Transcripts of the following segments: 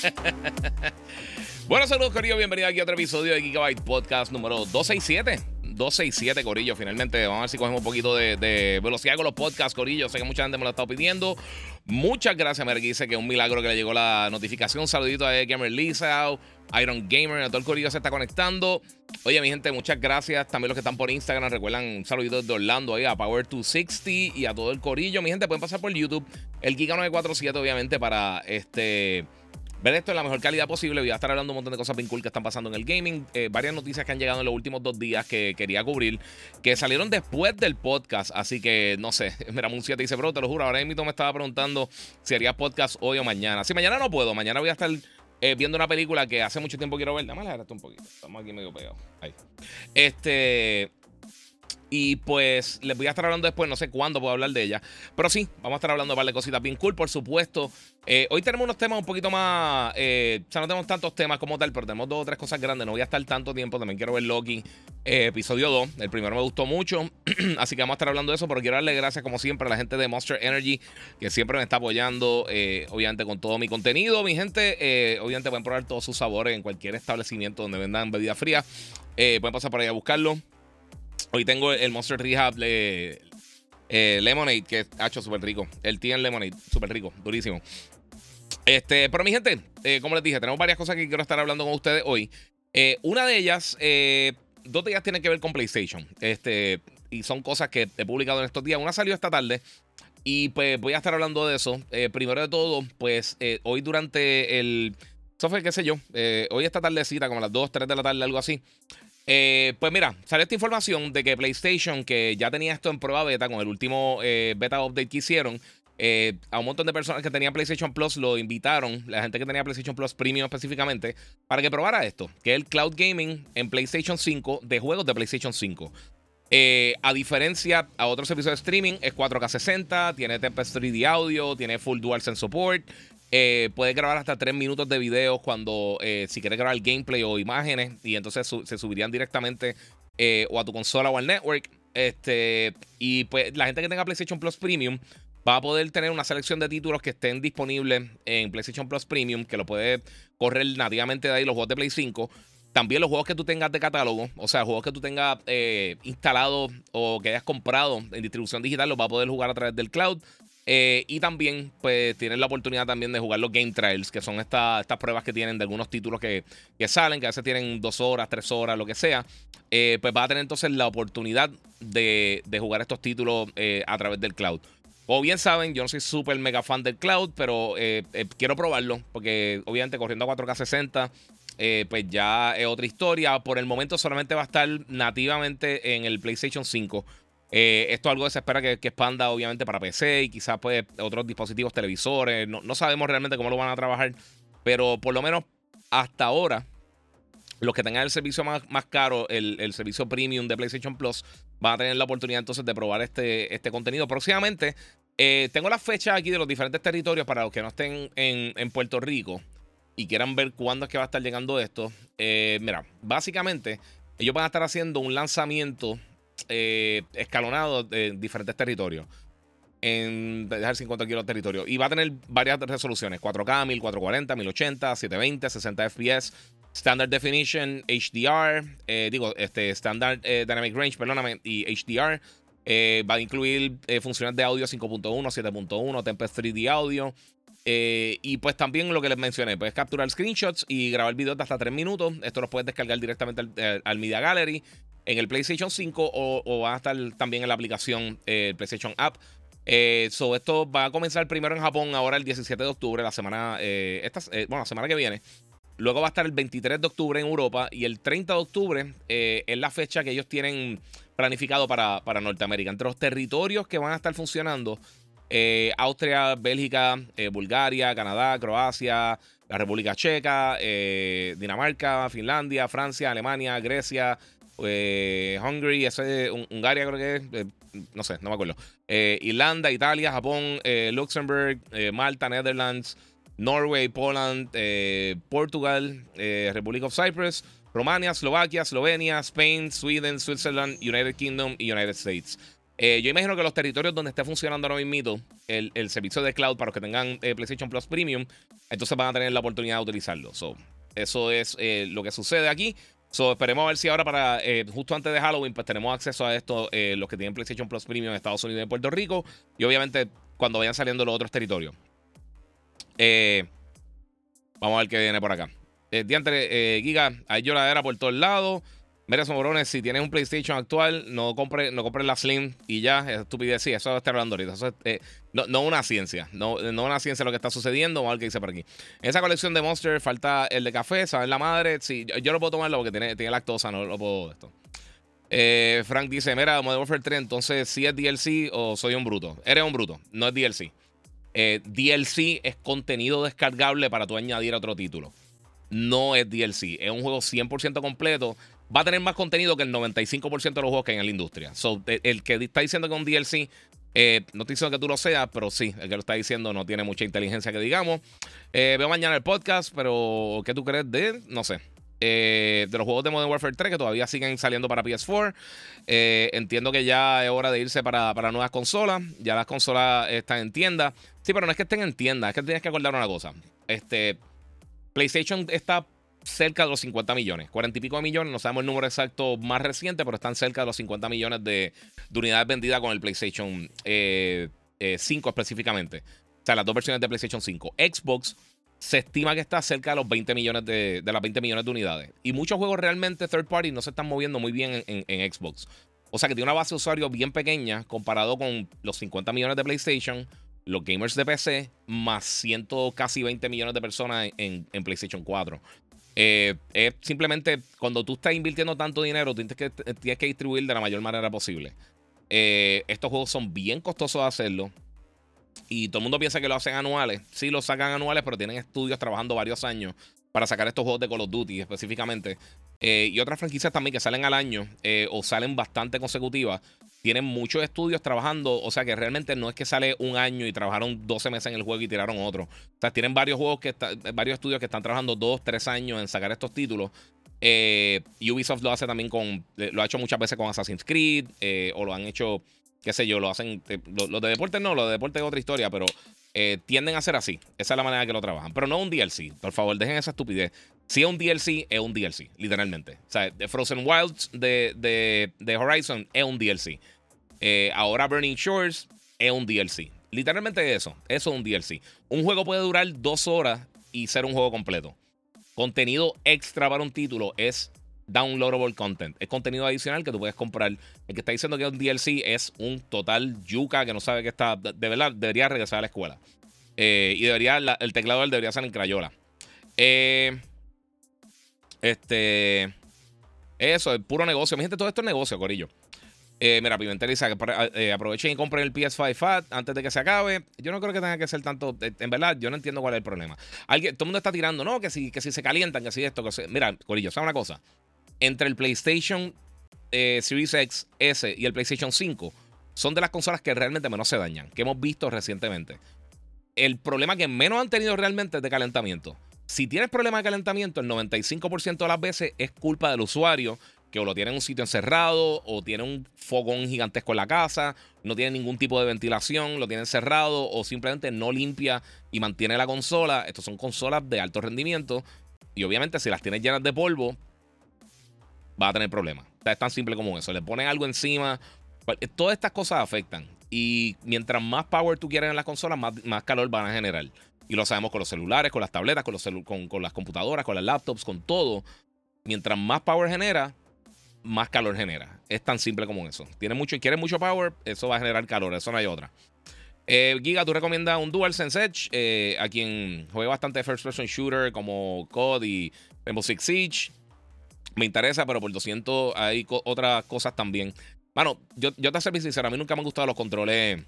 bueno, saludos, Corillo. Bienvenido aquí a otro episodio de Gigabyte Podcast número 267. 267, Corillo. Finalmente, vamos a ver si cogemos un poquito de, velocidad con los podcasts, Corillo. Sé que mucha gente me lo ha estado pidiendo. Muchas gracias, Merguice, que es un milagro que le llegó la notificación. saludito a Gamer Lisa, Iron Gamer, a todo el Corillo se está conectando. Oye, mi gente, muchas gracias. También los que están por Instagram, recuerdan un saludito desde Orlando ahí a Power260 y a todo el Corillo. Mi gente, pueden pasar por YouTube, el Giga947, obviamente, para este ver esto en la mejor calidad posible. Voy a estar hablando un montón de cosas bien cool que están pasando en el gaming. Eh, varias noticias que han llegado en los últimos dos días que quería cubrir, que salieron después del podcast. Así que no sé. Mira, un 7 dice, bro, te lo juro. Ahora mismo me estaba preguntando si haría podcast hoy o mañana. Si mañana no puedo, mañana voy a estar. Eh, viendo una película que hace mucho tiempo quiero ver. Dame la un poquito. Estamos aquí medio pegados. Ahí. Este. Y pues les voy a estar hablando después, no sé cuándo puedo hablar de ella. Pero sí, vamos a estar hablando de par de cositas bien cool, por supuesto. Eh, hoy tenemos unos temas un poquito más. Eh, o sea, no tenemos tantos temas como tal, pero tenemos dos o tres cosas grandes. No voy a estar tanto tiempo. También quiero ver Loki, eh, episodio 2. El primero me gustó mucho. así que vamos a estar hablando de eso. Pero quiero darle gracias, como siempre, a la gente de Monster Energy, que siempre me está apoyando, obviamente, con todo mi contenido. Mi gente, obviamente, pueden probar todos sus sabores en cualquier establecimiento donde vendan bebidas frías. pueden pasar por ahí a buscarlo. Hoy tengo el Monster Rehab de eh, Lemonade, que ha hecho súper rico. El Tien Lemonade, súper rico, durísimo. Este, pero mi gente, eh, como les dije, tenemos varias cosas que quiero estar hablando con ustedes hoy. Eh, una de ellas, dos de ellas tienen que ver con PlayStation. Este, y son cosas que he publicado en estos días. Una salió esta tarde. Y pues voy a estar hablando de eso. primero de todo, pues hoy durante el. Eso fue, qué sé yo. hoy esta tardecita, como a las 2, 3 de la tarde, algo así. Eh, pues mira, sale esta información de que PlayStation, que ya tenía esto en prueba beta con el último eh, beta update que hicieron, eh, a un montón de personas que tenían PlayStation Plus lo invitaron, la gente que tenía PlayStation Plus Premium específicamente, para que probara esto, que es el cloud gaming en PlayStation 5 de juegos de PlayStation 5. a diferencia a otros servicios de streaming, es 4K 60, tiene Tempest 3D audio, tiene full DualSense support, eh, puedes grabar hasta 3 minutos de video cuando, eh, si quieres grabar gameplay o imágenes, y entonces se subirían directamente eh, o a tu consola o al network. Este, y pues la gente que tenga PlayStation Plus Premium va a poder tener una selección de títulos que estén disponibles en PlayStation Plus Premium, que lo puede correr nativamente de ahí los juegos de Play 5. También los juegos que tú tengas de catálogo, o sea, juegos que tú tengas instalados o que hayas comprado en distribución digital, los va a poder jugar a través del cloud. Eh, y también, pues, tienen la oportunidad también de jugar los Game Trials, que son estas pruebas que tienen de algunos títulos que, salen, que a veces tienen dos horas, tres horas, lo que sea. Eh, pues va a tener entonces la oportunidad de, jugar estos títulos eh, a través del cloud. O bien saben, yo no soy súper mega fan del cloud, pero quiero probarlo, porque obviamente corriendo a 4K 60, pues ya es otra historia. Por el momento solamente va a estar nativamente en el PlayStation 5. Eh, esto es algo que se espera que, expanda obviamente para PC y quizás pues otros dispositivos televisores. No, sabemos realmente cómo lo van a trabajar, pero por lo menos hasta ahora, los que tengan el servicio más, más caro, el, servicio premium de PlayStation Plus, van a tener la oportunidad entonces de probar este, este contenido. Próximamente, eh, tengo las fechas aquí de los diferentes territorios para los que no estén en, Puerto Rico y quieran ver cuándo es que va a estar llegando esto. Eh, mira, básicamente, ellos van a estar haciendo un lanzamiento eh, escalonado de diferentes territorios. En dejar 50 kilos de territorio. Y va a tener varias resoluciones: 4K, 1440, 1080, 720, 60 FPS, Standard Definition, HDR, eh, digo, este Standard eh, Dynamic Range, perdóname, y HDR. va a incluir funciones de audio 5.1, 7.1, Tempest 3D audio. y pues también lo que les mencioné, puedes capturar screenshots y grabar videos de hasta 3 minutos. Esto lo puedes descargar directamente al Media Gallery en el PlayStation 5 o, va a estar también en la aplicación eh, PlayStation App. Eh, esto va a comenzar primero en Japón, ahora el 17 de octubre, la semana, eh, esta, bueno, la semana que viene. Luego va a estar el 23 de octubre en Europa y el 30 de octubre es la fecha que ellos tienen planificado para, para Norteamérica. Entre los territorios que van a estar funcionando Austria, Bélgica, Bulgaria, Canadá, Croacia, la República Checa, Dinamarca, Finlandia, Francia, Alemania, Grecia, Hungary, ese, Hungaria creo que es, no sé, no me acuerdo. Irlanda, Italia, Japón, Luxemburgo, Malta, Netherlands, Norway, Poland, Portugal, República of Cyprus, Romania, Eslovaquia, Eslovenia, Spain, Sweden, Switzerland, United Kingdom y United States. Eh, yo imagino que los territorios donde esté funcionando ahora mismo el, el servicio de cloud para los que tengan eh, PlayStation Plus Premium, entonces van a tener la oportunidad de utilizarlo. eso es eh, lo que sucede aquí. So, esperemos a ver si ahora para justo antes de Halloween pues tenemos acceso a esto los que tienen PlayStation Plus Premium en Estados Unidos y en Puerto Rico y obviamente cuando vayan saliendo los otros territorios. vamos a ver qué viene por acá. diantre, Giga, hay lloradera por todos lados. Mira, morones, si tienes un PlayStation actual, no compres no compre la Slim y ya, es estupidez. Sí, eso estar hablando ahorita. Eh, no, no una ciencia, no, no una ciencia lo que está sucediendo. Vamos a ver qué dice por aquí. Esa colección de Monster falta el de café, ¿sabes? La madre, sí, yo, lo puedo tomarlo porque tiene, tiene lactosa, no lo puedo esto. Eh, Frank dice: Mira, Modern Warfare 3, entonces, si es DLC o soy un bruto. Eres un bruto, no es DLC. Eh, DLC es contenido descargable para tú añadir otro título. No es DLC, es un juego 100% completo va a tener más contenido que el 95% de los juegos que hay en la industria. So, el que está diciendo que un DLC, eh, no estoy diciendo que tú lo seas, pero sí, el que lo está diciendo no tiene mucha inteligencia que digamos. Eh, veo mañana el podcast, pero ¿qué tú crees de? No sé. Eh, de los juegos de Modern Warfare 3 que todavía siguen saliendo para PS4. entiendo que ya es hora de irse para, para, nuevas consolas. Ya las consolas están en tienda. Sí, pero no es que estén en tienda, es que tienes que acordar una cosa. Este, PlayStation está cerca de los 50 millones. 40 y pico de millones, no sabemos el número exacto más reciente, pero están cerca de los 50 millones de, unidades vendidas con el PlayStation 5 eh, eh, específicamente. O sea, las dos versiones de PlayStation 5. Xbox se estima que está cerca de los 20 millones de, las 20 millones de unidades. Y muchos juegos realmente third party no se están moviendo muy bien en, Xbox. O sea que tiene una base de usuarios bien pequeña comparado con los 50 millones de PlayStation, los gamers de PC, más ciento casi 20 millones de personas en, en PlayStation 4. Eh, es simplemente cuando tú estás invirtiendo tanto dinero, tienes que, tienes que distribuir de la mayor manera posible. Eh, estos juegos son bien costosos de hacerlo. Y todo el mundo piensa que lo hacen anuales. Sí, lo sacan anuales, pero tienen estudios trabajando varios años para sacar estos juegos de Call of Duty específicamente. Eh, y otras franquicias también que salen al año o salen bastante consecutivas tienen muchos estudios trabajando, o sea que realmente no es que sale un año y trabajaron 12 meses en el juego y tiraron otro. O sea, tienen varios juegos que varios estudios que están trabajando 2, 3 años en sacar estos títulos. Eh, Ubisoft lo hace también con, eh, lo ha hecho muchas veces con Assassin's Creed, eh, o lo han hecho, qué sé yo, lo hacen, los de deporte no, los de deporte es otra historia, pero tienden a ser así. Esa es la manera que lo trabajan. Pero no un DLC. Por favor, dejen esa estupidez. Si es un DLC, es un DLC, literalmente. O sea, The Frozen Wilds de, de, Horizon es un DLC. Eh, ahora Burning Shores es un DLC. Literalmente eso. Eso es un DLC. Un juego puede durar dos horas y ser un juego completo. Contenido extra para un título es downloadable content. Es contenido adicional que tú puedes comprar. El que está diciendo que es un DLC es un total yuca que no sabe que está. De verdad, debería regresar a la escuela. Eh, y debería, el teclado debería ser en Crayola. Eh, este. Eso, es puro negocio. Mi gente, todo esto es negocio, Corillo. Eh, mira, Pimentel dice eh, aprovechen y compren el PS5 Fat antes de que se acabe. Yo no creo que tenga que ser tanto. Eh, en verdad, yo no entiendo cuál es el problema. Todo el mundo está tirando, no, que si, que si se calientan, que si esto, que si. Mira, Corillo, ¿sabes una cosa? Entre el PlayStation Series X S y el PlayStation 5 son de las consolas que realmente menos se dañan, que hemos visto recientemente. El problema que menos han tenido realmente es de calentamiento. Si tienes problema de calentamiento, el 95% de las veces es culpa del usuario que o lo tiene en un sitio encerrado o tiene un fogón gigantesco en la casa, no tiene ningún tipo de ventilación, lo tiene encerrado o simplemente no limpia y mantiene la consola. Estas son consolas de alto rendimiento y obviamente si las tienes llenas de polvo, va a tener problemas. es tan simple como eso. Le pones algo encima. Todas estas cosas afectan. Y mientras más power tú quieres en las consolas, más, calor van a generar. Y lo sabemos con los celulares, con las tabletas, con, los con las computadoras, con las laptops, con todo. Mientras más power genera, más calor genera. Es tan simple como eso. Tiene mucho, y quiere mucho power, eso va a generar calor, eso no hay otra. Eh, Giga, tú recomiendas un DualSense Edge eh, a quien juega bastante first person shooter como COD y Rainbow Six Siege. Me interesa, pero por 200 hay otras cosas también. Bueno, yo, yo te voy a sincero, a mí nunca me han gustado los controles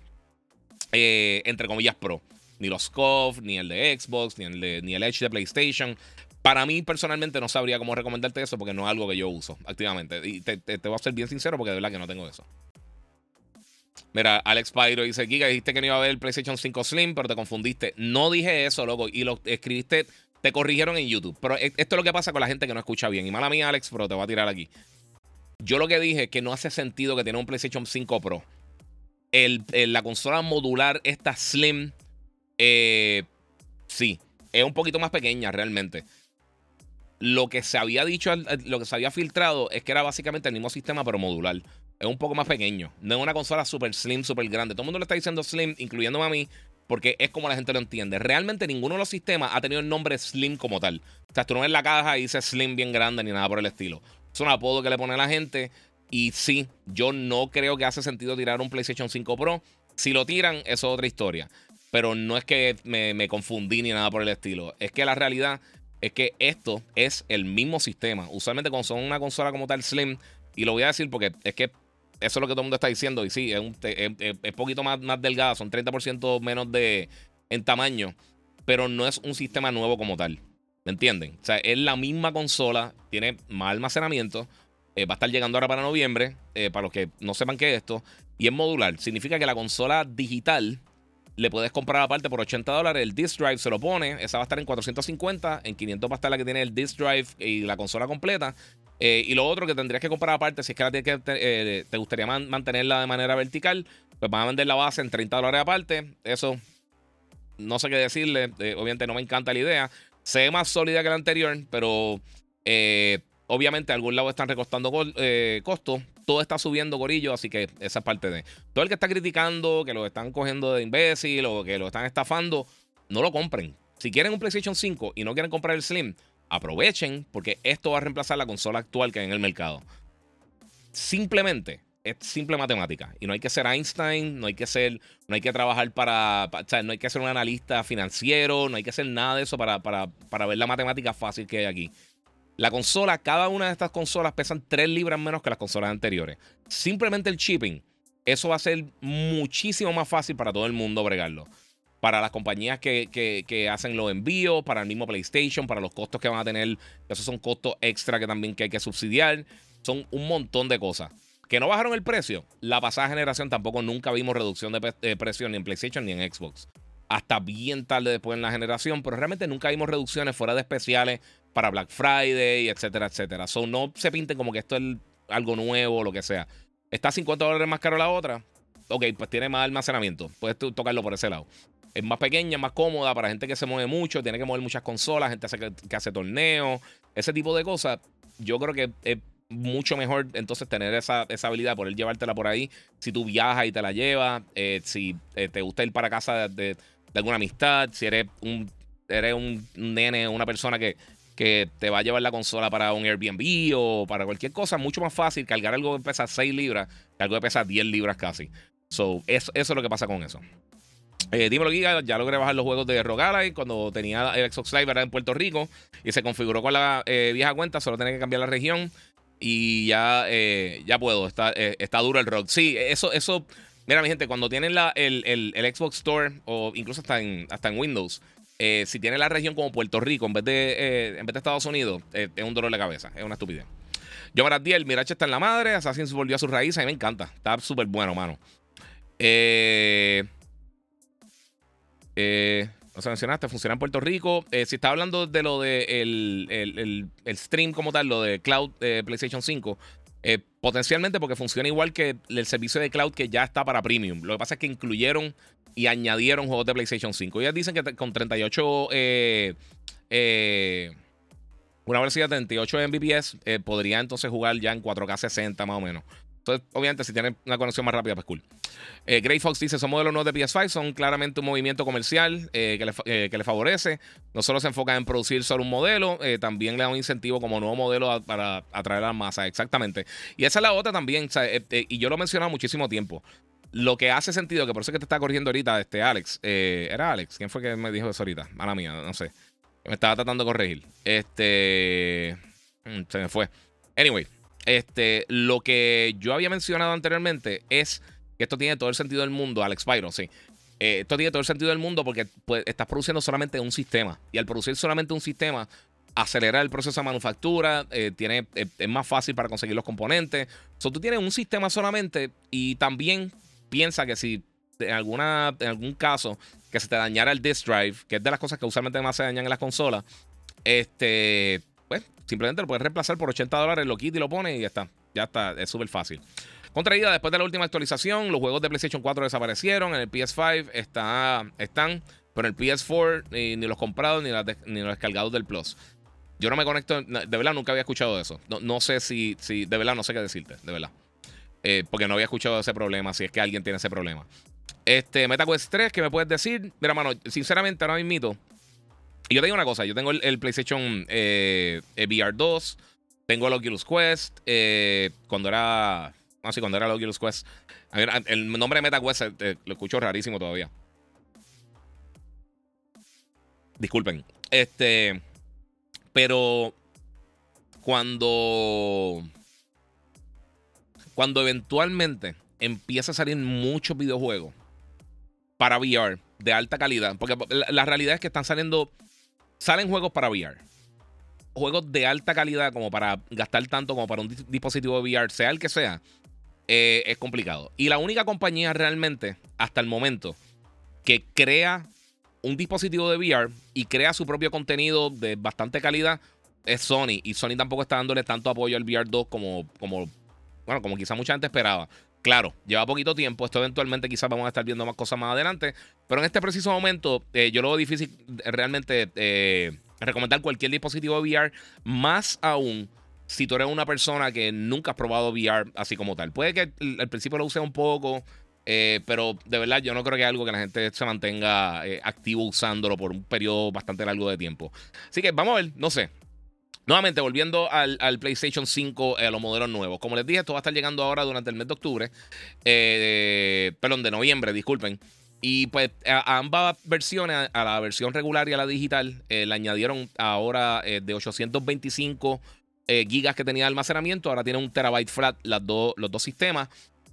entre comillas, pro. Ni los COF, ni el de Xbox, ni el, de, ni el Edge de PlayStation. Para mí, personalmente, no sabría cómo recomendarte eso porque no es algo que yo uso activamente. Y te, voy a ser bien sincero porque de verdad que no tengo eso. Mira, Alex Pyro dice: Giga, dijiste que no iba a haber el PlayStation 5 Slim, pero te confundiste. No dije eso, loco. Y lo escribiste, te corrigieron en YouTube. Pero e, esto es lo que pasa con la gente que no escucha bien. Y mala mía, Alex, pero te voy a tirar aquí. Yo lo que dije es que no hace sentido que tenga un PlayStation 5 Pro. El, la consola modular, esta Slim, eh, sí, es un poquito más pequeña realmente lo que se había dicho, lo que se había filtrado es que era básicamente el mismo sistema, pero modular. Es un poco más pequeño. No es una consola super slim, super grande. Todo el mundo le está diciendo slim, incluyéndome a mí, porque es como la gente lo entiende. Realmente ninguno de los sistemas ha tenido el nombre slim como tal. O sea, tú no ves la caja y dice slim bien grande ni nada por el estilo. Es un apodo que le pone la gente. Y sí, yo no creo que hace sentido tirar un PlayStation 5 Pro. Si lo tiran, eso es otra historia. Pero no es que me, me confundí ni nada por el estilo. Es que la realidad es que esto es el mismo sistema. Usualmente cuando son una consola como tal Slim, y lo voy a decir porque es que eso es lo que todo el mundo está diciendo, y sí, es un es, poquito más, más delgada, son 30% menos de en tamaño, pero no es un sistema nuevo como tal. ¿Me entienden? O sea, es la misma consola, tiene más almacenamiento, eh, va a estar llegando ahora para noviembre, eh, para los que no sepan qué es esto, y es modular. Significa que la consola digital le puedes comprar aparte por 80 dólares. El disk drive se lo pone. Esa va a estar en 450. En 500 va a estar la que tiene el disk drive y la consola completa. Eh, y lo otro que tendrías que comprar aparte, si es que, que eh, te gustaría mantenerla de manera vertical, pues van a vender la base en 30 dólares aparte. Eso no sé qué decirle. Eh, obviamente no me encanta la idea. Se ve más sólida que la anterior, pero obviamente a algún lado están recostando costos todo está subiendo gorillo, así que esa es parte de. Todo el que está criticando, que lo están cogiendo de imbécil o que lo están estafando, no lo compren. Si quieren un PlayStation 5 y no quieren comprar el Slim, aprovechen porque esto va a reemplazar la consola actual que hay en el mercado. Simplemente es simple matemática y no hay que ser Einstein, no hay que ser, no hay que trabajar para, no hay que ser un analista financiero, no hay que hacer nada de eso para, para, para ver la matemática fácil que hay aquí. La consola, cada una de estas consolas pesan 3 libras menos que las consolas anteriores. Simplemente el shipping, eso va a ser muchísimo más fácil para todo el mundo bregarlo. Para las compañías que, hacen los envíos, para el mismo PlayStation, para los costos que van a tener, esos son costos extra que también que hay que subsidiar. Son un montón de cosas. Que no bajaron el precio. La pasada generación tampoco nunca vimos reducción de, de precio ni en PlayStation ni en Xbox hasta bien tarde después en la generación, pero realmente nunca vimos reducciones fuera de especiales para Black Friday, etcétera, etcétera. So, no se pinten como que esto es algo nuevo o lo que sea. ¿Está 50 dólares más caro la otra? Ok, pues tiene más almacenamiento. Puedes tocarlo por ese lado. Es más pequeña, más cómoda para gente que se mueve mucho, tiene que mover muchas consolas, gente que, hace torneos, ese tipo de cosas. Yo creo que es mucho mejor entonces tener esa, esa habilidad, poder llevártela por ahí. Si tú viajas y te la llevas, eh, si eh, te gusta ir para casa de, de alguna amistad, si eres un, eres un nene, una persona que, que te va a llevar la consola para un Airbnb o para cualquier cosa, mucho más fácil cargar algo que pesa 6 libras que algo que pesa 10 libras casi. So, eso, eso es lo que pasa con eso. Eh, dímelo, Giga, ya logré bajar los juegos de Rogalai cuando tenía el Xbox Live era en Puerto Rico y se configuró con la eh, vieja cuenta, solo tenía que cambiar la región y ya, eh, ya puedo, está, eh, está duro el rock. Sí, eso, eso Mira, mi gente, cuando tienen la, el, el, Xbox Store o incluso hasta en, hasta en Windows, eh, si tienen la región como Puerto Rico en vez de, eh, en vez de Estados Unidos, eh, es un dolor de cabeza, es una estupidez. Yo, el Mirache está en la madre, Assassin's volvió a sus raíces, a mí me encanta, está súper bueno, mano. Eh, eh, o sea, mencionaste, funciona en Puerto Rico. si está hablando de lo de el, el, el, stream como tal, lo de Cloud PlayStation 5, eh, potencialmente porque funciona igual que el servicio de cloud que ya está para premium. Lo que pasa es que incluyeron y añadieron juegos de PlayStation 5. Ellos dicen que con 38. Eh, eh, una velocidad de 38 Mbps podría entonces jugar ya en 4K 60 más o menos. Entonces, obviamente, si tiene una conexión más rápida, pues cool. Eh, Grey Fox dice: Son modelos nuevos de PS5, son claramente un movimiento comercial eh, que, le, eh, que, le, favorece. No solo se enfoca en producir solo un modelo, también le da un incentivo como nuevo modelo para atraer a la masa. Exactamente. Y esa es la otra también, y yo lo he mencionado muchísimo tiempo. Lo que hace sentido, que por eso que te está corrigiendo ahorita, este Alex, ¿era Alex? ¿Quién fue que me dijo eso ahorita? Mala mía, no sé. Me estaba tratando de corregir. Este. Mm, se me fue. Anyway. Este, lo que yo había mencionado anteriormente es que esto tiene todo el sentido del mundo, Alex Byron, sí. esto tiene todo el sentido del mundo porque pues, estás produciendo solamente un sistema. Y al producir solamente un sistema, acelera el proceso de manufactura, tiene, es más fácil para conseguir los componentes. So, tú tienes un sistema solamente y también piensa que si en, alguna, en algún caso que se te dañara el disk drive, que es de las cosas que usualmente más se dañan en las consolas, este, simplemente lo puedes reemplazar por 80 dólares, lo quitas y lo pones y ya está. Ya está, es súper fácil. Contraída, después de la última actualización, los juegos de PlayStation 4 desaparecieron. En el PS5 está, están, pero en el PS4 ni, los comprados ni, ni los descargados del Plus. Yo no me conecto, de verdad nunca había escuchado eso. No, no sé si, si, de verdad no sé qué decirte, de verdad. Eh, porque no había escuchado ese problema, si es que alguien tiene ese problema. Este, MetaQuest 3, ¿qué me puedes decir? Mira, mano, sinceramente, ahora mismo. Y yo te digo una cosa: yo tengo el, PlayStation eh, VR 2, tengo el Oculus Quest. Eh, cuando era. No, sí, cuando era el Oculus Quest. El nombre de MetaQuest eh, lo escucho rarísimo todavía. Disculpen. Este. Pero. Cuando. Cuando eventualmente empieza a salir muchos videojuegos para VR de alta calidad. Porque la, realidad es que están saliendo. Salen juegos para VR. Juegos de alta calidad, como para gastar tanto como para un dispositivo de VR, sea el que sea, eh, es complicado. Y la única compañía realmente, hasta el momento, que crea un dispositivo de VR y crea su propio contenido de bastante calidad es Sony. Y Sony tampoco está dándole tanto apoyo al VR 2 como, como, bueno, como quizá mucha gente esperaba. Claro, lleva poquito tiempo. Esto eventualmente quizás vamos a estar viendo más cosas más adelante. Pero en este preciso momento, eh, yo lo veo difícil eh, realmente eh, recomendar cualquier dispositivo VR. Más aún si tú eres una persona que nunca has probado VR así como tal. Puede que al principio lo use un poco. pero de verdad yo no creo que es algo que la gente se mantenga activo usándolo por un periodo bastante largo de tiempo. Así que vamos a ver, no sé. Nuevamente, volviendo al, PlayStation 5, a los modelos nuevos. Como les dije, esto va a estar llegando ahora durante el mes de octubre. Eh, perdón, de noviembre, disculpen. Y pues a, ambas versiones, a, la versión regular y a la digital, eh, le añadieron ahora eh, de 825 gigas que tenía almacenamiento. Ahora tiene un terabyte flat las los dos sistemas.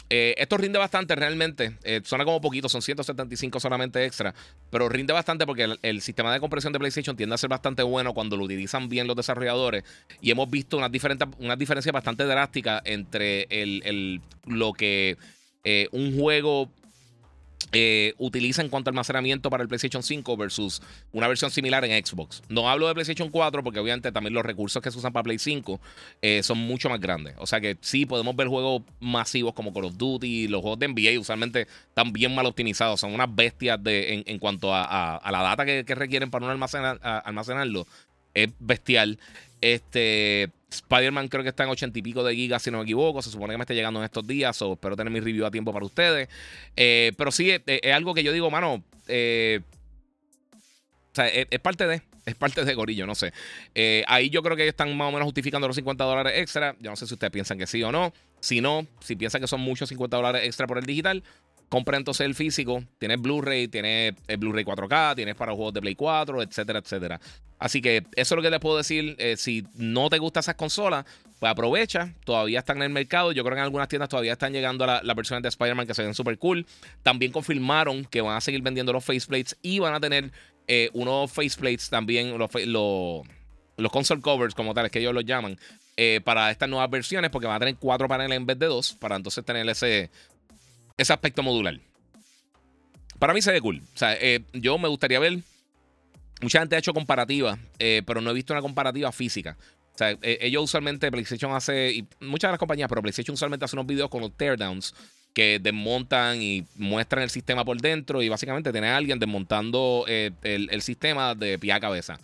Eh, esto rinde bastante realmente. Eh, suena como poquito, son 175 solamente extra. Pero rinde bastante porque el, sistema de compresión de PlayStation tiende a ser bastante bueno cuando lo utilizan bien los desarrolladores. Y hemos visto una diferencia bastante drástica entre el, lo que eh, un juego eh, utiliza en cuanto a almacenamiento para el PlayStation 5 versus una versión similar en Xbox. No hablo de PlayStation 4 porque obviamente también los recursos que se usan para Play 5 eh, son mucho más grandes. O sea que sí podemos ver juegos masivos como Call of Duty, los juegos de NBA usualmente están bien mal optimizados, son unas bestias de, en, cuanto a, la data que, requieren para no almacenarlo. Es bestial. Este, Spider-Man creo que está en 80 y pico de gigas, si no me equivoco. Se supone que me esté llegando en estos días. O espero tener mi review a tiempo para ustedes. Eh, pero sí, es, algo que yo digo, mano. Eh, o sea, es, parte de. Es parte de Gorillo, no sé. Eh, ahí yo creo que están más o menos justificando los 50 dólares extra. Yo no sé si ustedes piensan que sí o no. Si no, si piensan que son muchos 50 dólares extra por el digital, compra entonces el físico. Tienes Blu-ray, tienes el Blu-ray 4K, tienes para juegos de Play 4, etcétera, etcétera. Así que eso es lo que les puedo decir. Eh, si no te gustan esas consolas, pues aprovecha. Todavía están en el mercado. Yo creo que en algunas tiendas todavía están llegando las la versiones de Spider-Man que se ven súper cool. También confirmaron que van a seguir vendiendo los faceplates y van a tener eh, unos faceplates también, los, console covers como tales que ellos los llaman, eh, para estas nuevas versiones, porque van a tener cuatro paneles en vez de dos, para entonces tener ese, ese aspecto modular. Para mí se ve cool. O sea, eh, yo me gustaría ver. Mucha gente ha hecho comparativas, eh, pero no he visto una comparativa física. O sea, eh, ellos usualmente, PlayStation hace, muchas de las compañías, pero PlayStation usualmente hace unos videos con los teardowns que desmontan y muestran el sistema por dentro y básicamente tiene a alguien desmontando el, el, sistema de pie a cabeza.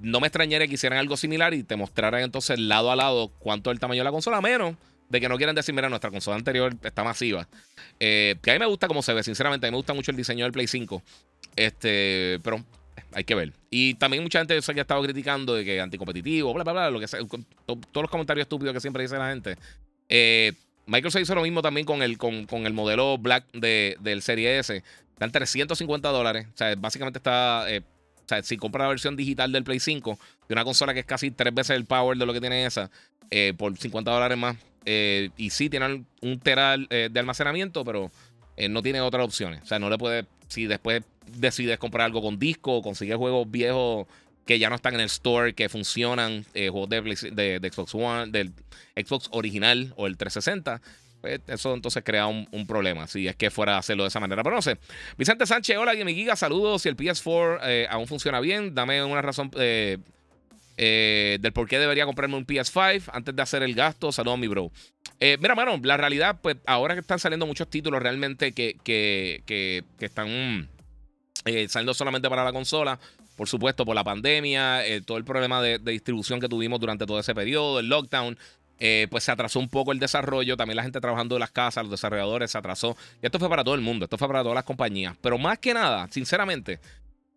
no me extrañaría que hicieran algo similar y te mostraran entonces lado a lado cuánto es el tamaño de la consola, menos de que no quieren decir, mira, nuestra consola anterior está masiva. Eh, que a mí me gusta cómo se ve, sinceramente. A mí me gusta mucho el diseño del Play 5. Este, pero hay que ver. Y también mucha gente sé que ha estado criticando de que anticompetitivo, bla, bla, bla, lo que sea, todos los comentarios estúpidos que siempre dice la gente. Eh, Microsoft hizo lo mismo también con el, con, el modelo Black de, del Serie S. Está en 350 dólares. O sea, básicamente está. Eh, o sea, si compra la versión digital del Play 5, de una consola que es casi tres veces el power de lo que tiene esa, por 50 dólares más, eh, y sí, tienen un tera eh, de almacenamiento, pero no tiene otras opciones. O sea, no le puede, si después decides comprar algo con disco o consigues juegos viejos que ya no están en el store, que funcionan, juegos de, Xbox One, del Xbox original o el 360, pues eso entonces crea un, problema, si es que fuera a hacerlo de esa manera. Pero no sé. Vicente Sánchez, hola, mi Giga, saludos. Si el PS4 eh, aún funciona bien, dame una razón eh, eh, del por qué debería comprarme un PS5 antes de hacer el gasto. Saludos, mi bro. mira, mano, la realidad, pues ahora que están saliendo muchos títulos realmente que, que, que, están saliendo solamente para la consola. Por supuesto, por la pandemia, todo el problema de, de distribución que tuvimos durante todo ese periodo, el lockdown. Eh, pues se atrasó un poco el desarrollo. También la gente trabajando en las casas, los desarrolladores se atrasó. Y esto fue para todo el mundo, esto fue para todas las compañías. Pero más que nada, sinceramente,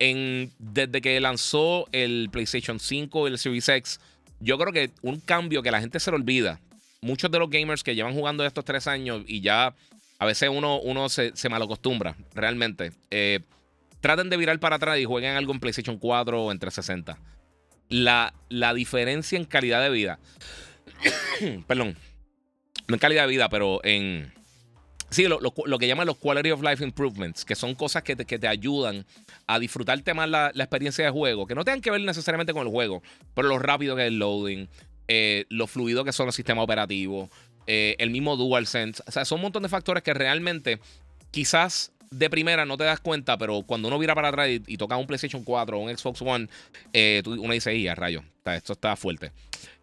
en, desde que lanzó el PlayStation 5 y el Series X, yo creo que un cambio que la gente se le olvida. Muchos de los gamers que llevan jugando estos tres años y ya a veces uno, uno se, se malacostumbra, realmente. Eh, traten de virar para atrás y jueguen algo en PlayStation 4 o en 360. La, la diferencia en calidad de vida. perdón, no en calidad de vida, pero en... Sí, lo, que llaman los quality of life improvements, que son cosas que te, que te ayudan a disfrutarte más la, la, experiencia de juego, que no tengan que ver necesariamente con el juego, pero lo rápido que es el loading, eh, lo fluido que son los sistemas operativos, eh, el mismo DualSense. O sea, son un montón de factores que realmente quizás de primera no te das cuenta, pero cuando uno vira para atrás y, toca un PlayStation 4 o un Xbox One, eh, uno dice, y a rayo, esto está fuerte.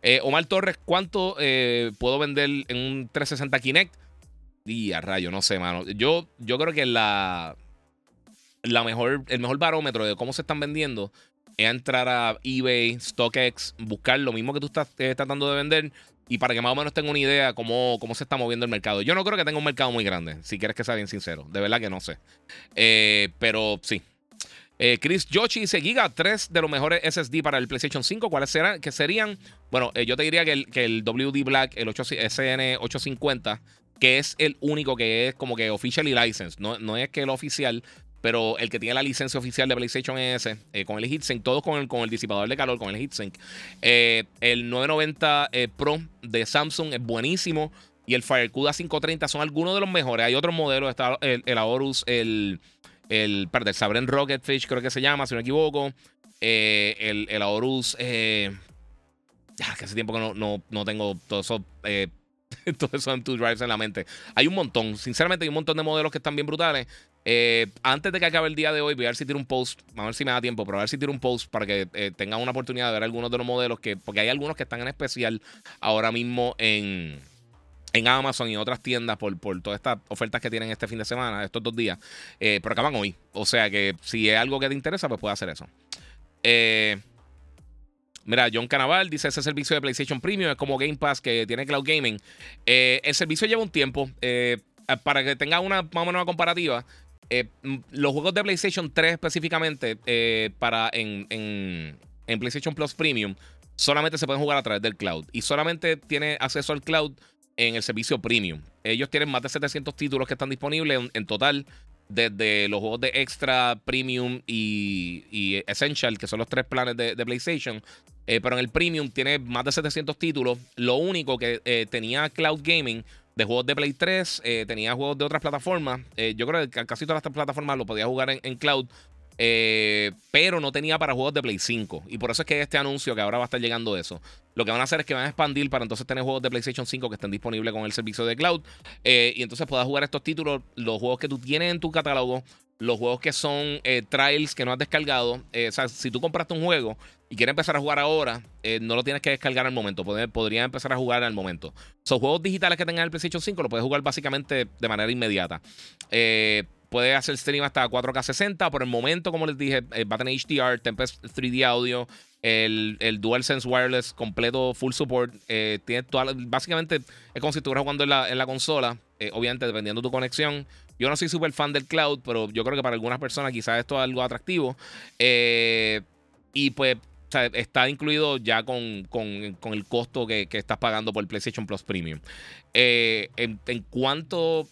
Eh, Omar Torres, ¿cuánto eh, puedo vender en un 360 Kinect? Rayo, no sé, mano. Yo, yo creo que la, la mejor, el mejor barómetro de cómo se están vendiendo es entrar a eBay, StockX, buscar lo mismo que tú estás tratando de vender y para que más o menos tenga una idea cómo, cómo se está moviendo el mercado. Yo no creo que tenga un mercado muy grande, si quieres que sea bien sincero. De verdad que no sé. Eh, pero sí. Eh, Chris Yoshi dice Giga, tres de los mejores SSD para el PlayStation 5. ¿Cuáles serán? Que serían, bueno, eh, yo te diría que el, que el WD Black, el SN850, que es el único que es como que officially licensed. No, no es que el oficial, pero el que tiene la licencia oficial de PlayStation es eh, con el heatsink, todos con el, con el disipador de calor, con el heatsink. Eh, el 990 eh, Pro de Samsung es buenísimo. Y el FireCuda 530 son algunos de los mejores. Hay otros modelos, está el, el Aorus, el, el, perdón, el Sabren Rocketfish, creo que se llama, si no me equivoco. el, el Aorus, ya que hace tiempo que no, no, no tengo todo eso todo eso en two drives en la mente. Hay un montón, sinceramente, hay un montón de modelos que están bien brutales. Eh, antes de que acabe el día de hoy, voy a ver si tiro un post. A ver si me da tiempo, pero a ver si tiro un post para que eh, tengan una oportunidad de ver algunos de los modelos que. Porque hay algunos que están en especial ahora mismo en. En Amazon y otras tiendas por, por todas estas ofertas que tienen este fin de semana, estos dos días. Eh, pero acaban hoy. O sea que si es algo que te interesa, pues puedes hacer eso. Mira, John Canaval dice: ese servicio de PlayStation Premium es como Game Pass que tiene Cloud Gaming. el servicio lleva un tiempo. para que tenga una más o menos una comparativa, eh, los juegos de PlayStation 3 específicamente eh, para en, en, PlayStation Plus Premium solamente se pueden jugar a través del cloud y solamente tiene acceso al cloud en el servicio premium. Ellos tienen más de 700 títulos que están disponibles en, total desde los juegos de Extra, Premium y, Essential, que son los tres planes de, PlayStation. Eh, pero en el Premium tiene más de 700 títulos. Lo único que tenía Cloud Gaming de juegos de Play 3, eh, tenía juegos de otras plataformas. Eh, yo creo que casi todas las plataformas lo podía jugar en, cloud. Eh, pero no tenía para juegos de Play 5. Y por eso es que este anuncio que ahora va a estar llegando eso. Lo que van a hacer es que van a expandir para entonces tener juegos de PlayStation 5 que estén disponibles con el servicio de cloud. y entonces puedas jugar estos títulos, los juegos que tú tienes en tu catálogo, los juegos que son trials que no has descargado. o sea, si tú compraste un juego y quieres empezar a jugar ahora, eh, no lo tienes que descargar al momento. podría empezar a jugar al momento. Son juegos digitales que tengan el PlayStation 5, lo puedes jugar básicamente de manera inmediata. Eh, puede hacer stream hasta 4K 60. Por el momento, como les dije, eh, va a tener HDR, Tempest 3D audio, el, el DualSense Wireless completo, full support. tiene toda, básicamente es como si estuvieras jugando en la, en la consola. obviamente, dependiendo de tu conexión. Yo no soy súper fan del cloud, pero yo creo que para algunas personas quizás esto es algo atractivo. y pues está incluido ya con, el costo que, estás pagando por el PlayStation Plus Premium. Eh, en, cuanto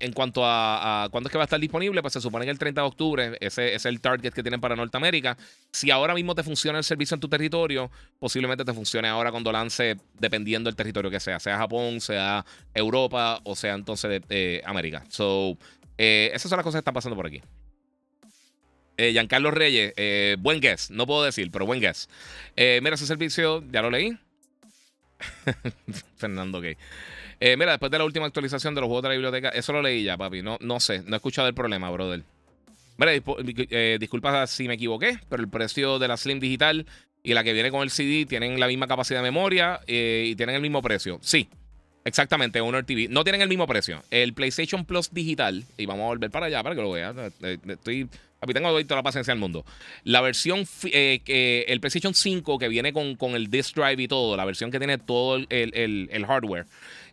en cuanto a, cuándo es que va a estar disponible, pues se supone que el 30 de octubre, ese, es el target que tienen para Norteamérica. Si ahora mismo te funciona el servicio en tu territorio, posiblemente te funcione ahora cuando lance, dependiendo del territorio que sea, sea Japón, sea Europa o sea entonces eh, América. So, eh, esas son las cosas que están pasando por aquí. Eh, Giancarlo Reyes, eh, buen guess, no puedo decir, pero buen guess. mira, ese servicio, ya lo leí. Fernando Gay. Eh, mira, después de la última actualización de los juegos de la biblioteca, eso lo leí ya, papi. No, no sé, no he escuchado el problema, brother. Mira, eh, disculpa si me equivoqué, pero el precio de la Slim digital y la que viene con el CD tienen la misma capacidad de memoria eh, y tienen el mismo precio. Sí, exactamente, Honor TV. No tienen el mismo precio. El PlayStation Plus digital, y vamos a volver para allá para que lo veas. Estoy. Papi, tengo toda la paciencia del mundo. La versión, el PlayStation 5 que viene con, con, el disk drive y todo, la versión que tiene todo el, el, el hardware,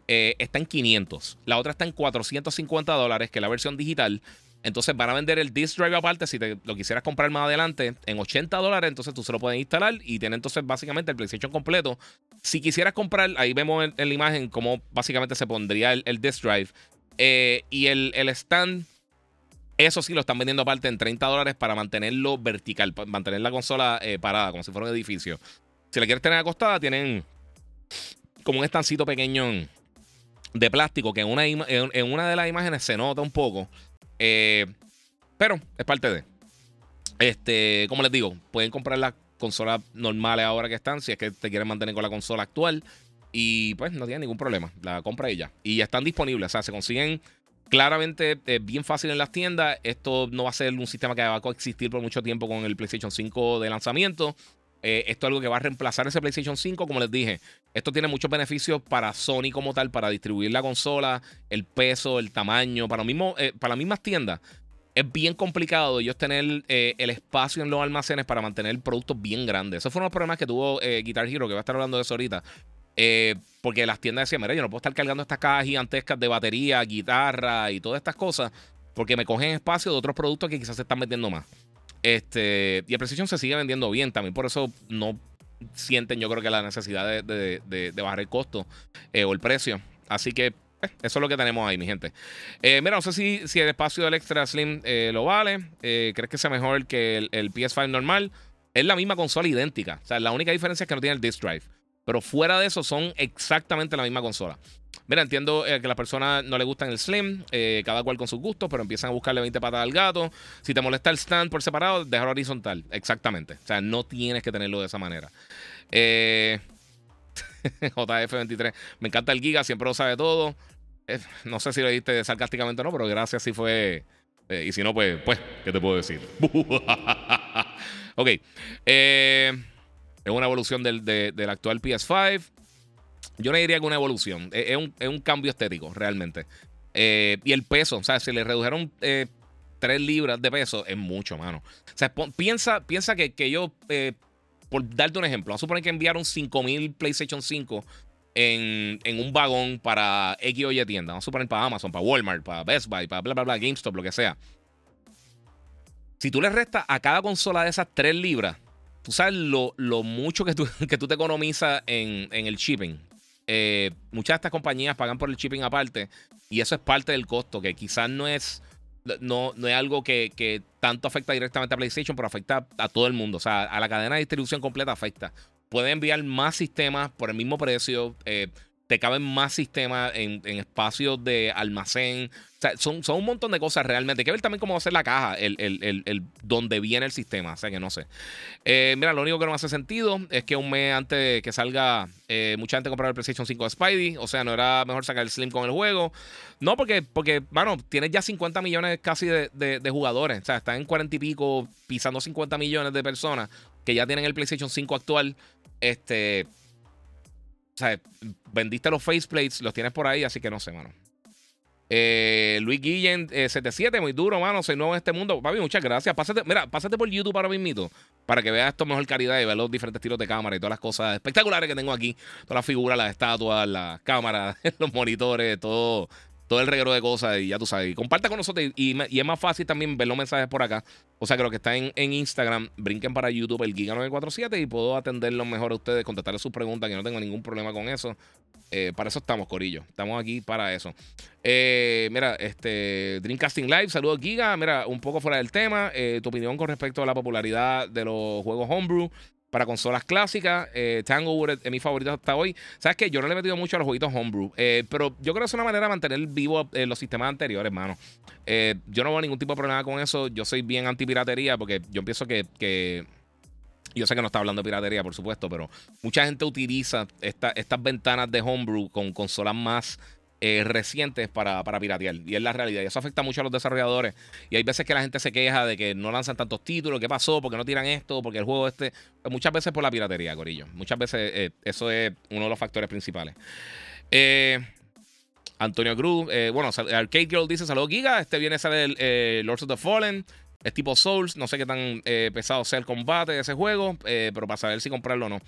eh, está en 500. La otra está en 450 dólares, que es la versión digital. Entonces van a vender el disk drive aparte. Si te lo quisieras comprar más adelante en 80 dólares, entonces tú se lo puedes instalar y tiene entonces básicamente el PlayStation completo. Si quisieras comprar, ahí vemos en, la imagen cómo básicamente se pondría el, el disk drive. Eh, y el, el, stand, eso sí lo están vendiendo aparte en 30 dólares para mantenerlo vertical, para mantener la consola eh, parada, como si fuera un edificio. Si la quieres tener acostada, tienen como un estancito pequeño de plástico que en una, en, una de las imágenes se nota un poco. Eh, pero es parte de. Este, como les digo, pueden comprar las consolas normales ahora que están, si es que te quieren mantener con la consola actual. Y pues no tienen ningún problema. La compra ella. Y ya están disponibles. O sea, se consiguen claramente eh, bien fácil en las tiendas. Esto no va a ser un sistema que va a coexistir por mucho tiempo con el PlayStation 5 de lanzamiento. Eh, esto es algo que va a reemplazar ese PlayStation 5, como les dije. Esto tiene muchos beneficios para Sony como tal, para distribuir la consola, el peso, el tamaño, para, mismo, eh, para las mismas tiendas. Es bien complicado ellos tener eh, el espacio en los almacenes para mantener productos bien grandes. Esos fueron los problemas que tuvo Guitar Hero, que va a estar hablando de eso ahorita. porque las tiendas decían, mira, yo no puedo estar cargando estas cajas gigantescas de batería, guitarra y todas estas cosas, porque me cogen espacio de otros productos que quizás se están vendiendo más. Este, y el PlayStation se sigue vendiendo bien también, por eso no sienten yo creo que la necesidad de, bajar el costo eh, o el precio. Así que eh, eso es lo que tenemos ahí, mi gente. Eh, mira, no sé si, si, el espacio del Extra Slim lo vale. ¿Crees que sea mejor que el, el, PS5 normal? Es la misma consola idéntica. O sea, la única diferencia es que no tiene el disk drive. Pero fuera de eso, son exactamente la misma consola. Mira, entiendo eh, que las personas no le gustan el Slim, eh, cada cual con sus gustos, pero empiezan a buscarle 20 patas al gato. Si te molesta el stand por separado, dejarlo horizontal. Exactamente. O sea, no tienes que tenerlo de esa manera. Eh, JF23. Me encanta el Giga, siempre lo sabe todo. no sé si lo diste sarcásticamente o no, pero gracias si fue. y si no, pues, pues, ¿qué te puedo decir? ok. es una evolución del, del actual PS5. Yo no diría que una evolución, es, un, cambio estético realmente. Eh, y el peso, o sea, si le redujeron eh, 3 libras de peso, es mucho, mano. O sea, piensa, piensa que, yo, eh, por darte un ejemplo, vamos a suponer que enviaron 5000 PlayStation 5 en, un vagón para X o Y tienda. Vamos a suponer para Amazon, para Walmart, para Best Buy, para bla, bla, bla, GameStop, lo que sea. Si tú le restas a cada consola de esas 3 libras, tú sabes lo, mucho que tú, te economizas en el shipping. Eh, muchas de estas compañías pagan por el shipping aparte y eso es parte del costo, que quizás no es, no, no es algo que, tanto afecta directamente a PlayStation, pero afecta a todo el mundo. O sea, a la cadena de distribución completa afecta. Puede enviar más sistemas por el mismo precio. Eh, te caben más sistemas en, espacios de almacén. O sea, son, son, un montón de cosas realmente. Hay que ver también cómo va a ser la caja, el, el, donde viene el sistema. O sea que no sé. Eh, mira, lo único que no hace sentido es que un mes antes de que salga, eh, mucha gente compraba el PlayStation 5 de Spidey. O sea, no era mejor sacar el Slim con el juego. No, porque, porque bueno, tienes ya 50 millones casi de, de jugadores. O sea, están en 40 y pico, pisando 50 millones de personas que ya tienen el PlayStation 5 actual. Este o sea, vendiste los faceplates, los tienes por ahí, así que no sé, mano. Eh, Luis Guillén, 77, eh, muy duro, mano. Soy nuevo en este mundo. Papi, muchas gracias. Pásate, mira, pásate por YouTube ahora mismito para que veas esto mejor calidad y ver los diferentes tiros de cámara y todas las cosas espectaculares que tengo aquí. Todas las figuras, las estatuas, las cámaras, los monitores, todo. Todo el reguero de cosas y ya tú sabes. comparta con nosotros y, es más fácil también ver los mensajes por acá. O sea que los que están en, Instagram, brinquen para YouTube el Giga947 y puedo atenderlos mejor a ustedes, contestarles sus preguntas, que no tengo ningún problema con eso. Eh, para eso estamos, Corillo. Estamos aquí para eso. Eh, mira, este Dreamcasting Live, saludos Giga. Mira, un poco fuera del tema. Eh, tu opinión con respecto a la popularidad de los juegos Homebrew para consolas clásicas. Eh, Tango es mi favorito hasta hoy. ¿Sabes qué? Yo no le he metido mucho a los jueguitos homebrew, eh, pero yo creo que es una manera de mantener vivo eh, los sistemas anteriores, hermano. yo no veo ningún tipo de problema con eso. Yo soy bien anti-piratería porque yo pienso que, Yo sé que no está hablando de piratería, por supuesto, pero mucha gente utiliza estas ventanas de homebrew con consolas más eh, recientes para, para, piratear. Y es la realidad. Y eso afecta mucho a los desarrolladores. Y hay veces que la gente se queja de que no lanzan tantos títulos. ¿Qué pasó? porque no tiran esto? Porque el juego este. Muchas veces por la piratería, Corillo. Muchas veces eh, eso es uno de los factores principales. Eh, Antonio Cruz. bueno, Arcade Girl dice: Saludos, Giga. Este viene sale el Lords of the Fallen. Es tipo Souls. No sé qué tan pesado sea el combate de ese juego. pero para saber si comprarlo o no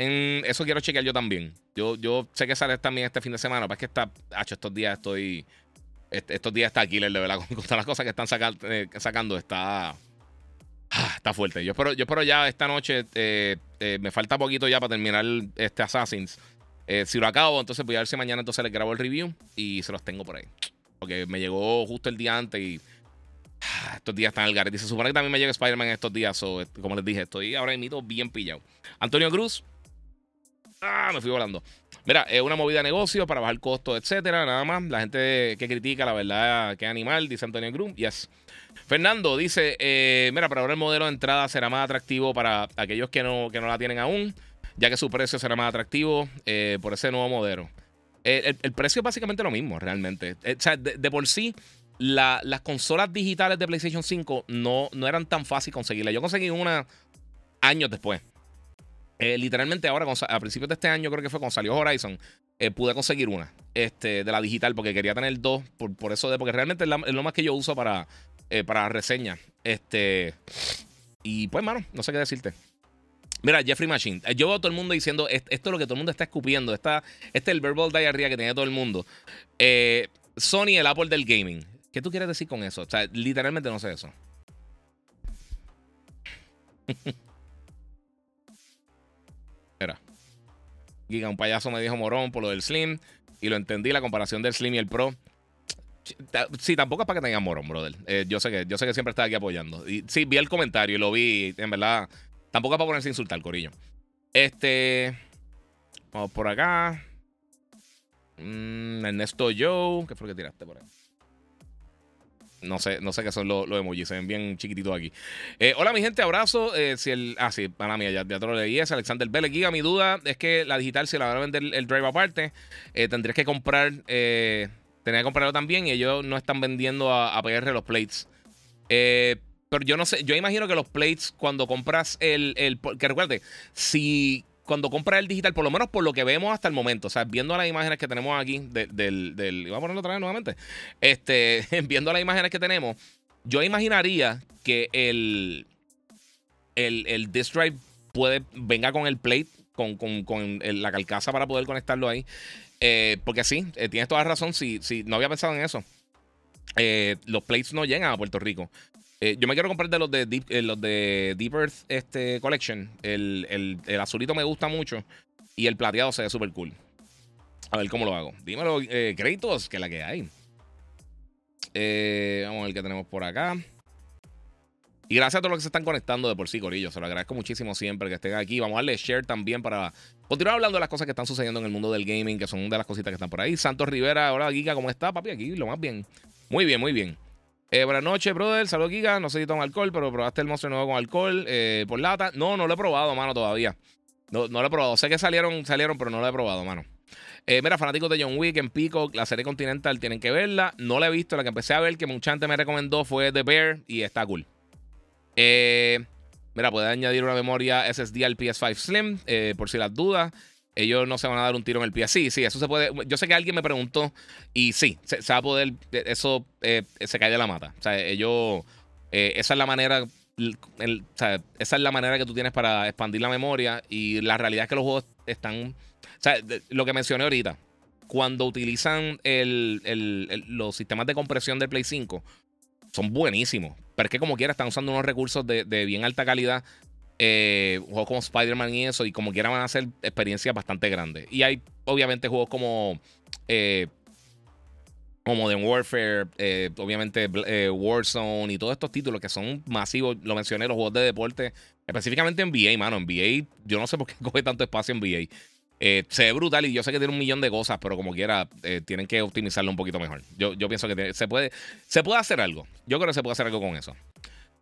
eso quiero chequear yo también. Yo, yo sé que sale también este fin de semana, pero es que está, hecho estos días estoy, estos días está killer, de verdad, con, todas las cosas que están eh, sacando, está, ah, está fuerte. Yo espero, yo espero ya esta noche, eh, eh, me falta poquito ya para terminar este Assassins. si lo acabo, entonces voy a ver si mañana entonces le grabo el review y se los tengo por ahí. Porque me llegó justo el día antes y ah, estos días están al garete. Se supone que también me llega Spider-Man estos días. como les dije, estoy ahora mismo bien pillado. Antonio Cruz, Ah, me fui volando. Mira, es una movida de negocio para bajar costos, etcétera. Nada más. La gente que critica, la verdad, que animal, dice Antonio Grum. Yes. Fernando dice: eh, Mira, para ahora el modelo de entrada será más atractivo para aquellos que no, que no la tienen aún, ya que su precio será más atractivo eh, por ese nuevo modelo. Eh, el, precio es básicamente lo mismo, realmente. o sea, de, por sí, las consolas digitales de PlayStation 5 no, no eran tan fácil conseguirlas. Yo conseguí una años después. Eh, literalmente ahora, a principios de este año, creo que fue cuando salió Horizon, eh, pude conseguir una este, de la digital porque quería tener dos, por, eso de, porque realmente es, lo más que yo uso para, eh, para reseñas. Este, y pues, mano, no sé qué decirte. Mira, Jeffrey Machine. Yo veo a todo el mundo diciendo, esto es lo que todo el mundo está escupiendo. este es el verbal diarrhea que tiene todo el mundo. Sony, el Apple del gaming. ¿Qué tú quieres decir con eso? O sea, literalmente no sé eso. Giga, un payaso me dijo morón por lo del Slim. Y lo entendí, la comparación del Slim y el Pro. Sí, tampoco es para que tengan morón, brother. Eh, yo, sé que, yo sé que siempre está aquí apoyando. Y sí, vi el comentario y lo vi. En verdad, tampoco es para ponerse a insultar, Corillo. Este. Vamos por acá. Mm, Ernesto Joe. ¿Qué fue lo que tiraste por ahí? No sé, no sé qué son los, emojis, se ven bien chiquititos aquí. Eh, hola, mi gente, abrazo. Eh, si el, ah, sí, para mí, ya, ya te lo leí. Es Alexander Vélez. Giga, mi duda es que la digital, si la van a vender el, drive aparte, eh, tendrías que comprar, eh, que comprarlo también y ellos no están vendiendo a, a PR los plates. pero yo no sé, yo imagino que los plates, cuando compras el, el que recuerde, si cuando compras el digital, por lo menos por lo que vemos hasta el momento, o sea, viendo las imágenes que tenemos aquí del, del, Vamos a ponerlo otra vez nuevamente. Este, viendo las imágenes que tenemos, yo imaginaría que el, el, el disk drive puede, venga con el plate, con, la carcasa para poder conectarlo ahí. Eh, porque sí, eh, tienes toda la razón. Si, si no había pensado en eso. Eh, los plates no llegan a Puerto Rico. Eh, yo me quiero comprar de los de Deep, eh, los de Deep Earth este, Collection. El, azulito me gusta mucho. Y el plateado se ve súper cool. A ver cómo lo hago. Dímelo, eh, créditos, que la que hay. vamos a ver qué tenemos por acá. Y gracias a todos los que se están conectando de por sí, Corillo. Se lo agradezco muchísimo siempre que estén aquí. Vamos a darle share también para continuar hablando de las cosas que están sucediendo en el mundo del gaming, que son de las cositas que están por ahí. Santos Rivera, hola Giga, ¿cómo está, papi? Aquí, lo más bien. Muy bien, muy bien. Eh, buenas noches, brother. Saludos, Giga. No sé si toma alcohol, pero probaste el monstruo nuevo con alcohol eh, por lata. No, no lo he probado, mano, todavía. No, lo he probado. Sé que salieron, salieron, pero no lo he probado, mano. Eh, mira, fanáticos de John Wick en Pico, la serie Continental, tienen que verla. No la he visto. La que empecé a ver, que mucha gente me recomendó, fue The Bear y está cool. Mira, puede añadir una memoria SSD al PS5 Slim, por si las dudas ellos no se van a dar un tiro en el pie. Sí, sí, eso se puede. Yo sé que alguien me preguntó y sí, se, va a poder. Eso eh, se cae de la mata. O sea, ellos. Eh, esa es la manera. o sea, esa es la manera que tú tienes para expandir la memoria. Y la realidad es que los juegos están. O sea, lo que mencioné ahorita. cuando utilizan los sistemas de compresión del Play 5, son buenísimos. Pero es que como quiera están usando unos recursos de, bien alta calidad. Eh, juegos como Spider-Man y eso, y como quiera van a ser experiencias bastante grandes. Y hay obviamente juegos como eh, como Modern Warfare, eh, obviamente Warzone y todos estos títulos que son masivos. Lo mencioné, los juegos de deporte, específicamente en NBA, mano. En NBA, yo no sé por qué coge tanto espacio en NBA. Se ve brutal y yo sé que tiene un millón de cosas, pero como quiera, tienen que optimizarlo un poquito mejor. Yo, yo pienso que se, puede, se puede hacer algo. Yo creo que se puede hacer algo con eso.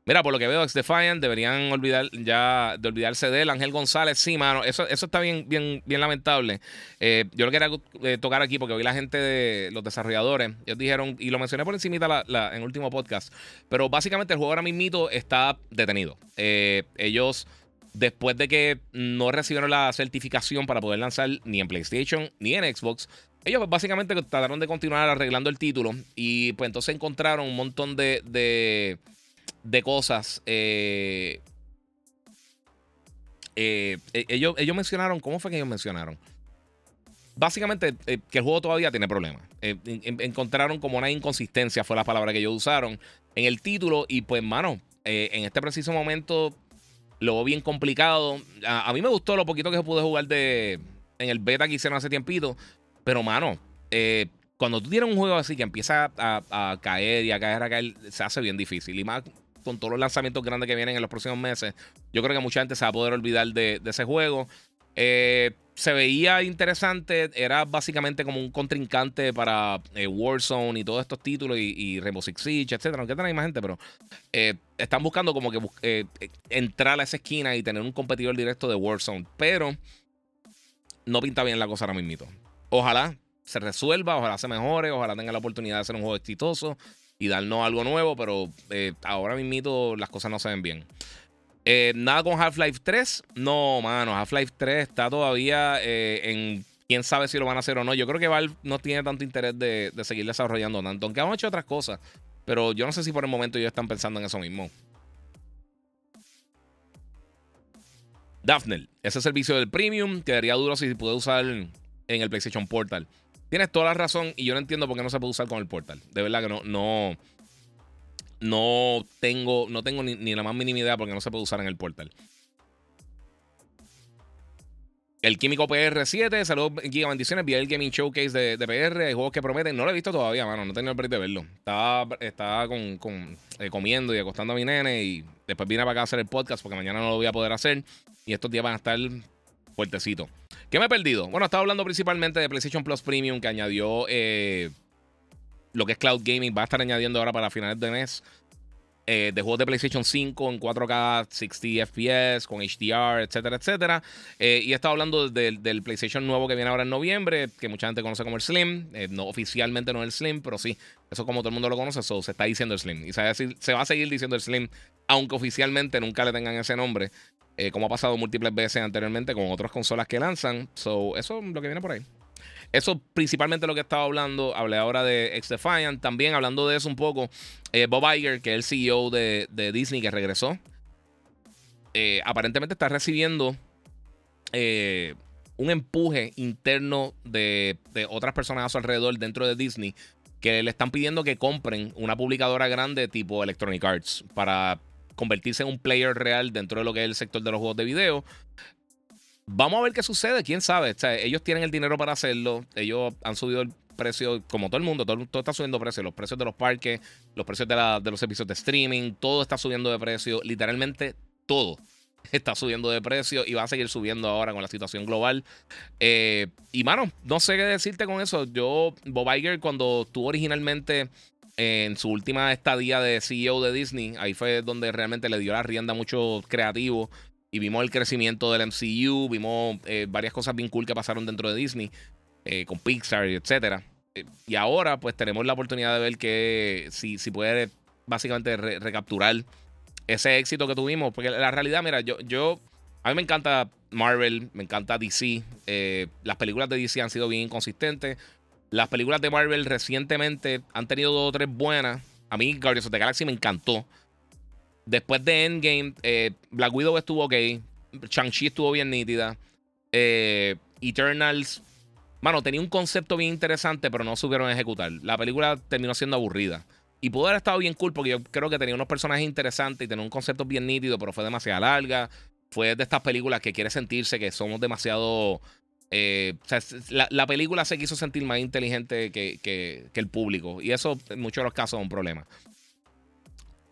Mira, por lo que veo, Ex deberían olvidar ya de olvidarse de él. Ángel González, sí, mano. Eso, eso está bien, bien, bien lamentable. Eh, yo lo quería eh, tocar aquí porque vi la gente de los desarrolladores. Ellos dijeron, y lo mencioné por encima la, en el último podcast. Pero básicamente el juego ahora mismo está detenido. Eh, ellos, después de que no recibieron la certificación para poder lanzar ni en PlayStation ni en Xbox, ellos básicamente trataron de continuar arreglando el título. Y pues entonces encontraron un montón de cosas. Eh, eh, eh, ellos, ellos mencionaron, ¿cómo fue que ellos mencionaron? Básicamente que el juego todavía tiene problemas. encontraron como una inconsistencia, fue la palabra que ellos usaron en el título. Y pues, mano, en este preciso momento lo veo bien complicado. A, mí me gustó lo poquito que pude jugar de, en el beta que hicieron hace tiempito. Pero, mano, cuando tú tienes un juego así que empieza a, caer y a caer, a caer, se hace bien difícil. Y más con todos los lanzamientos grandes que vienen en los próximos meses, yo creo que mucha gente se va a poder olvidar de, ese juego. Eh, se veía interesante, era básicamente como un contrincante para eh, Warzone y todos estos títulos y, Rainbow Six Siege, etcétera. Aunque hay más gente, pero eh, están buscando como que entrar a esa esquina y tener un competidor directo de Warzone. Pero no pinta bien la cosa ahora mismo. Ojalá se resuelva, ojalá se mejore, ojalá tenga la oportunidad de hacer un juego exitoso y darnos algo nuevo, pero eh, ahora mismo las cosas no se ven bien. Eh, nada con Half-Life 3. No, mano, Half-Life 3 está todavía eh, en quién sabe si lo van a hacer o no. Yo creo que Valve no tiene tanto interés de, seguir desarrollando tanto, aunque han hecho otras cosas. Pero yo no sé si por el momento ellos están pensando en eso mismo. Daphne, ese servicio del premium quedaría duro si puede usar en el PlayStation Portal. Tienes toda la razón y yo no entiendo por qué no se puede usar con el portal. De verdad que no, no, no tengo, no tengo ni, la más mínima idea porque no se puede usar en el portal. El Químico PR7, saludos, Giga Bendiciones. Vi el Gaming Showcase de, PR, hay juegos que prometen. No lo he visto todavía, mano. No he tenido el break de verlo. Estaba, estaba con, eh, comiendo y acostando a mi nene y después vine para acá a hacer el podcast porque mañana no lo voy a poder hacer. Y estos días van a estar fuertecitos. ¿Qué me he perdido? Bueno, estaba hablando principalmente de PlayStation Plus Premium que añadió eh, lo que es Cloud Gaming. Va a estar añadiendo ahora para finales de mes. Eh, de juegos de PlayStation 5 en 4K, 60 FPS, con HDR, etcétera, etcétera. Eh, y he estado hablando del PlayStation nuevo que viene ahora en noviembre, que mucha gente conoce como el Slim. no oficialmente no es el Slim, pero sí, eso como todo el mundo lo conoce, eso se está diciendo el Slim. Y se va a seguir diciendo el Slim, aunque oficialmente nunca le tengan ese nombre. Eh, como ha pasado múltiples veces anteriormente con otras consolas que lanzan. So, eso es lo que viene por ahí. Eso principalmente lo que estaba hablando. Hablé ahora de X. También hablando de eso un poco. Eh, Bob Iger, que es el CEO de, Disney que regresó. Eh, aparentemente está recibiendo un empuje interno de, de, otras personas a su alrededor dentro de Disney que le están pidiendo que compren una publicadora grande tipo Electronic Arts para convertirse en un player real dentro de lo que es el sector de los juegos de video. Vamos a ver qué sucede, quién sabe. ellos tienen el dinero para hacerlo. Ellos han subido el precio, como todo el mundo, todo, está subiendo precios. Los precios de los parques, los precios de, los servicios de streaming, todo está subiendo de precio. Literalmente todo está subiendo de precio y va a seguir subiendo ahora con la situación global. Eh, y mano, no sé qué decirte con eso. Yo, Bob Iger, cuando tuvo originalmente en su última estadía de CEO de Disney, ahí fue donde realmente le dio la rienda a muchos creativos y vimos el crecimiento del MCU, vimos eh, varias cosas bien cool que pasaron dentro de Disney, eh, con Pixar, etc. Eh, y ahora pues tenemos la oportunidad de ver que si, si puede básicamente recapturar ese éxito que tuvimos, porque la realidad, mira, yo, yo, a mí me encanta Marvel, me encanta DC, las películas de DC han sido bien inconsistentes. Las películas de Marvel recientemente han tenido dos o tres buenas. A mí Guardians of the Galaxy me encantó. Después de Endgame, eh, Black Widow estuvo ok. Shang-Chi estuvo bien nítida. Eh, Eternals mano, tenía un concepto bien interesante, pero no supieron ejecutar. La película terminó siendo aburrida. Y pudo haber estado bien cool porque yo creo que tenía unos personajes interesantes y tenía un concepto bien nítido, pero fue demasiado larga. Fue de estas películas que quiere sentirse que somos demasiado. Eh, sea, la, película se quiso sentir más inteligente que, que, el público. Y eso en muchos de los casos es un problema.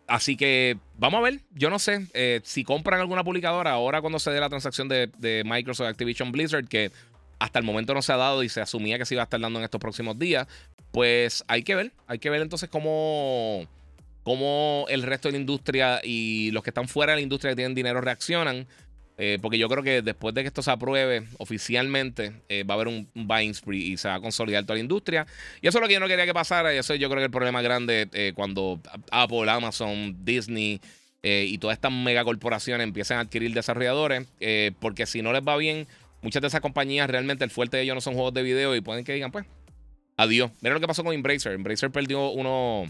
Así que vamos a ver. Yo no sé eh, si compran alguna publicadora ahora cuando se dé la transacción de, de Microsoft Activision Blizzard, que hasta el momento no se ha dado y se asumía que se iba a estar dando en estos próximos días. Pues hay que ver, hay que ver entonces cómo, cómo el resto de la industria y los que están fuera de la industria que tienen dinero reaccionan. Eh, porque yo creo que después de que esto se apruebe oficialmente, eh, va a haber un, buying spree y se va a consolidar toda la industria. Y eso es lo que yo no quería que pasara. Y eso yo creo que el problema grande eh, cuando Apple, Amazon, Disney y todas estas megacorporaciones empiezan a adquirir desarrolladores. porque si no les va bien, muchas de esas compañías realmente el fuerte de ellos no son juegos de video y pueden que digan, pues, adiós. Mira lo que pasó con Embracer. Embracer perdió uno,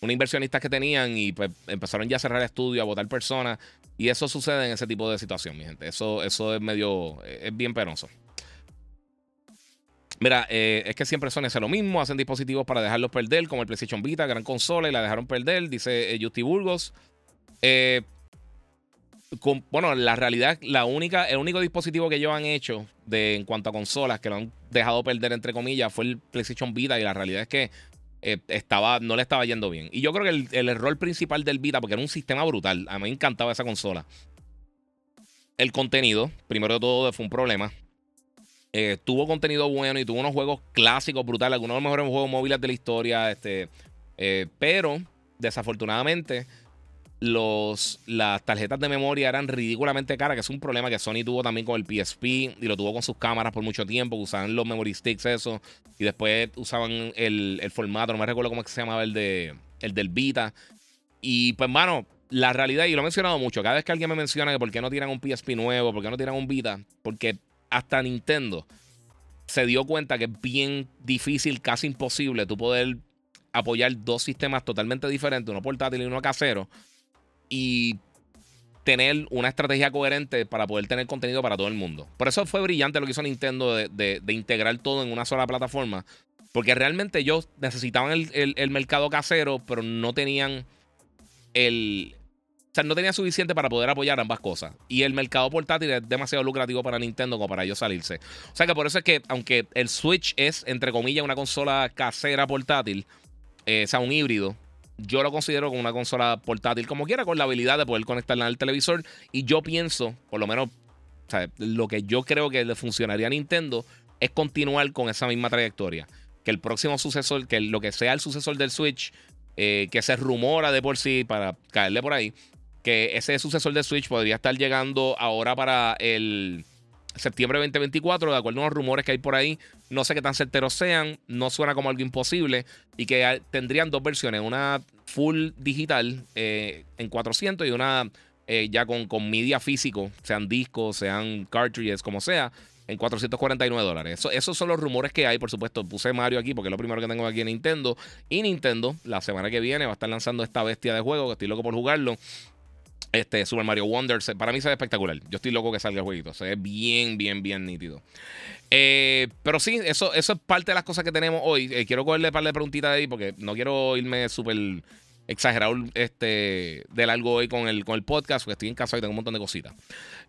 unos inversionistas que tenían y pues empezaron ya a cerrar estudios, a votar personas. Y eso sucede en ese tipo de situación, mi gente. Eso, eso es medio, es bien penoso. Mira, eh, es que siempre son ese lo mismo. Hacen dispositivos para dejarlos perder, como el PlayStation Vita, gran consola, y la dejaron perder, dice eh, Justy Burgos. Eh, bueno, la realidad, la única, el único dispositivo que ellos han hecho de, en cuanto a consolas que lo han dejado perder, entre comillas, fue el PlayStation Vita. Y la realidad es que eh, estaba, no le estaba yendo bien. Y yo creo que el, error principal del Vita, porque era un sistema brutal, a mí me encantaba esa consola. El contenido, primero de todo, fue un problema. Eh, tuvo contenido bueno y tuvo unos juegos clásicos brutales, algunos de los mejores juegos móviles de la historia. Este, eh, pero, desafortunadamente los, las tarjetas de memoria eran ridículamente caras, que es un problema que Sony tuvo también con el PSP y lo tuvo con sus cámaras por mucho tiempo, usaban los memory sticks, eso, y después usaban el, formato, no me recuerdo cómo es que se llamaba el, de, el del Vita. Y pues, mano, la realidad, y lo he mencionado mucho, cada vez que alguien me menciona que por qué no tiran un PSP nuevo, por qué no tiran un Vita, porque hasta Nintendo se dio cuenta que es bien difícil, casi imposible, tú poder apoyar dos sistemas totalmente diferentes, uno portátil y uno casero y tener una estrategia coherente para poder tener contenido para todo el mundo. Por eso fue brillante lo que hizo Nintendo de, integrar todo en una sola plataforma. Porque realmente ellos necesitaban el, mercado casero, pero no tenían el. O sea, no tenían suficiente para poder apoyar ambas cosas. Y el mercado portátil es demasiado lucrativo para Nintendo como para ellos salirse. O sea que por eso es que, aunque el Switch es, entre comillas, una consola casera portátil, eh, o sea, un híbrido, yo lo considero como una consola portátil, como quiera, con la habilidad de poder conectarla al televisor. Y yo pienso, por lo menos, lo que yo creo que le funcionaría a Nintendo es continuar con esa misma trayectoria. Que el próximo sucesor, que lo que sea el sucesor del Switch, eh, que se rumora de por sí, para caerle por ahí, que ese sucesor del Switch podría estar llegando ahora para el septiembre 2024, de acuerdo a los rumores que hay por ahí. No sé qué tan certeros sean, no suena como algo imposible. Y que tendrían dos versiones: una full digital eh, en 400 y una eh, ya con, con media físico, sean discos, sean cartridges, como sea, en 449 dólares. Eso, esos son los rumores que hay. Por supuesto, puse Mario aquí porque es lo primero que tengo aquí en Nintendo. Y Nintendo, la semana que viene, va a estar lanzando esta bestia de juego que estoy loco por jugarlo. Este Super Mario Wonder, para mí se ve espectacular. Yo estoy loco que salga el jueguito. Se ve bien, bien, bien nítido. Eh, pero sí, eso, eso es parte de las cosas que tenemos hoy. Eh, quiero cogerle un par de preguntitas ahí porque no quiero irme súper exagerado este, de largo hoy con el, con el podcast, porque estoy en casa y tengo un montón de cositas.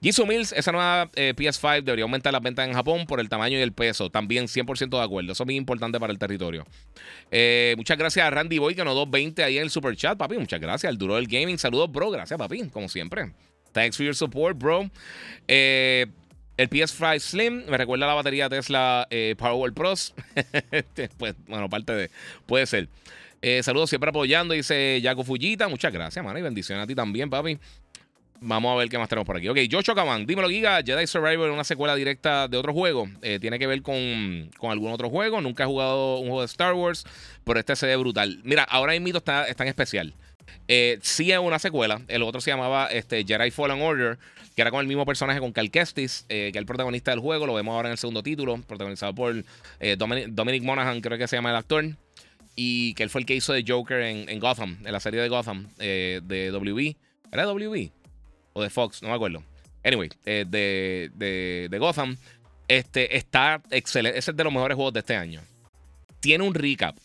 Jisoo Mills, esa nueva eh, PS5 debería aumentar las ventas en Japón por el tamaño y el peso. También 100% de acuerdo. Eso es muy importante para el territorio. Eh, muchas gracias a Randy Boy, que nos dio 20 ahí en el super chat, papi. Muchas gracias. El duro del gaming. Saludos, bro. Gracias, papi. Como siempre. Thanks for your support, bro. Eh, el PS5 Slim me recuerda a la batería Tesla Powerwall Pros. pues, bueno, parte de. Puede ser. Eh, saludos siempre apoyando, dice Jaco Fujita. Muchas gracias, mano. Y bendiciones a ti también, papi. Vamos a ver qué más tenemos por aquí. Ok, Joshua Kaman, dímelo, Giga. Jedi Survivor una secuela directa de otro juego. Eh, tiene que ver con, con, algún otro juego. Nunca he jugado un juego de Star Wars, pero este se ve brutal. Mira, ahora mismo está, está en especial. Eh, sí es una secuela. El otro se llamaba este, Jedi Fallen Order, que era con el mismo personaje, con Cal Kestis, que es el protagonista del juego. Lo vemos ahora en el segundo título, protagonizado por Dominic, Dominic Monaghan, creo que se llama el actor y que él fue el que hizo de Joker en, Gotham, en la serie de Gotham eh, de WB. ¿Era WB? O de Fox, no me acuerdo. Anyway, eh, de, de, Gotham. Este está excelente. Es de los mejores juegos de este año. Tiene un recap.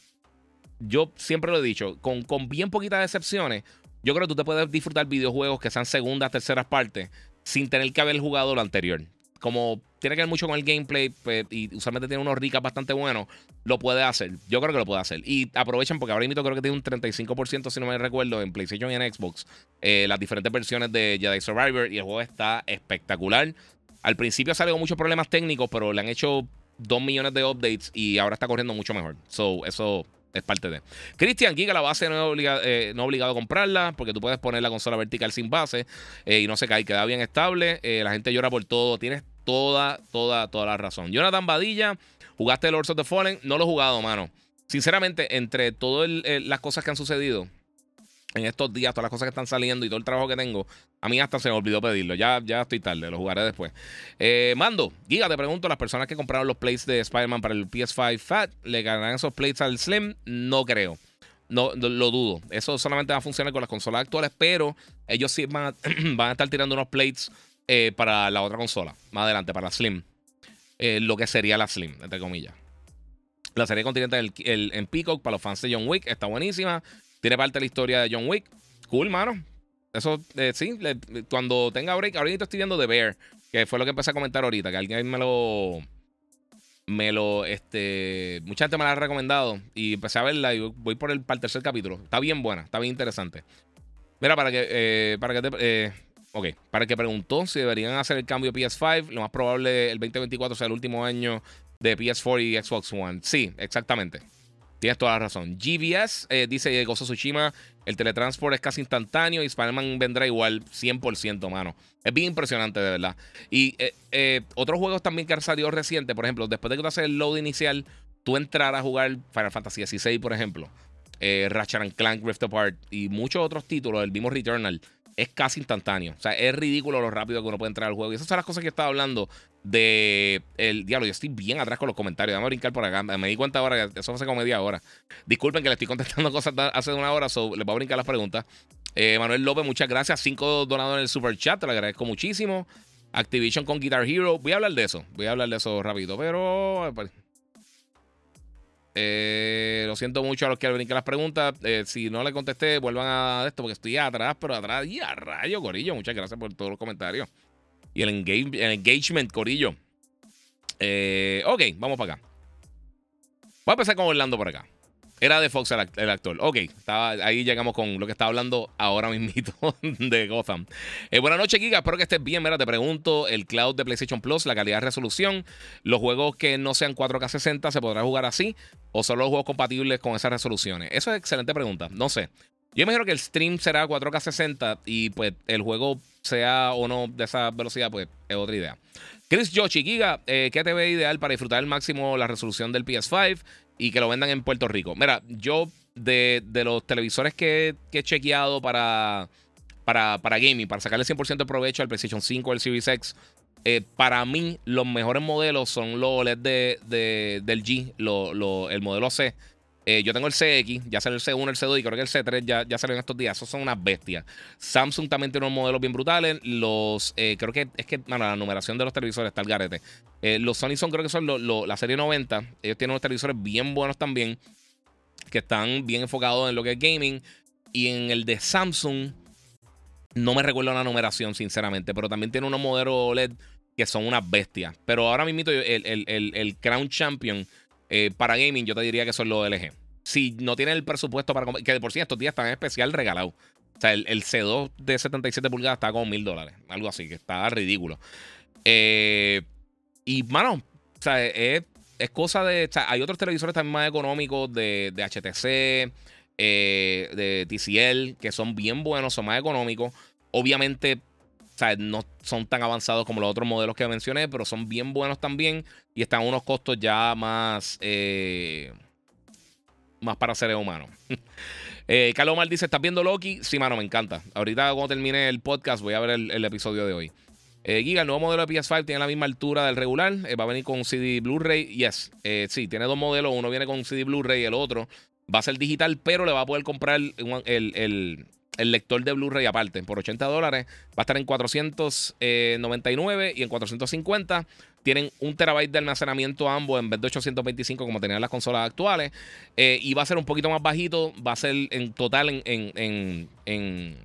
Yo siempre lo he dicho, con, con bien poquitas excepciones, yo creo que tú te puedes disfrutar videojuegos que sean segundas, terceras partes, sin tener que haber jugado lo anterior. Como tiene que ver mucho con el gameplay pues, y usualmente tiene unos recaps bastante buenos, lo puede hacer. Yo creo que lo puede hacer. Y aprovechen porque ahora mismo creo que tiene un 35%, si no me recuerdo, en PlayStation y en Xbox, eh, las diferentes versiones de Jedi Survivor y el juego está espectacular. Al principio salió muchos problemas técnicos, pero le han hecho 2 millones de updates y ahora está corriendo mucho mejor. So, eso es parte de. Cristian Giga, la base no eh, obligado a comprarla porque tú puedes poner la consola vertical sin base eh, y no se cae, queda bien estable. Eh, la gente llora por todo. Tienes toda, toda, toda la razón. Jonathan Badilla, jugaste Lords of the Fallen. No lo he jugado, mano. Sinceramente, entre todas las cosas que han sucedido, en estos días, todas las cosas que están saliendo y todo el trabajo que tengo, a mí hasta se me olvidó pedirlo. Ya, ya estoy tarde, lo jugaré después. Eh, Mando, Giga, te pregunto, las personas que compraron los plates de Spider-Man para el PS5 Fat, ¿le ganarán esos plates al Slim? No creo. No, lo dudo. Eso solamente va a funcionar con las consolas actuales, pero ellos sí van a, estar tirando unos plates eh, para la otra consola, más adelante, para la Slim. Eh, lo que sería la Slim, entre comillas. La serie continental en Peacock para los fans de John Wick está buenísima. Tiene parte de la historia de John Wick. Cool, mano. Eso, eh, sí, cuando tenga break, ahorita estoy viendo The Bear, que fue lo que empecé a comentar ahorita, que alguien me lo. Me lo. Este. Mucha gente me la ha recomendado. Y empecé a verla y voy por el, para el tercer capítulo. Está bien buena, está bien interesante. Mira, para que. Eh, para que te, eh, ok, para que preguntó si deberían hacer el cambio PS5, lo más probable el 2024 sea el último año de PS4 y Xbox One. Sí, exactamente. Tienes toda la razón. GBS eh, dice Gozo Tsushima, el teletransport es casi instantáneo y Spider-Man vendrá igual 100%, mano. Es bien impresionante, de verdad. Y eh, eh, otros juegos también que han salido reciente, por ejemplo, después de que tú haces el load inicial, tú entrar a jugar Final Fantasy XVI, por ejemplo, Ratchet and Clank Rift Apart y muchos otros títulos, el mismo Returnal es casi instantáneo. O sea, es ridículo lo rápido que uno puede entrar al juego. Y esas son las cosas que estaba hablando de el diablo. Yo estoy bien atrás con los comentarios. Vamos a brincar por acá. Me di cuenta ahora eso hace como media hora. Disculpen que le estoy contestando cosas hace una hora, so les voy a brincar las preguntas. Eh, Manuel López, muchas gracias. Cinco donados en el super chat, te lo agradezco muchísimo. Activision con Guitar Hero. Voy a hablar de eso. Voy a hablar de eso rápido. Pero. Pues, eh, lo siento mucho a los que brinquen las preguntas. Eh, si no le contesté, vuelvan a esto porque estoy atrás, pero atrás y a rayo, Corillo. Muchas gracias por todos los comentarios. Y el, engagement, Corillo. Eh, ok, vamos para acá. Voy a empezar con Orlando por acá. Era de Fox el, actor. Ok, ahí llegamos con lo que estaba hablando ahora mismito de Gotham. Eh, buenas noches, Giga. Espero que estés bien. Mira, te pregunto, el cloud de PlayStation Plus, la calidad de resolución, los juegos que no sean 4K 60, ¿se podrá jugar así? ¿O solo los juegos compatibles con esas resoluciones? Eso es excelente pregunta. No sé. Yo imagino que el stream será 4K 60 y pues el juego sea o no de esa velocidad, pues es otra idea. Chris Yoshi, Giga, eh, ¿qué te ve ideal para disfrutar al máximo la resolución del PS5? y que lo vendan en Puerto Rico. Mira, yo de, los televisores que, he chequeado para, para, para, gaming, para sacarle 100% de provecho al PlayStation 5 o el Series X, eh, para mí los mejores modelos son los OLED de, del G, el modelo C. Eh, yo tengo el CX, ya salió el C1, el C2 y creo que el C3 ya, ya salió en estos días. Esos son unas bestias. Samsung también tiene unos modelos bien brutales. Los, eh, creo que es que, bueno, la numeración de los televisores está el garete. Eh, los Sony son, creo que son la serie 90. Ellos tienen unos televisores bien buenos también, que están bien enfocados en lo que es gaming. Y en el de Samsung, no me recuerdo la numeración, sinceramente, pero también tiene unos modelos OLED que son unas bestias. Pero ahora mismo el, el, el Crown Champion eh, para gaming, yo te diría que son los LG. Si no tienen el presupuesto para que de por sí estos días están en especial regalados. O sea, el, C2 de 77 pulgadas está con mil dólares. Algo así, que está ridículo. Eh, y, mano, o sea, es, cosa de. O sea, hay otros televisores también más económicos de, de HTC, eh, de TCL, que son bien buenos, son más económicos. Obviamente, sea, no son tan avanzados como los otros modelos que mencioné, pero son bien buenos también y están a unos costos ya más, eh, más para seres humanos. eh, Carlos Omar dice, ¿estás viendo Loki? Sí, mano, me encanta. Ahorita cuando termine el podcast voy a ver el, episodio de hoy. Eh, Giga, el nuevo modelo de PS5 tiene la misma altura del regular. Va a venir con CD Blu-ray. Yes. Sí, tiene dos modelos. Uno viene con CD Blu-ray y el otro va a ser digital, pero le va a poder comprar el, el lector de Blu-ray aparte, por 80 dólares. Va a estar en 499 y en 450. Tienen un terabyte de almacenamiento ambos en vez de 825 como tenían las consolas actuales. Eh, y va a ser un poquito más bajito. Va a ser en total en, en, en,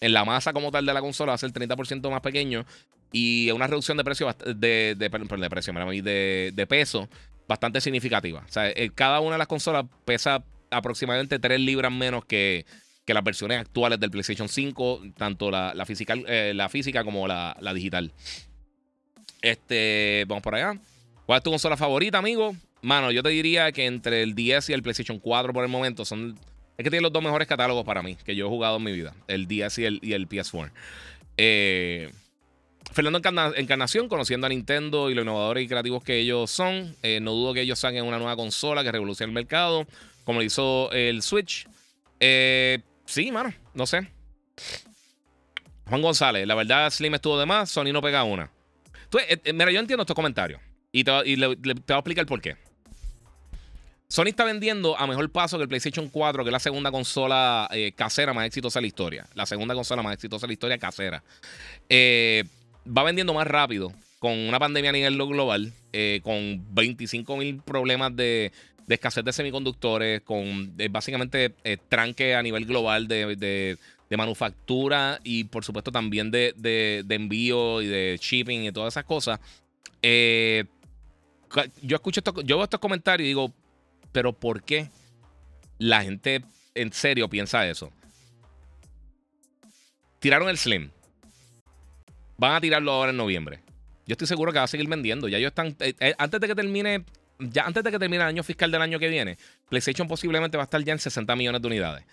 en, la masa como tal de la consola. Va a ser 30% más pequeño. Y una reducción de precio de, de, de peso bastante significativa. O sea, eh, cada una de las consolas pesa aproximadamente 3 libras menos que, que las versiones actuales del PlayStation 5, tanto la, la, eh, la física como la, la, digital. Este, vamos por allá. ¿Cuál es tu consola favorita, amigo? Mano, yo te diría que entre el 10 y el PlayStation 4 por el momento son. Es que tienen los dos mejores catálogos para mí que yo he jugado en mi vida: el 10 y el, y el PS4. Eh, Fernando Encarnación, conociendo a Nintendo y lo innovadores y creativos que ellos son, eh, no dudo que ellos saquen una nueva consola que revolucione el mercado, como lo hizo el Switch. Eh, sí, mano, no sé. Juan González, la verdad, Slim estuvo de más, Sony no pega una. Eh, mira, yo entiendo estos comentarios y, te, voy a explicar por qué. Sony está vendiendo a mejor paso que el PlayStation 4, que es la segunda consola casera más exitosa de la historia. La segunda consola más exitosa de la historia casera. Eh, va vendiendo más rápido con una pandemia a nivel global, eh, con 25 mil problemas de, escasez de semiconductores, con eh, básicamente eh, tranque a nivel global de, manufactura y por supuesto también de, envío y de shipping y todas esas cosas. yo escucho esto, yo veo estos comentarios y digo, pero ¿por qué la gente en serio piensa eso? Tiraron el Slim Van a tirarlo ahora en noviembre. Yo estoy seguro que va a seguir vendiendo. Ya ellos están. Eh, eh, antes de que termine. Ya antes de que termine el año fiscal del año que viene, PlayStation posiblemente va a estar ya en 60 millones de unidades.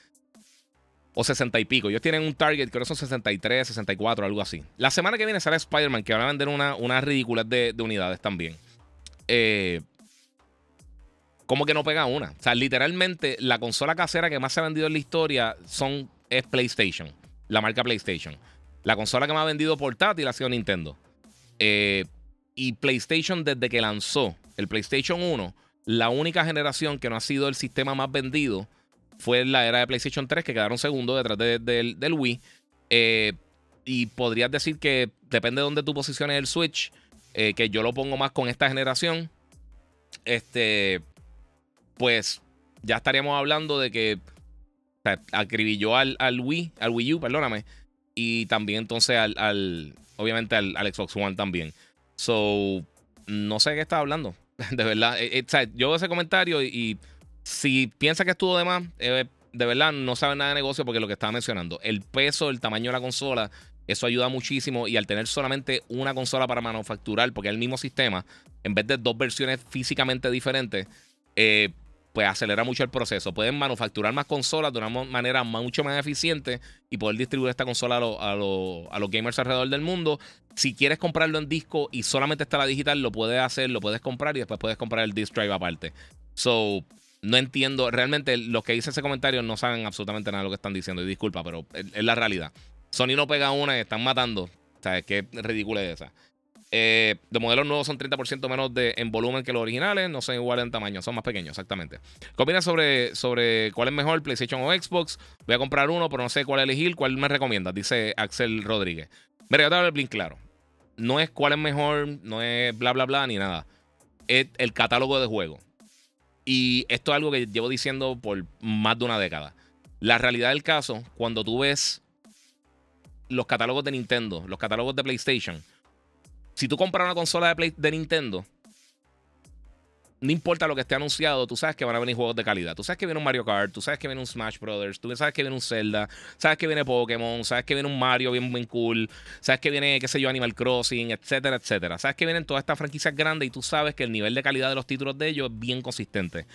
O 60 y pico. Ellos tienen un target, creo que son 63, 64, algo así. La semana que viene sale Spider-Man, que van a vender una, una ridículas de, unidades también. Eh, como que no pega una. O sea, literalmente la consola casera que más se ha vendido en la historia son, es PlayStation. La marca PlayStation. La consola que me ha vendido portátil ha sido Nintendo. Eh, y PlayStation, desde que lanzó el PlayStation 1, la única generación que no ha sido el sistema más vendido fue la era de PlayStation 3, que quedaron segundo detrás del Wii. Eh, y podrías decir que depende de dónde tú posiciones el Switch, eh, que yo lo pongo más con esta generación. Este, pues ya estaríamos hablando de que acribilló al, al Wii, al Wii U, perdóname y también entonces al, obviamente al, Xbox One también. So, no sé qué está hablando, de verdad. Eh, eh, yo veo ese comentario y, si piensa que estuvo de más, eh, de verdad no sabe nada de negocio porque lo que estaba mencionando, el peso, el tamaño de la consola, eso ayuda muchísimo y al tener solamente una consola para manufacturar, porque es el mismo sistema, en vez de dos versiones físicamente diferentes, eh, pues acelera mucho el proceso. Pueden manufacturar más consolas de una manera mucho más eficiente y poder distribuir esta consola a, los gamers alrededor del mundo. Si quieres comprarlo en disco y solamente está la digital, lo puedes hacer, lo puedes comprar y después puedes comprar el disc drive aparte. So, no entiendo. Realmente los que dicen ese comentario no saben absolutamente nada de lo que están diciendo. Y disculpa, pero es, la realidad. Sony no pega una y están matando. O qué ridícula es esa. Eh, de modelos nuevos son 30% menos de, en volumen que los originales, no son iguales en tamaño, son más pequeños, exactamente. ¿Qué opinas sobre, sobre cuál es mejor, PlayStation o Xbox? Voy a comprar uno, pero no sé cuál elegir. ¿Cuál me recomiendas? Dice Axel Rodríguez. Mira, yo te voy a bien claro. No es cuál es mejor, no es bla, bla, bla, ni nada. Es el catálogo de juego. Y esto es algo que llevo diciendo por más de una década. La realidad del caso, cuando tú ves los catálogos de Nintendo, los catálogos de PlayStation, si tú compras una consola de, Play, de Nintendo, no importa lo que esté anunciado, tú sabes que van a venir juegos de calidad. Tú sabes que viene un Mario Kart, tú sabes que viene un Smash Brothers, tú sabes que viene un Zelda, sabes que viene Pokémon, sabes que viene un Mario bien, bien cool, sabes que viene, qué sé yo, Animal Crossing, etcétera, etcétera. Sabes que vienen todas estas franquicias grandes y tú sabes que el nivel de calidad de los títulos de ellos es bien consistente.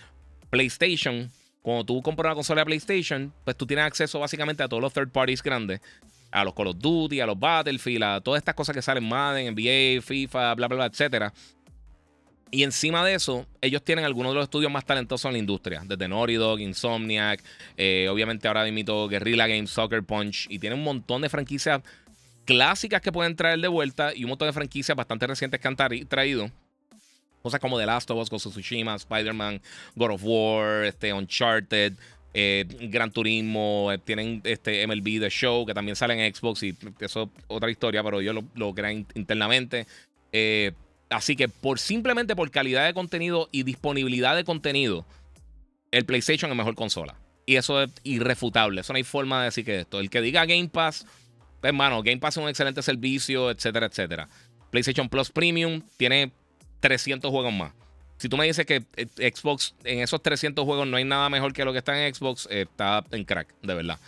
PlayStation, cuando tú compras una consola de PlayStation, pues tú tienes acceso básicamente a todos los third parties grandes a los Call of Duty, a los Battlefield, a todas estas cosas que salen Madden, NBA, FIFA, bla, bla, bla, etcétera. Y encima de eso, ellos tienen algunos de los estudios más talentosos en la industria, desde Naughty Dog, Insomniac, eh, obviamente ahora mismo Guerrilla Games, Soccer Punch, y tienen un montón de franquicias clásicas que pueden traer de vuelta y un montón de franquicias bastante recientes que han traído. Cosas como The Last of Us, Ghost of Tsushima, Spider-Man, God of War, este, Uncharted, eh, Gran Turismo, tienen este MLB The Show, que también sale en Xbox y eso es otra historia, pero yo lo, lo crean internamente. así que por simplemente por calidad de contenido y disponibilidad de contenido, el PlayStation es mejor consola. Y eso es irrefutable. Eso no hay forma de decir que esto. El que diga Game Pass, hermano, Game Pass es un excelente servicio, etcétera, etcétera. PlayStation Plus Premium tiene 300 juegos más. Si tú me dices que eh, Xbox en esos 300 juegos no hay nada mejor que lo que está en Xbox, eh, está en crack, de verdad.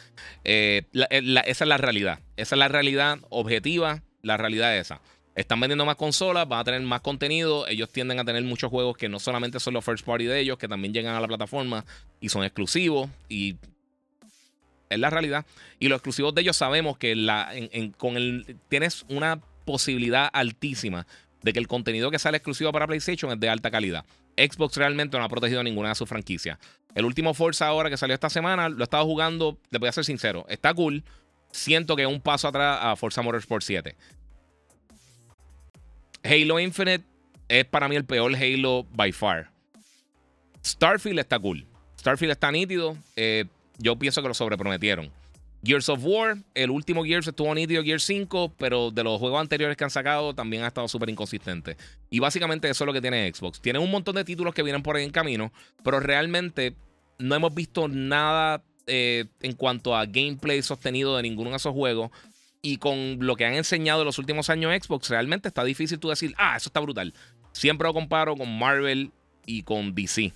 Eh, esa es la realidad. Esa es la realidad objetiva, la realidad es esa. Están vendiendo más consolas, van a tener más contenido. Ellos tienden a tener muchos juegos que no solamente son los first party de ellos, que también llegan a la plataforma y son exclusivos. Y es la realidad. Y los exclusivos de ellos sabemos que con el, tienes una posibilidad altísima de que el contenido que sale exclusivo para PlayStation es de alta calidad. Xbox realmente no ha protegido ninguna de sus franquicias. El último Forza ahora que salió esta semana, lo he estado jugando, le voy a ser sincero, está cool. Siento que es un paso atrás a Forza Motorsport 7. Halo Infinite es para mí el peor Halo by far. Starfield está cool. Starfield está nítido. Eh, yo pienso que lo sobreprometieron. Gears of War, el último Gears estuvo nítido, Gears 5, pero de los juegos anteriores que han sacado también ha estado súper inconsistente. Y básicamente eso es lo que tiene Xbox. Tiene un montón de títulos que vienen por ahí en camino, pero realmente no hemos visto nada eh, en cuanto a gameplay sostenido de ninguno de esos juegos. Y con lo que han enseñado en los últimos años Xbox, realmente está difícil tú decir, ah, eso está brutal. Siempre lo comparo con Marvel y con DC.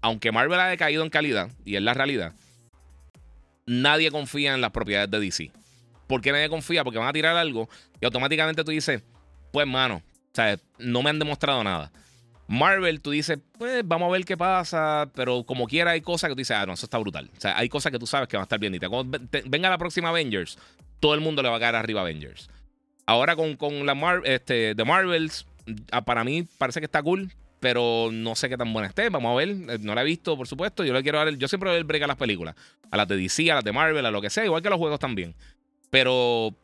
Aunque Marvel ha decaído en calidad, y es la realidad, nadie confía en las propiedades de DC. ¿Por qué nadie confía? Porque van a tirar algo y automáticamente tú dices, pues, mano, o sea, no me han demostrado nada. Marvel, tú dices, pues vamos a ver qué pasa, pero como quiera hay cosas que tú dices, ah, no, eso está brutal. O sea, hay cosas que tú sabes que van a estar bien. Y venga la próxima Avengers, todo el mundo le va a caer arriba a Avengers. Ahora con, con la Mar este, The Marvels, ah, para mí parece que está cool, pero no sé qué tan buena esté. Vamos a ver. Eh, no la he visto, por supuesto. Yo le quiero dar Yo siempre doy el break a las películas. A las de DC, a las de Marvel, a lo que sea. Igual que los juegos también. Pero.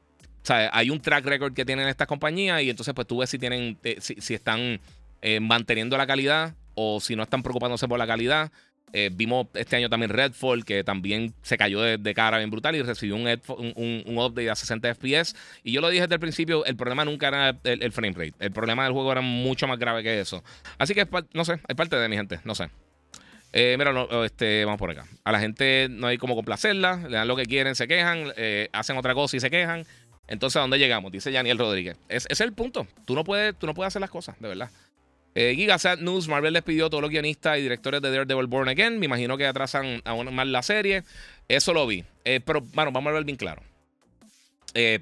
Hay un track record que tienen estas compañías. Y entonces, pues tú ves si tienen. Eh, si, están eh, manteniendo la calidad. O si no están preocupándose por la calidad. Eh, vimos este año también Redfall, que también se cayó de, cara bien brutal y recibió un, un, update a 60 FPS. Y yo lo dije desde el principio, el problema nunca era el, frame rate. El problema del juego era mucho más grave que eso. Así que, no sé, hay parte de mi gente, no sé. Eh, mira, este, vamos por acá. A la gente no hay como complacerla, le dan lo que quieren, se quejan, eh, hacen otra cosa y se quejan. Entonces, ¿a dónde llegamos? Dice Daniel Rodríguez. Es, es el punto. Tú no, puedes, tú no puedes hacer las cosas, de verdad. Eh, Giga News, Marvel despidió a todos los guionistas y directores de Daredevil Born Again. Me imagino que atrasan aún más la serie. Eso lo vi. Eh, pero, bueno, vamos a ver bien claro. Eh,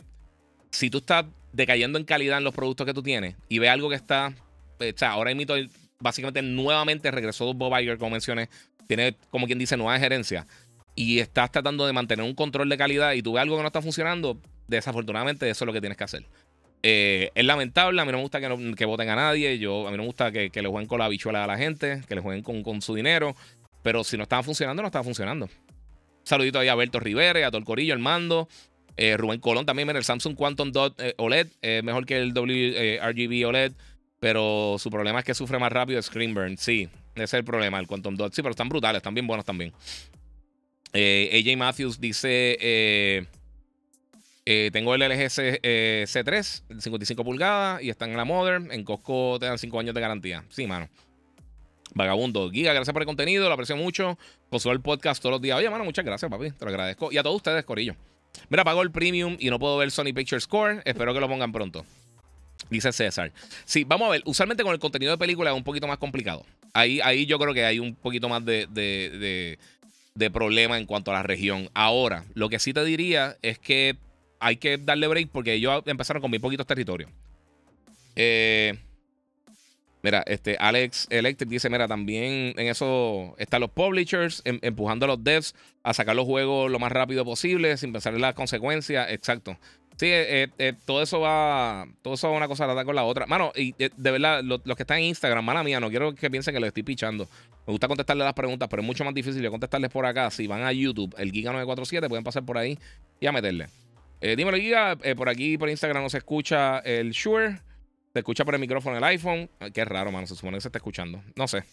si tú estás decayendo en calidad en los productos que tú tienes y ves algo que está. Eh, o sea, ahora mismo, básicamente, nuevamente regresó Bob Iger, como mencioné. Tiene, como quien dice, nueva gerencia. Y estás tratando de mantener un control de calidad y tú ves algo que no está funcionando. Desafortunadamente, eso es lo que tienes que hacer. Eh, es lamentable, a mí no me gusta que, voten a nadie, yo, a mí no me gusta que, le jueguen con la bichuela a la gente, que le jueguen con, su dinero, pero si no estaba funcionando, no estaba funcionando. Saludito ahí a Alberto Rivera, a todo el mando. Eh, Rubén Colón también, mira, el Samsung Quantum Dot eh, OLED, mejor que el RGB OLED, pero su problema es que sufre más rápido screen burn. Sí, ese es el problema, el Quantum Dot. Sí, pero están brutales, están bien buenos también. AJ Matthews dice... Eh, tengo el LG C, 3 55 pulgadas, y está en la Modern. En Costco te dan 5 años de garantía. Sí, mano. Vagabundo. Giga, gracias por el contenido, lo aprecio mucho. Posó el podcast todos los días. Oye, mano, muchas gracias, papi. Te lo agradezco. Y a todos ustedes, Corillo. Mira, pago el premium y no puedo ver Sony Picture Score. Espero que lo pongan pronto. Dice César. Sí, vamos a ver. Usualmente con el contenido de película es un poquito más complicado. Ahí, ahí yo creo que hay un poquito más de, de, de problema en cuanto a la región. Ahora, lo que sí te diría es que hay que darle break porque ellos empezaron con muy poquitos territorios. Eh, mira, este Alex Electric dice: Mira, también en eso están los publishers em, empujando a los devs a sacar los juegos lo más rápido posible sin pensar en las consecuencias. Exacto. Sí, eh, eh, todo eso va. Todo eso va una cosa a con la otra. Mano, y de verdad, los, que están en Instagram, mala mía, no quiero que piensen que les estoy pichando. Me gusta contestarles las preguntas, pero es mucho más difícil de contestarles por acá. Si van a YouTube, el Giga947, pueden pasar por ahí y a meterle. Eh, dímelo, Giga. Eh, por aquí, por Instagram, no se escucha el Shure. Se escucha por el micrófono del iPhone. Qué raro, mano. Se supone que se está escuchando. No sé.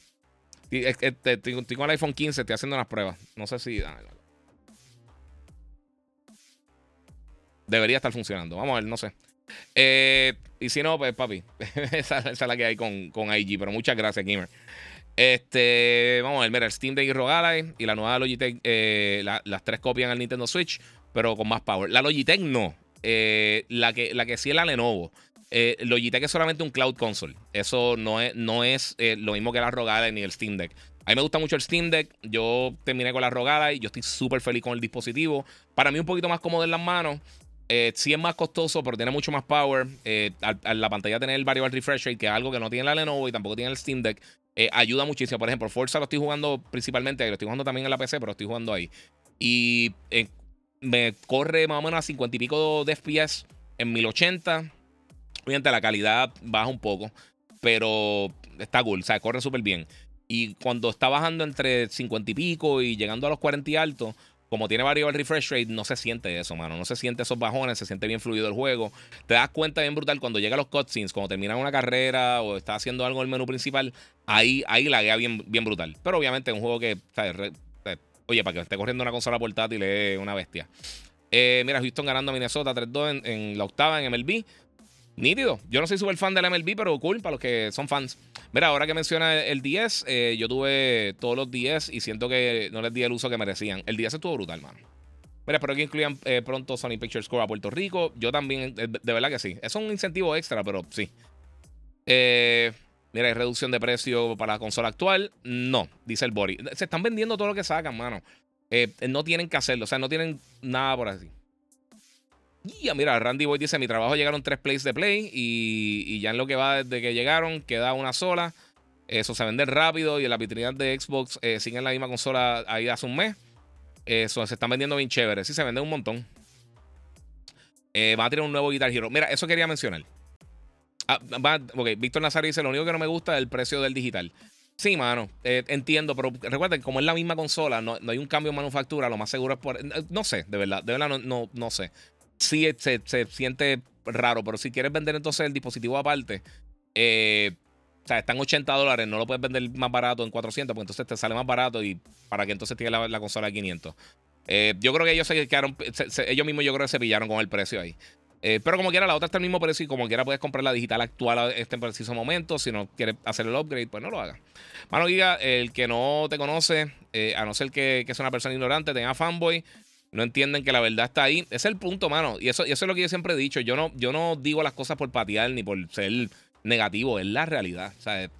Estoy con el iPhone 15, estoy haciendo unas pruebas. No sé si. Ah, debería estar funcionando. Vamos a ver, no sé. Eh, y si no, pues papi, esa, es la que hay con, con IG. Pero muchas gracias, Gamer. Este, vamos a ver, mira, el Steam Deck y Rogala y la nueva Logitech, eh, las tres copian al Nintendo Switch, pero con más power. La Logitech no. Eh, la, que, la que sí es la Lenovo. Eh, Logitech es solamente un cloud console. Eso no es, no es eh, lo mismo que la Rogada ni el Steam Deck. A mí me gusta mucho el Steam Deck. Yo terminé con la Rogada y yo estoy súper feliz con el dispositivo. Para mí un poquito más cómodo en las manos. Eh, sí es más costoso, pero tiene mucho más power. Eh, la pantalla tener el variable refresh rate, que es algo que no tiene la Lenovo y tampoco tiene el Steam Deck, ayuda muchísimo. Por ejemplo, Forza lo estoy jugando principalmente, lo estoy jugando también en la PC, pero estoy jugando ahí. Y me corre más o menos a 50 y pico de FPS en 1080 Obviamente la calidad baja un poco, pero está cool, o sea, corre súper bien. Y cuando está bajando entre 50 y pico y llegando a los 40 y alto, como tiene variable refresh rate, no se siente eso, mano. No se siente esos bajones, se siente bien fluido el juego. Te das cuenta bien brutal cuando llega a los cutscenes, cuando termina una carrera o está haciendo algo en el menú principal, ahí, ahí laguea bien, bien brutal. Pero obviamente es un juego que, oye, para que esté corriendo una consola portátil es una bestia. Eh, mira, Houston ganando a Minnesota 3-2 en, la octava en MLB. Nítido. Yo no soy súper fan del MLB, pero cool para los que son fans. Mira, ahora que menciona el 10, eh, yo tuve todos los 10 y siento que no les di el uso que merecían. El 10 estuvo brutal, mano. Mira, espero que incluyan eh, pronto Sony Pictures Core a Puerto Rico. Yo también, eh, de verdad que sí. Es un incentivo extra, pero sí. Mira, ¿hay reducción de precio para la consola actual? No, dice el Body. Se están vendiendo todo lo que sacan, mano. no tienen que hacerlo, o sea, no tienen nada por así. Y mira, Randy Boy dice: Mi trabajo llegaron tres plays de play y, ya en lo que va desde que llegaron queda una sola. Eso se vende rápido y en la vitrina de Xbox eh, siguen la misma consola ahí hace un mes. Eso se están vendiendo bien chévere. Sí, se vende un montón. Eh, va a tener un nuevo Guitar Hero. Mira, eso quería mencionar. Ah, Víctor Nazario dice: Lo único que no me gusta es el precio del digital. Sí, mano, eh, entiendo, pero recuerden, como es la misma consola, no, hay un cambio en manufactura, lo más seguro es por. No sé, de verdad, de verdad no, sé sí se, siente raro, pero si quieres vender entonces el dispositivo aparte, eh, o sea, están 80 dólares, no lo puedes vender más barato en 400, porque entonces te sale más barato y para que entonces tienes la, la consola de 500. Eh, yo creo que ellos se quedaron, ellos mismos yo creo que se pillaron con el precio ahí. Eh, pero como quiera, la otra está al mismo precio y como quiera puedes comprar la digital actual a este preciso momento. Si no quieres hacer el upgrade, pues no lo hagas. Mano, Giga, el que no te conoce, a no ser que, que es una persona ignorante, tenga fanboy, no entienden que la verdad está ahí. Ese es el punto, mano. Y eso, y eso es lo que yo siempre he dicho. Yo no, yo no digo las cosas por patear ni por ser negativo. Es la realidad.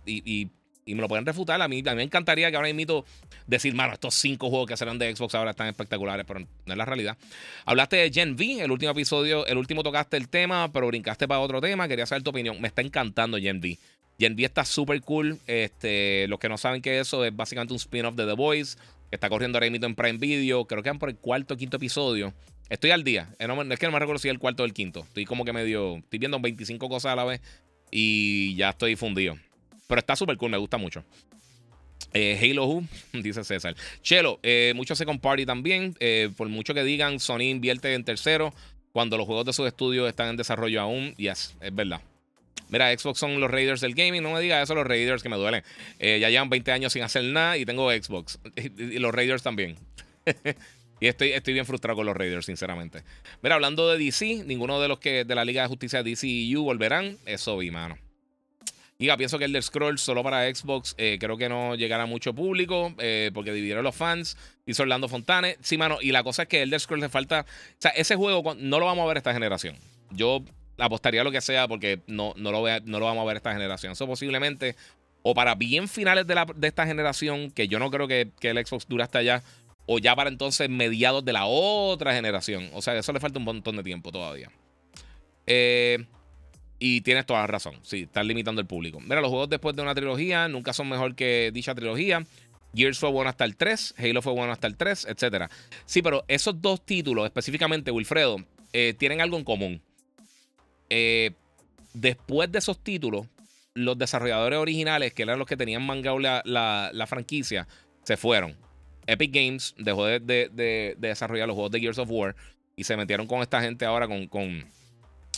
Y, y, y, me lo pueden refutar. A mí, a mí me encantaría que ahora mismo decir, mano, estos cinco juegos que serán de Xbox ahora están espectaculares, pero no es la realidad. Hablaste de Gen V, el último episodio, el último tocaste el tema, pero brincaste para otro tema. Quería saber tu opinión. Me está encantando Gen V. Gen V está súper cool. Este, los que no saben qué es eso, es básicamente un spin-off de The Voice está corriendo ahora mismo en Prime Video. Creo que van por el cuarto o quinto episodio. Estoy al día. Eh, es que no me recuerdo si es el cuarto o el quinto. Estoy como que medio. Estoy viendo 25 cosas a la vez y ya estoy fundido. Pero está súper cool, me gusta mucho. Eh, Halo Who, dice César. Chelo, eh, mucho Second Party también. por mucho que digan, Sony invierte en tercero cuando los juegos de sus estudios están en desarrollo aún. Yes, es verdad. Mira, Xbox son los Raiders del gaming. No me digas eso, los Raiders que me duelen. Eh, ya llevan 20 años sin hacer nada y tengo Xbox. Y, los Raiders también. y estoy, estoy bien frustrado con los Raiders, sinceramente. Mira, hablando de DC, ninguno de los que de la Liga de Justicia DCU volverán. Eso vi, mano. Y pienso que el del Scroll solo para Xbox eh, creo que no llegará a mucho público eh, porque dividieron los fans. Hizo Orlando Fontane. Sí, mano. Y la cosa es que el del Scroll le falta. O sea, ese juego no lo vamos a ver esta generación. Yo apostaría lo que sea porque no, no, lo, no lo vamos a ver esta generación. Eso posiblemente, o para bien finales de, la, de esta generación, que yo no creo que, el Xbox dure hasta allá, o ya para entonces mediados de la otra generación. O sea, eso le falta un montón de tiempo todavía. Eh, y tienes toda la razón. Sí, están limitando el público. Mira, los juegos después de una trilogía nunca son mejor que dicha trilogía. Gears fue bueno hasta el 3, Halo fue bueno hasta el 3, etc. Sí, pero esos dos títulos, específicamente Wilfredo, eh, tienen algo en común. Eh, después de esos títulos, los desarrolladores originales, que eran los que tenían mangado la, la, franquicia, se fueron. Epic Games dejó de, desarrollar los juegos de Gears of War y se metieron con esta gente ahora con, con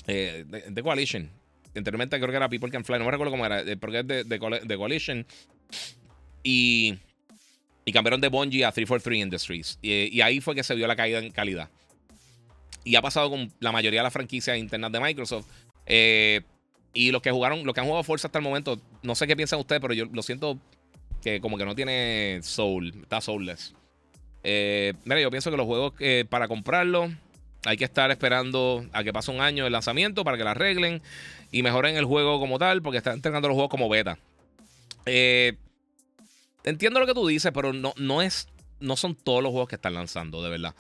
eh, The Coalition. Anteriormente creo que era People Can Fly, no me recuerdo cómo era, porque es de, Coalition. Y, y cambiaron de Bungie a 343 Industries. Y, ahí fue que se vio la caída en calidad. Y ha pasado con la mayoría de las franquicias internas de Microsoft. Eh, y los que jugaron, los que han jugado Forza hasta el momento, no sé qué piensan ustedes, pero yo lo siento que como que no tiene soul, está soulless. Eh, mira, yo pienso que los juegos eh, para comprarlo hay que estar esperando a que pase un año el lanzamiento para que la arreglen y mejoren el juego como tal, porque están entregando los juegos como beta. Eh, entiendo lo que tú dices, pero no, no es. No son todos los juegos que están lanzando, de verdad.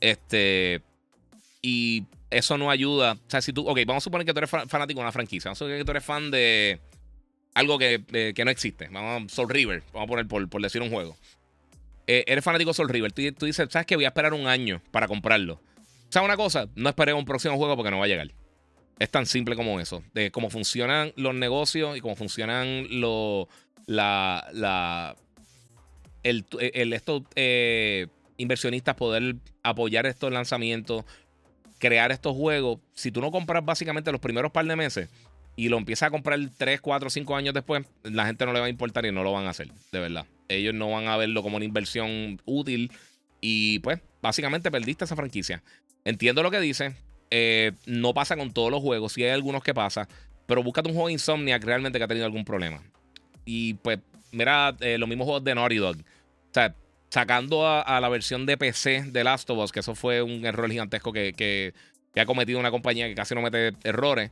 Este. Y eso no ayuda. O sea, si tú. Ok, vamos a suponer que tú eres fanático de una franquicia. Vamos a suponer que tú eres fan de algo que, que no existe. Vamos a Soul River. Vamos a poner por, por decir un juego. Eh, eres fanático de Soul River. Tú, tú, dices, ¿sabes que Voy a esperar un año para comprarlo. ¿Sabes una cosa? No esperé un próximo juego porque no va a llegar. Es tan simple como eso. De cómo funcionan los negocios y cómo funcionan los. La. el, el, estos eh, inversionistas poder apoyar estos lanzamientos, crear estos juegos. Si tú no compras básicamente los primeros par de meses y lo empiezas a comprar 3, 4, 5 años después, la gente no le va a importar y no lo van a hacer, de verdad. Ellos no van a verlo como una inversión útil y pues básicamente perdiste esa franquicia. Entiendo lo que dice, eh, no pasa con todos los juegos, sí hay algunos que pasa, pero búscate un juego de Insomniac realmente que ha tenido algún problema. Y pues, mira, eh, los mismos juegos de Naughty Dog. O sea, sacando a, la versión de PC de Last of Us, que eso fue un error gigantesco que, ha cometido una compañía que casi no mete errores.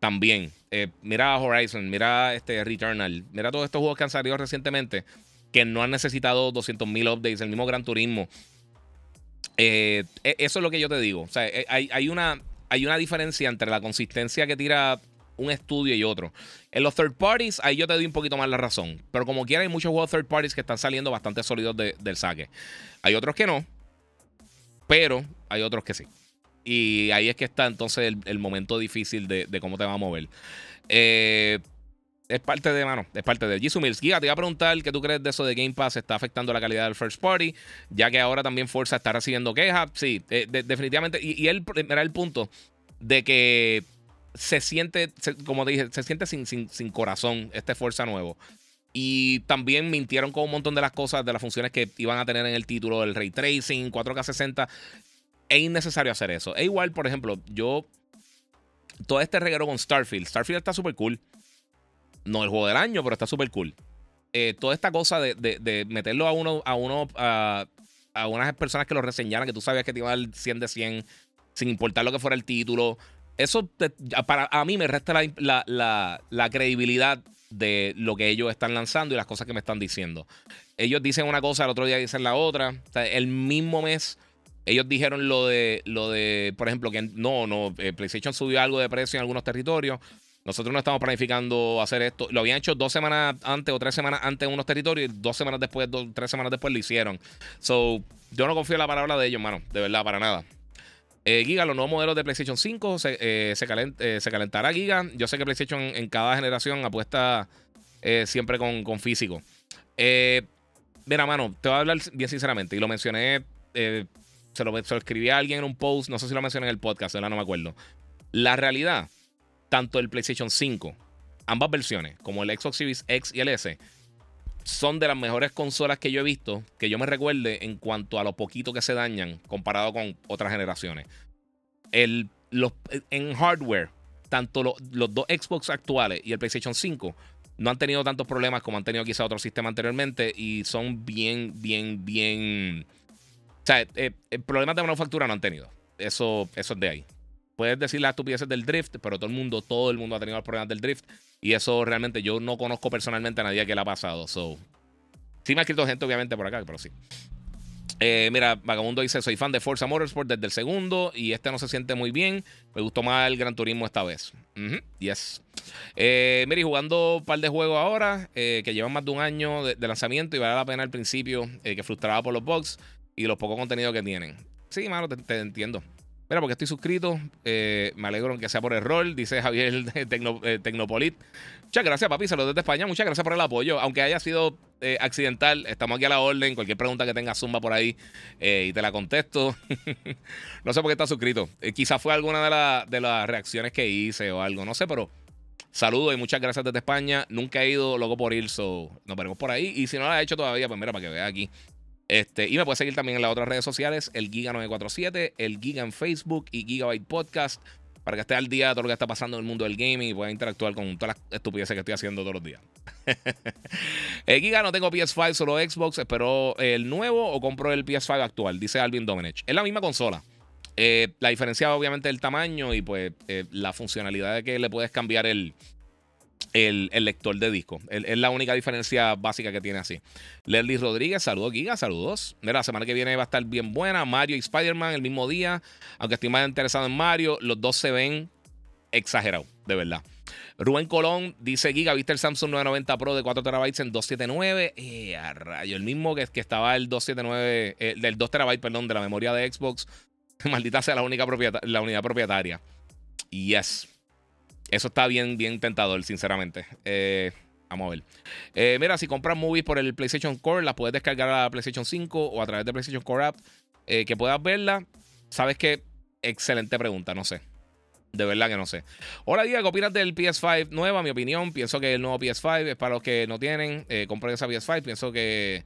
También, eh, mira Horizon, mira este Returnal, mira todos estos juegos que han salido recientemente que no han necesitado 200.000 updates, el mismo Gran Turismo. Eh, e, eso es lo que yo te digo. O sea, eh, hay, una, hay una diferencia entre la consistencia que tira un estudio y otro. En los third parties, ahí yo te doy un poquito más la razón. Pero como quiera, hay muchos juegos third parties que están saliendo bastante sólidos del saque. Hay otros que no, pero hay otros que sí. Y ahí es que está entonces el, momento difícil de, de, cómo te va a mover. Eh, es parte de, mano, es parte de Jisoo te iba a preguntar qué tú crees de eso de Game Pass está afectando la calidad del first party, ya que ahora también Forza está recibiendo quejas. Sí, eh, definitivamente. Y, él era el punto de que se siente, como te dije, se siente sin, sin, sin corazón este Forza nuevo. Y también mintieron con un montón de las cosas, de las funciones que iban a tener en el título, el ray tracing, 4K60. Es innecesario hacer eso. Es igual, por ejemplo, yo. Todo este reguero con Starfield. Starfield está súper cool no el juego del año, pero está súper cool. Eh, toda esta cosa de, meterlo a uno, a uno, a, unas personas que lo reseñaran, que tú sabías que te iba a dar 100 de 100, sin importar lo que fuera el título. Eso para, a mí me resta la, credibilidad de lo que ellos están lanzando y las cosas que me están diciendo. Ellos dicen una cosa, el otro día dicen la otra. el mismo mes, ellos dijeron lo de, lo de, por ejemplo, que no, no, eh, PlayStation subió algo de precio en algunos territorios. Nosotros no estamos planificando hacer esto. Lo habían hecho dos semanas antes o tres semanas antes en unos territorios y dos semanas después, tres semanas después lo hicieron. So, yo no confío en la palabra de ellos, mano. De verdad, para nada. Eh, Giga, los nuevos modelos de PlayStation 5 se, eh, eh, se, calentará, Giga. Yo sé que PlayStation en cada generación apuesta siempre con, físico. mira, mano, te voy a hablar bien sinceramente. Y lo mencioné, se lo, se, escribí a alguien en un post. No sé si lo mencioné en el podcast, ¿verdad? no me acuerdo. La realidad tanto el PlayStation 5, ambas versiones, como el Xbox Series X y el S, son de las mejores consolas que yo he visto, que yo me recuerde en cuanto a lo poquito que se dañan comparado con otras generaciones. El, los, en hardware, tanto los dos Xbox actuales y el PlayStation 5 no han tenido tantos problemas como han tenido quizá otro sistema anteriormente y son bien, bien, bien... O sea, eh, eh, problemas de manufactura no han tenido. Eso, eso es de ahí puedes decir las estupideces del drift, pero todo el mundo, todo el mundo ha tenido los problemas del drift. Y eso realmente yo no conozco personalmente a nadie que le ha pasado. So, sí me ha escrito gente, obviamente, por acá, pero sí. Eh, mira, Vagabundo dice: Soy fan de Forza Motorsport desde el segundo y este no se siente muy bien. Me gustó más el Gran Turismo esta vez. yes. Eh, mira, jugando un par de juegos ahora eh, que llevan más de un año de, lanzamiento y vale la pena al principio que frustraba por los bugs y los pocos contenidos que tienen. Sí, mano, te entiendo. Mira, porque estoy suscrito. Eh, me alegro que sea por error, dice Javier eh, Tecnopolit. Muchas gracias, papi. Saludos desde España. Muchas gracias por el apoyo. Aunque haya sido eh, accidental, estamos aquí a la orden. Cualquier pregunta que tenga Zumba por ahí y te la contesto. no sé por qué estás suscrito. quizás fue alguna de, de las reacciones que hice o algo. No sé, pero Saludos y muchas gracias desde España. Nunca he ido, loco por ir, so nos veremos por ahí. Y si no lo has hecho todavía, pues mira, para que veas aquí. Este, y me puedes seguir también en las otras redes sociales, el Giga947, el Giga en Facebook y Gigabyte Podcast, para que estés al día de todo lo que está pasando en el mundo del gaming y puedas interactuar con todas las estupideces que estoy haciendo todos los días. el Giga no tengo PS5, solo Xbox. Espero el nuevo o compro el PS5 actual, dice Alvin Domenech. Es la misma consola. Eh, la diferencia, obviamente, el tamaño y pues eh, la funcionalidad de que le puedes cambiar el, el, lector de disco. es la única diferencia básica que tiene así. Leslie Rodríguez, saludos, Giga, saludos. la semana que viene va a estar bien buena. Mario y Spider-Man el mismo día. Aunque estoy más interesado en Mario, los dos se ven exagerados, de verdad. Rubén Colón dice: Giga, ¿viste el Samsung 990 Pro de 4 TB en 279? Eh, a rayo, el mismo que, estaba el 279, el del 2 TB, perdón, de la memoria de Xbox Maldita sea la única la unidad propietaria. Yes. Eso está bien, bien tentador, sinceramente. Eh, vamos a ver. Eh, mira, si compras movies por el PlayStation Core, las puedes descargar a la PlayStation 5 o a través de PlayStation Core App. Eh, que puedas verla. ¿Sabes qué? Excelente pregunta, no sé. De verdad que no sé. Hola, Diego, ¿qué opinas del PS5 nueva? Mi opinión, pienso que el nuevo PS5 es para los que no tienen. compren esa PS5. Pienso que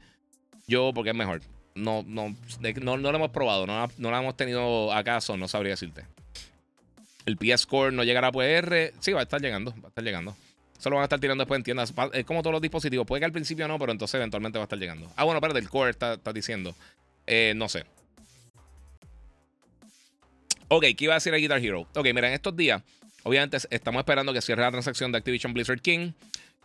yo, porque es mejor no, no, no, lo hemos probado, no, no lo hemos tenido acaso, no sabría decirte. El PS Core no llegará a PR. Sí, va a estar llegando, va a estar llegando. Eso lo van a estar tirando después en tiendas. Es como todos los dispositivos. Puede que al principio no, pero entonces eventualmente va a estar llegando. Ah, bueno, espérate, el Core está, diciendo. Eh, no sé. Ok, ¿qué iba a decir el Guitar Hero? Ok, mira, en estos días, obviamente estamos esperando que cierre la transacción de Activision Blizzard King,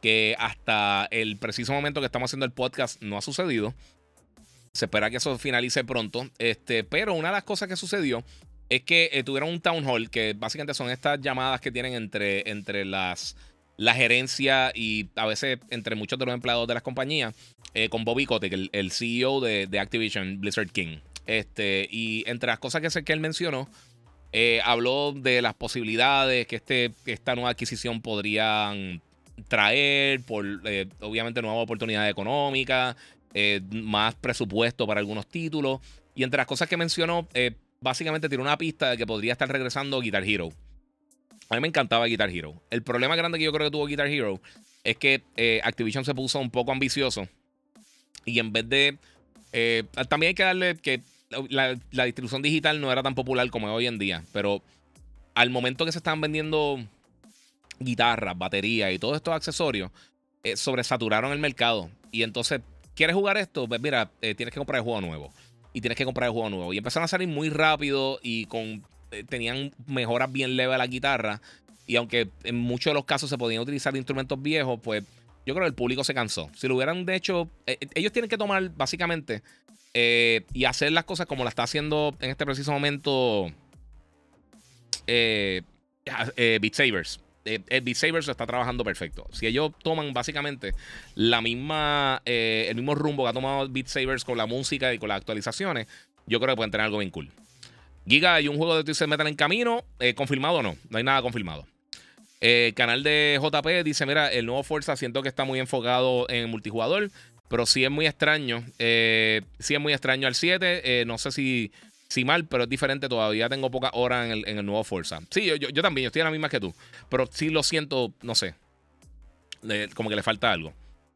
que hasta el preciso momento que estamos haciendo el podcast no ha sucedido. Se espera que eso finalice pronto. Este, pero una de las cosas que sucedió es que eh, tuvieron un town hall, que básicamente son estas llamadas que tienen entre, entre las, la gerencia y a veces entre muchos de los empleados de las compañías, eh, con Bobby Kotick, el, CEO de, Activision Blizzard King. Este, y entre las cosas que, que él mencionó, eh, habló de las posibilidades que, este, esta nueva adquisición podrían traer, por obviamente nuevas oportunidades económicas, eh, más presupuesto para algunos títulos. Y entre las cosas que mencionó, básicamente tiene una pista de que podría estar regresando Guitar Hero. A mí me encantaba Guitar Hero. El problema grande que yo creo que tuvo Guitar Hero es que eh, Activision se puso un poco ambicioso. Y en vez de. también hay que darle que la, distribución digital no era tan popular como es hoy en día. Pero al momento que se estaban vendiendo guitarras, baterías y todos estos accesorios, sobresaturaron el mercado. Y entonces ¿Quieres jugar esto? Pues mira, eh, tienes que comprar el juego nuevo. Y tienes que comprar el juego nuevo. Y empezaron a salir muy rápido y con eh, tenían mejoras bien leves a la guitarra. Y aunque en muchos de los casos se podían utilizar instrumentos viejos, pues yo creo que el público se cansó. Si lo hubieran de hecho, eh, ellos tienen que tomar básicamente y hacer las cosas como la está haciendo en este preciso momento Beat Sabers eh, Beat Saber se está trabajando perfecto. Si ellos toman básicamente la misma, eh, el mismo rumbo que ha tomado Beat Sabers con la música y con las actualizaciones, yo creo que pueden tener algo bien cool. Giga, hay un juego de Twisted Metal en camino. Eh, ¿Confirmado o no? No hay nada confirmado. Canal de JP dice: Mira, el nuevo Forza siento que está muy enfocado en multijugador, pero sí es muy extraño. sí es muy extraño al 7. no sé si Sí, mal, pero es diferente. Todavía tengo pocas horas en el, nuevo Forza. Sí, yo, también, yo estoy en la misma que tú. Pero sí lo siento, no sé. como que le falta algo.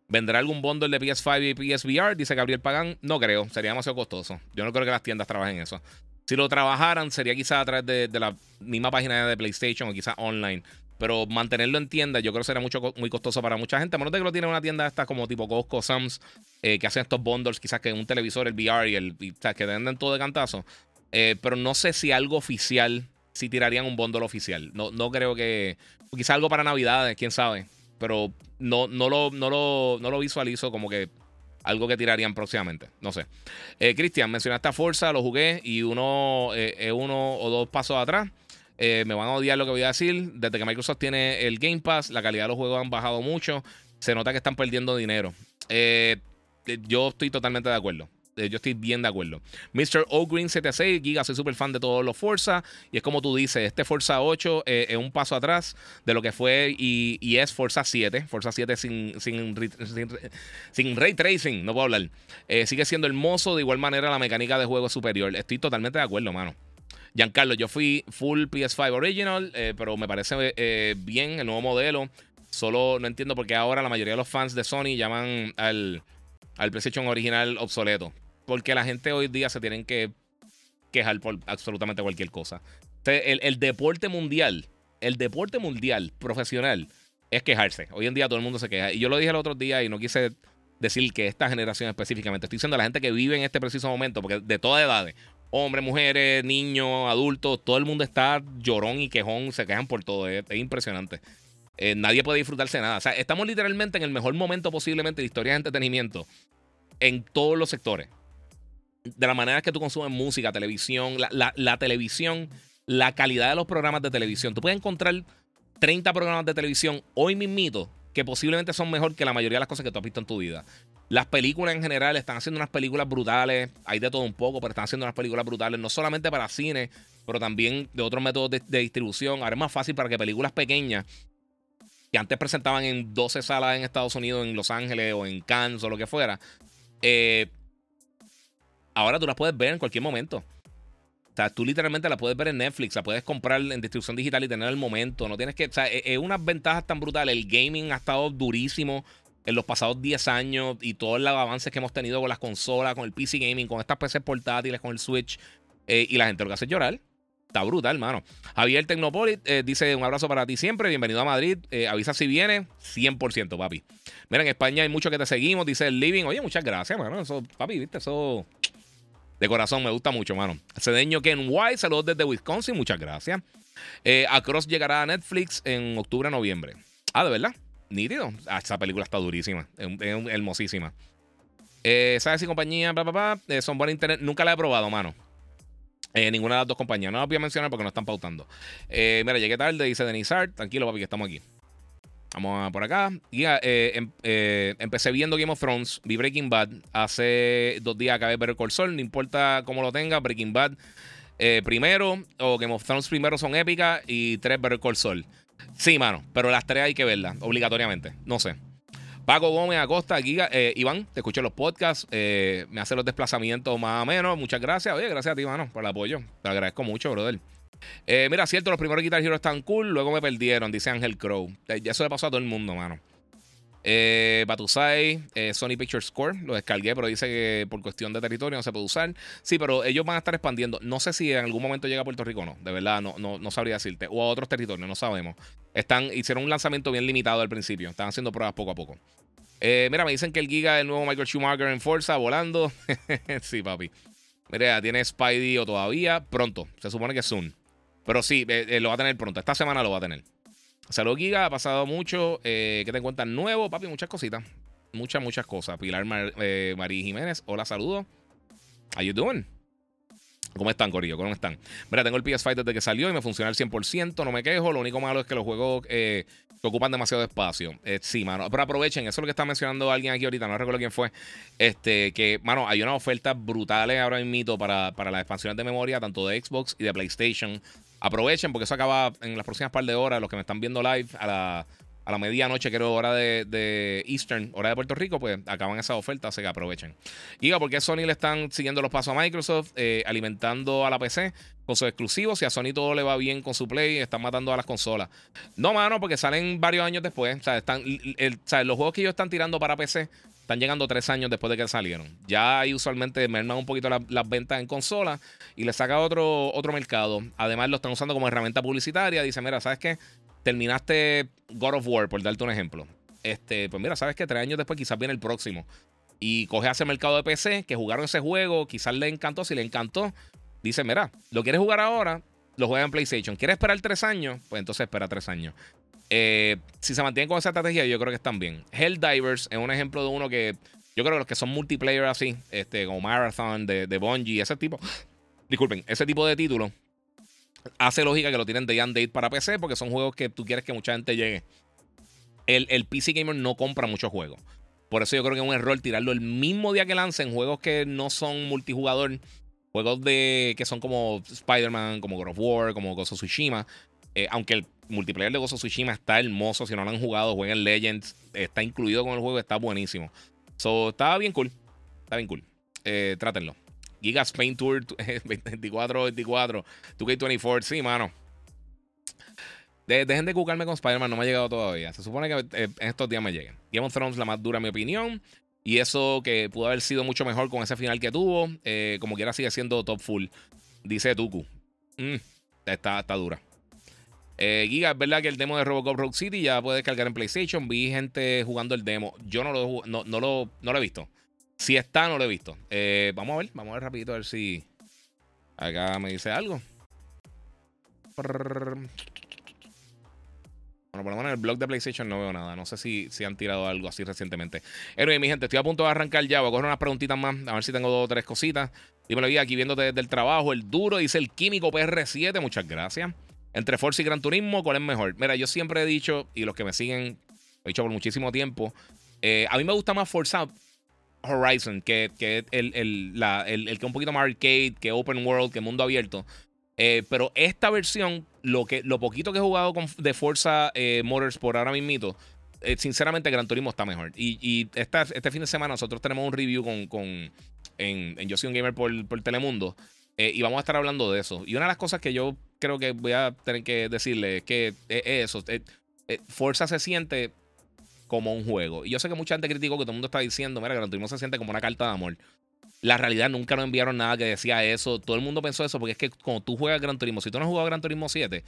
¿Vendrá algún bundle de PS5 y PSVR? Dice Gabriel Pagán. No creo, sería demasiado costoso. Yo no creo que las tiendas trabajen eso. Si lo trabajaran, sería quizás a través de, la misma página de PlayStation o quizás online. Pero mantenerlo en tienda, yo creo que sería mucho, muy costoso para mucha gente. A menos de que lo tiene una tienda esta como tipo Costco, Sam's, eh, que hacen estos bundles, quizás que un televisor, el VR y el. o sea, que venden todo de cantazo. Eh, pero no sé si algo oficial, si tirarían un bundle oficial. No, no creo que. Quizás algo para Navidades, quién sabe. Pero no, no, lo, no, lo, no lo visualizo como que algo que tirarían próximamente. No sé. Eh, Cristian, mencionaste a Forza, lo jugué y uno, uno o dos pasos atrás. Eh, me van a odiar lo que voy a decir. Desde que Microsoft tiene el Game Pass, la calidad de los juegos han bajado mucho. Se nota que están perdiendo dinero. Eh, yo estoy totalmente de acuerdo. Eh, yo estoy bien de acuerdo. Mr. O'Green 76, Giga, soy súper fan de todos los Forza. Y es como tú dices, este Forza 8 es un paso atrás de lo que fue y, es Forza 7. Forza 7 sin, sin, sin, ray tracing, no puedo hablar. sigue siendo hermoso. De igual manera, la mecánica de juego es superior. Estoy totalmente de acuerdo, mano. Giancarlo, yo fui full PS5 original, eh, pero me parece eh, bien el nuevo modelo. Solo no entiendo por qué ahora la mayoría de los fans de Sony llaman al, al PlayStation original obsoleto. Porque la gente hoy día se tienen que quejar por absolutamente cualquier cosa. El, el deporte mundial, el deporte mundial profesional es quejarse. Hoy en día todo el mundo se queja. Y yo lo dije el otro día y no quise decir que esta generación específicamente, estoy diciendo a la gente que vive en este preciso momento, porque de todas edades, hombres, mujeres, niños, adultos, todo el mundo está llorón y quejón, se quejan por todo, es, impresionante. Eh, nadie puede disfrutarse de nada. O sea, estamos literalmente en el mejor momento posiblemente de historia de entretenimiento en todos los sectores. De la manera que tú consumes música, televisión, la, televisión, la calidad de los programas de televisión. Tú puedes encontrar 30 programas de televisión hoy mismito que posiblemente son mejor que la mayoría de las cosas que tú has visto en tu vida. Las películas en general están haciendo unas películas brutales, hay de todo un poco, pero están haciendo unas películas brutales, no solamente para cine, pero también de otros métodos de, distribución. Ahora es más fácil para que películas pequeñas, que antes presentaban en 12 salas en Estados Unidos, en Los Ángeles o en Cannes o lo que fuera, eh, ahora tú las puedes ver en cualquier momento. O sea, tú literalmente la puedes ver en Netflix, la puedes comprar en distribución digital y tener el momento. No tienes que. O sea, es, e, unas ventajas tan brutales. El gaming ha estado durísimo en los pasados 10 años y todos los avances que hemos tenido con las consolas, con el PC gaming, con estas PCs portátiles, con el Switch. Eh, y la gente lo que hace es llorar. Está brutal, hermano. Javier Tecnopolit eh, dice: Un abrazo para ti siempre. Bienvenido a Madrid. Eh, avisa si viene. 100%, papi. Mira, en España hay mucho que te seguimos. Dice el Living. Oye, muchas gracias, hermano. Eso, papi, viste, eso de corazón, me gusta mucho, mano. Cedeño Ken White, saludos desde Wisconsin, muchas gracias. Eh, Across llegará a Netflix en octubre, noviembre. Ah, ¿de verdad? Nítido. Ah, esa película está durísima. Es, hermosísima. Eh, ¿Sabes si compañía, papá, eh, son buenas internet? Nunca la he probado, mano. Eh, ninguna de las dos compañías. No las voy a mencionar porque no están pautando. mira, llegué tarde, dice Denis Art. Tranquilo, papi, que estamos aquí. Vamos por acá. Y, eh, em, empecé viendo Game of Thrones. Vi Breaking Bad. Hace dos días acabé de ver el Sol. No importa cómo lo tenga. Breaking Bad primero. O Game of Thrones primero son épicas. Y tres Better Call Sol. Sí, mano. Pero las tres hay que verlas. Obligatoriamente. No sé. Paco Gómez Acosta, Giga, Iván, te escucho en los podcasts, me hace los desplazamientos más o menos. Muchas gracias. Oye, gracias a ti, mano, por el apoyo. Te agradezco mucho, brother. Eh, mira, cierto, los primeros Guitar Hero están cool, luego me perdieron, dice Ángel Crow. Eh, eso le pasó a todo el mundo, mano. Eh, Batusai, eh, Sony Pictures Score, lo descargué, pero dice que por cuestión de territorio no se puede usar. Sí, pero ellos van a estar expandiendo. No sé si en algún momento llega a Puerto Rico o no, de verdad, no, no, no sabría decirte. O a otros territorios, no sabemos. Están, hicieron un lanzamiento bien limitado al principio, están haciendo pruebas poco a poco. mira, me dicen que el Giga es el nuevo Michael Schumacher en Forza, volando. sí, papi. Mira, tiene Spidey o todavía. Pronto, se supone que es soon. Pero sí, eh, eh, lo va a tener pronto. Esta semana lo va a tener. Salud, Giga. Ha pasado mucho. Eh, ¿Qué te encuentran nuevo, papi? Muchas cositas. Muchas, muchas cosas. Pilar María Jiménez. Hola, saludos. How you doing? ¿Cómo están, Corillo? ¿Cómo están? Mira, tengo el PS5 desde que salió y me funciona al 100%. No me quejo. Lo único malo es que los juegos eh, ocupan demasiado espacio. sí, mano. Pero aprovechen. Eso es lo que está mencionando alguien aquí ahorita. No recuerdo quién fue. Este, que, mano, hay unas ofertas brutales ahora mismo para, para las expansiones de memoria, tanto de Xbox y de PlayStation. Aprovechen porque eso acaba en las próximas par de horas. Los que me están viendo live a la, a la medianoche, creo, hora de, Eastern, hora de Puerto Rico, pues acaban esa oferta, así que aprovechen. Diga, ¿por qué Sony le están siguiendo los pasos a Microsoft, eh, alimentando a la PC con sus exclusivos? Si a Sony todo le va bien con su Play, están matando a las consolas. No, mano, porque salen varios años después. O sea, están, los juegos que ellos están tirando para PC están llegando tres años después de que salieron. Ya ahí usualmente merman un poquito las ventas en consola y le saca otro, otro mercado. Además, lo están usando como herramienta publicitaria. Dice, mira, ¿sabes qué? Terminaste God of War, por darte un ejemplo. Este, pues mira, ¿sabes qué? Tres años después quizás viene el próximo. Y coge a ese mercado de PC que jugaron ese juego, quizás le encantó. Si le encantó, dice, mira, ¿lo quieres jugar ahora? Lo juega en PlayStation. ¿Quieres esperar tres años? Pues entonces espera tres años. Eh, si se mantienen con esa estrategia, yo creo que están bien. Helldivers es un ejemplo de uno que yo creo que los que son multiplayer así, este, como Marathon, de, de Bungie, ese tipo, disculpen, ese tipo de títulos, hace lógica que lo tienen de and date para PC porque son juegos que tú quieres que mucha gente llegue. El, el, PC Gamer no compra muchos juegos. Por eso yo creo que es un error tirarlo el mismo día que lancen juegos que no son multijugador. Juegos de que son como Spider-Man, como God of War, como Ghost Tsushima. Eh, aunque el multiplayer de of Tsushima está hermoso. Si no lo han jugado, jueguen Legends. Está incluido con el juego, está buenísimo. So, está bien cool. Está bien cool. Eh, trátenlo. Gigas Paint Tour 24-24, 2K24. Sí, mano. dejen de cucarme con Spider-Man, no me ha llegado todavía. Se supone que eh, en estos días me lleguen. Game of Thrones, la más dura, en mi opinión. Y eso que pudo haber sido mucho mejor con ese final que tuvo. Como quiera, sigue siendo top full. Dice Tuku. Mm, está, está dura. Eh, Giga, es verdad que el demo de Robocop Rogue City ya puede descargar en PlayStation. Vi gente jugando el demo. Yo no lo, no, no lo, no lo he visto. Si está, no lo he visto. Eh, vamos a ver, vamos a ver rapidito a ver si acá me dice algo. Bueno, por lo menos en el blog de PlayStation no veo nada. No sé si, si han tirado algo así recientemente. Pero mi gente, estoy a punto de arrancar ya. Voy a coger unas preguntitas más. A ver si tengo dos o tres cositas. Dímelo, vida aquí viéndote desde el trabajo. El duro, dice el químico PR7. Muchas gracias. Entre Forza y Gran Turismo, ¿cuál es mejor? Mira, yo siempre he dicho, y los que me siguen, he dicho por muchísimo tiempo, eh, a mí me gusta más Forza Horizon, que, que el, que es un poquito más arcade, que open world, que mundo abierto. Eh, pero esta versión, lo, que, lo poquito que he jugado de Forza eh, por ahora mismito, sinceramente Gran Turismo está mejor. Y, este fin de semana nosotros tenemos un review con, con en, en Yo soy un gamer por, por Telemundo. Y vamos a estar hablando de eso. Y una de las cosas que yo creo que voy a tener que decirle es que eso, Forza se siente como un juego. Y yo sé que mucha gente criticó que todo el mundo está diciendo, mira, Gran Turismo se siente como una carta de amor. La realidad nunca nos enviaron nada que decía eso. Todo el mundo pensó eso porque es que cuando tú juegas Gran Turismo, si tú no has jugado Gran Turismo 7,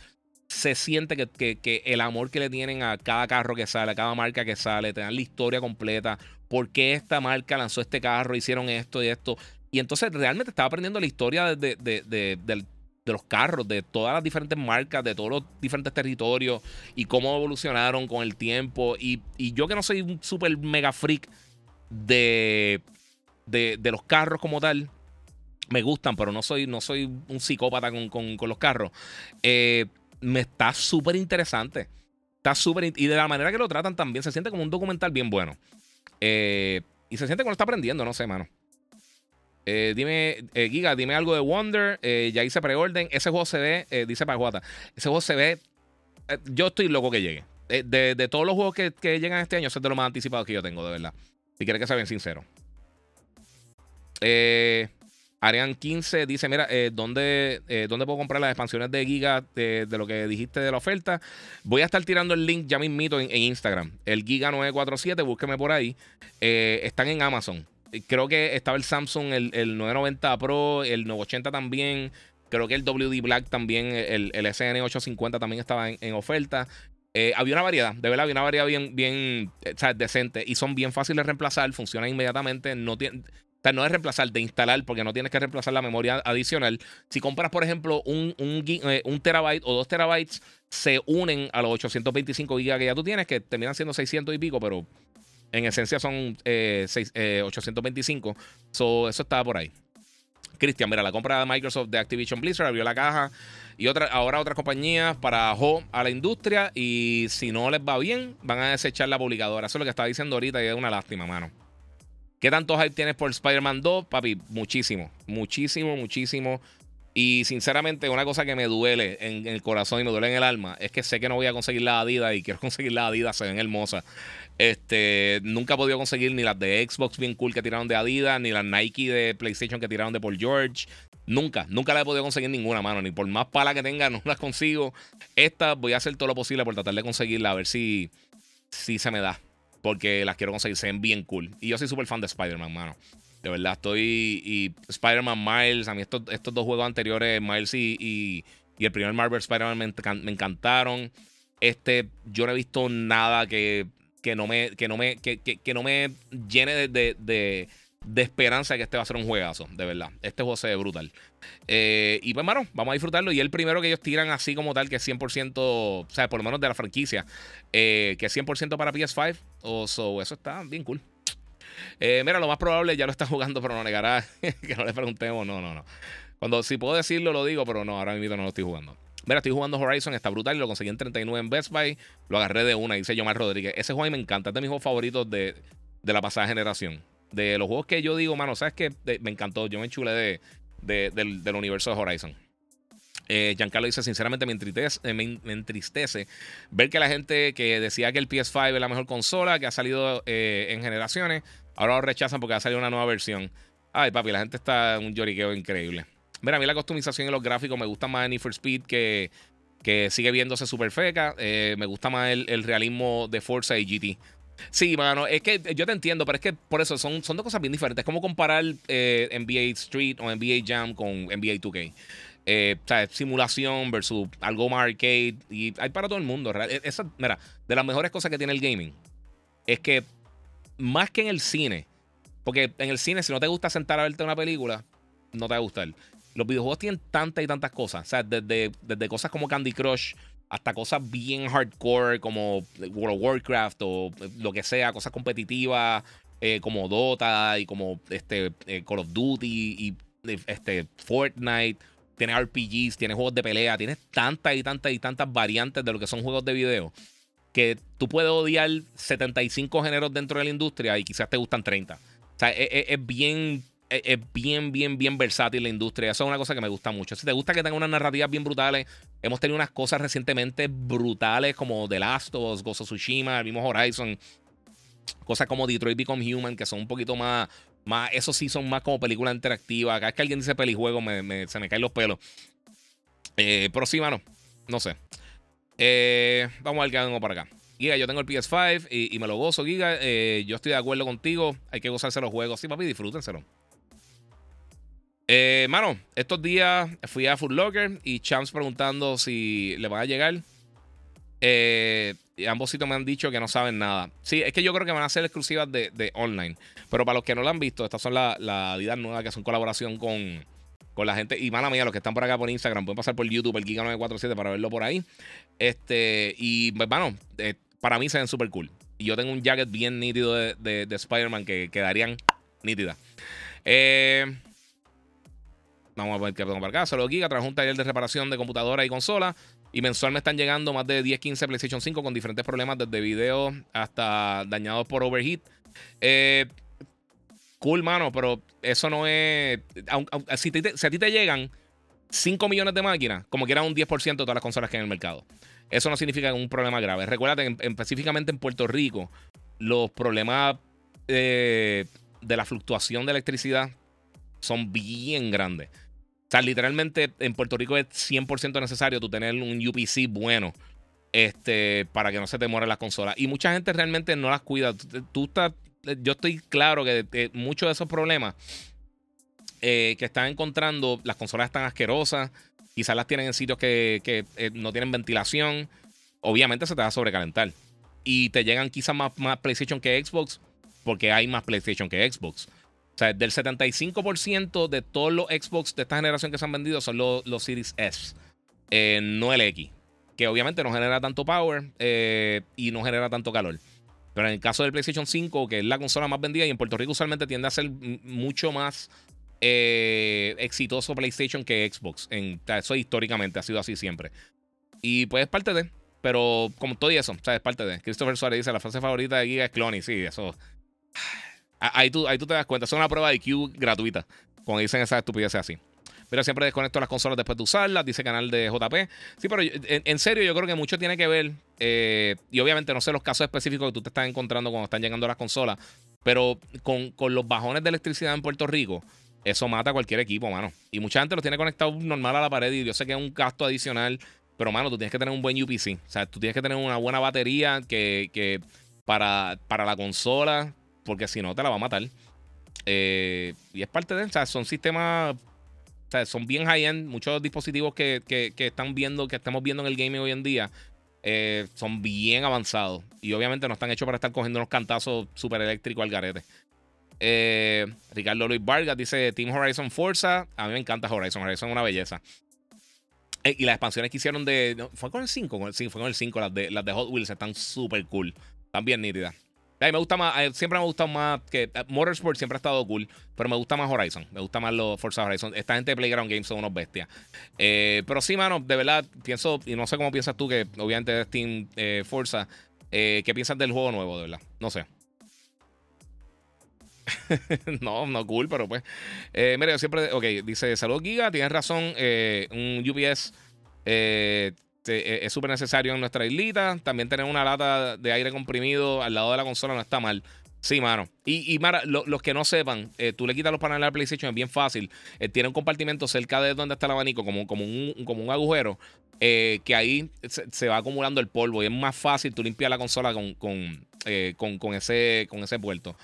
se siente que, que, el amor que le tienen a cada carro que sale, a cada marca que sale, te dan la historia completa. ¿Por qué esta marca lanzó este carro? Hicieron esto y esto. Y entonces realmente estaba aprendiendo la historia de, del de los carros, de todas las diferentes marcas, de todos los diferentes territorios y cómo evolucionaron con el tiempo. Y, yo que no soy un super mega freak de, de, los carros como tal, me gustan, pero no soy, no soy un psicópata con, los carros. Eh, me está súper interesante. Está súper. Y de la manera que lo tratan también, se siente como un documental bien bueno. Eh, y se siente como está aprendiendo, no sé, mano. Eh, dime, eh, Giga, dime algo de Wonder. Eh, ya hice preorden. Ese juego se ve, dice Paguata. Ese juego se ve. yo estoy loco que llegue. De, todos los juegos que, llegan este año, ese es de lo más anticipado que yo tengo, de verdad. Si quieres que sea bien sincero. Arian 15 dice: Mira, ¿dónde, ¿dónde, puedo comprar las expansiones de Giga de, lo que dijiste de la oferta? Voy a estar tirando el link ya mismito en, en Instagram. El Giga 947, búsqueme por ahí. están en Amazon creo que estaba el Samsung, el, 990 Pro, el 980 también. Creo que el WD Black también, el, el SN850 también estaba en, oferta. Eh, había una variedad, de verdad, había una variedad bien, bien eh, decente y son bien fáciles de reemplazar, funcionan inmediatamente. No tiene, no es reemplazar, de instalar, porque no tienes que reemplazar la memoria adicional. Si compras, por ejemplo, un, un, eh, un terabyte o dos terabytes, se unen a los 825 gigas que ya tú tienes, que terminan siendo 600 y pico, pero en esencia son 825. Eh, eh, so, eso estaba por ahí. Cristian, mira, la compra de Microsoft de Activision Blizzard abrió la caja y otra, ahora otras compañías para a la industria y si no les va bien, van a desechar la publicadora. Eso es lo que estaba diciendo ahorita y es una lástima, mano. ¿Qué tanto hype tienes por Spider-Man 2? Papi, muchísimo, muchísimo, muchísimo. Y sinceramente, una cosa que me duele en, el corazón y me duele en el alma es que sé que no voy a conseguir la Adidas y quiero conseguir la Adidas, se ven hermosas. Este, nunca he podido conseguir ni las de Xbox bien cool que tiraron de Adidas, ni las Nike de PlayStation que tiraron de Paul George. Nunca, nunca la he podido conseguir ninguna mano, ni por más pala que tenga, no las consigo. Esta voy a hacer todo lo posible por tratar de conseguirla, a ver si, si se me da. Porque las quiero conseguir, se ven bien cool. Y yo soy súper fan de Spider-Man, mano. De verdad, estoy. Y Spider-Man Miles, a mí estos, estos dos juegos anteriores, Miles y, y, el primer Marvel Spider-Man me, encantaron. Este, yo no he visto nada que, que no me, que no me, que, que, no me llene de, de, de, esperanza que este va a ser un juegazo, de verdad. Este juego se ve brutal. Eh, y pues, bueno, vamos a disfrutarlo. Y el primero que ellos tiran así como tal, que es 100%, o sea, por lo menos de la franquicia, eh, que es 100% para PS5. O so, eso está bien cool. Eh, mira, lo más probable ya lo está jugando, pero no negará que no le preguntemos. No, no, no. Cuando si puedo decirlo, lo digo, pero no, ahora mismo no lo estoy jugando. Mira, estoy jugando Horizon, está brutal lo conseguí en 39 en Best Buy. Lo agarré de una, dice Yomar Rodríguez. Ese juego a mí me encanta, es de mis juegos favoritos de, la pasada generación. De los juegos que yo digo, mano, ¿sabes qué? Me encantó, yo me enchulé de, del, universo de Horizon. Eh, Giancarlo dice, sinceramente me entristece, eh, me, entristece, ver que la gente que decía que el PS5 es la mejor consola, que ha salido eh, en generaciones, ahora lo rechazan porque ha salido una nueva versión. Ay, papi, la gente está en un lloriqueo increíble. Mira, a mí la customización y los gráficos me gusta más en Need for Speed que, que sigue viéndose super feca. Eh, me gusta más el, realismo de Forza y GT. Sí, mano, es que yo te entiendo, pero es que por eso son, son dos cosas bien diferentes. Es como comparar eh, NBA Street o NBA Jam con NBA 2K. Eh, o sea, simulación versus algo más arcade. Y hay para todo el mundo. E, mira, de las mejores cosas que tiene el gaming es que más que en el cine, porque en el cine, si no te gusta sentar a verte una película, no te va a gustar. Los videojuegos tienen tantas y tantas cosas. O sea, desde, desde cosas como Candy Crush hasta cosas bien hardcore como World of Warcraft o lo que sea, cosas competitivas eh, como Dota y como este, eh, Call of Duty y este, Fortnite. Tienes RPGs, tienes juegos de pelea, tienes tantas y tantas y tantas variantes de lo que son juegos de video que tú puedes odiar 75 géneros dentro de la industria y quizás te gustan 30. O sea, e, e, es, bien es, bien, bien, bien versátil la industria. Eso es una cosa que me gusta mucho. Si te gusta que tenga unas narrativas bien brutales, hemos tenido unas cosas recientemente brutales como The Last of Us, Ghost of Tsushima, el mismo Horizon. Cosas como Detroit Become Human, que son un poquito más. más eso sí son más como película interactiva. Cada vez que alguien dice pelijuego, se me caen los pelos. Eh, pero sí, mano. No sé. Eh, vamos a ver qué hago para acá. Giga, yo tengo el PS5 y, me lo gozo, Giga. Eh, yo estoy de acuerdo contigo. Hay que gozarse los juegos. Sí, papi, disfrútenselo. Eh, mano, estos días fui a Food Locker y Champs preguntando si le van a llegar. Eh, ambos sitios me han dicho que no saben nada. Sí, es que yo creo que van a ser exclusivas de, online. Pero para los que no lo han visto, estas son las la Adidas nuevas que son colaboración con, con la gente. Y mala mía, los que están por acá por Instagram, pueden pasar por YouTube, el Giga947 para verlo por ahí. Este, y bueno, pues, eh, para mí se ven súper cool. Y yo tengo un jacket bien nítido de, de, Spider-Man que quedarían nítidas. Eh. Vamos a ver qué tengo para acá. Solo Giga trabaja un taller de reparación de computadora y consola. Y mensual me están llegando más de 10, 15 PlayStation 5 con diferentes problemas, desde video hasta dañados por overheat. Eh, cool, mano, pero eso no es. si, a ti te llegan 5 millones de máquinas, como que era un 10% de todas las consolas que hay en el mercado. Eso no significa un problema grave. Recuerda que específicamente en Puerto Rico, los problemas eh, de la fluctuación de electricidad son bien grandes. O sea, literalmente en Puerto Rico es 100% necesario tú tener un UPC bueno este, para que no se te mueran las consolas. Y mucha gente realmente no las cuida. Tú, estás, yo estoy claro que muchos de esos problemas eh, que están encontrando, las consolas están asquerosas, quizás las tienen en sitios que, eh, no tienen ventilación. Obviamente se te va a sobrecalentar. Y te llegan quizás más, PlayStation que Xbox, porque hay más PlayStation que Xbox. O sea, del 75% de todos los Xbox de esta generación que se han vendido son los, Series S, eh, no el X, que obviamente no genera tanto power eh, y no genera tanto calor. Pero en el caso del PlayStation 5, que es la consola más vendida y en Puerto Rico usualmente tiende a ser mucho más eh, exitoso PlayStation que Xbox. En, eso históricamente ha sido así siempre. Y pues es parte de. Pero como todo y eso, o es parte de. Christopher Suárez dice: la frase favorita de Giga es Clony. Sí, eso. Ahí tú, ahí tú te das cuenta. Es una prueba de IQ gratuita. Cuando dicen esa estupidez así. Pero siempre desconecto las consolas después de usarlas, dice canal de JP. Sí, pero en, serio, yo creo que mucho tiene que ver. Eh, y obviamente no sé los casos específicos que tú te estás encontrando cuando están llegando las consolas. Pero con, los bajones de electricidad en Puerto Rico, eso mata a cualquier equipo, mano. Y mucha gente los tiene conectados normal a la pared. Y yo sé que es un gasto adicional. Pero, mano, tú tienes que tener un buen UPC. O sea, tú tienes que tener una buena batería que, que para, para la consola porque si no te la va a matar. Eh, y es parte de, o sea, son sistemas, son bien high-end. Muchos dispositivos que, están viendo, que estamos viendo en el gaming hoy en día, eh, son bien avanzados. Y obviamente no están hechos para estar cogiendo unos cantazos super eléctricos al garete. Eh, Ricardo Luis Vargas dice Team Horizon Forza. A mí me encanta Horizon. Horizon es una belleza. y las expansiones que hicieron de. ¿Fue con el 5? Sí, fue con el 5. Las de, las de Hot Wheels están súper cool. Están bien nítidas. A mí me gusta más, eh, siempre me ha gustado más que eh, Motorsport siempre ha estado cool, pero me gusta más Horizon, me gusta más los Forza Horizon. Esta gente de Playground Games son unos bestias. Eh, pero sí, mano, de verdad, pienso, y no sé cómo piensas tú, que obviamente es Team Forza, ¿qué piensas del juego nuevo, de verdad? No sé. no, no cool, pero pues. mira, yo siempre. Ok, dice: Salud Giga, tienes razón. un UPS este, e, es súper necesario en nuestra islita. También tener una lata de aire comprimido al lado de la consola no está mal. Sí, mano. Y, y Mara, los que no sepan, eh, tú le quitas los paneles a PlayStation, es bien fácil. Eh, tiene un compartimento cerca de donde está el abanico, como, como, un, como un agujero, eh, que ahí se, va acumulando el polvo y es más fácil tú limpiar la consola con, con, con, ese, con ese puerto.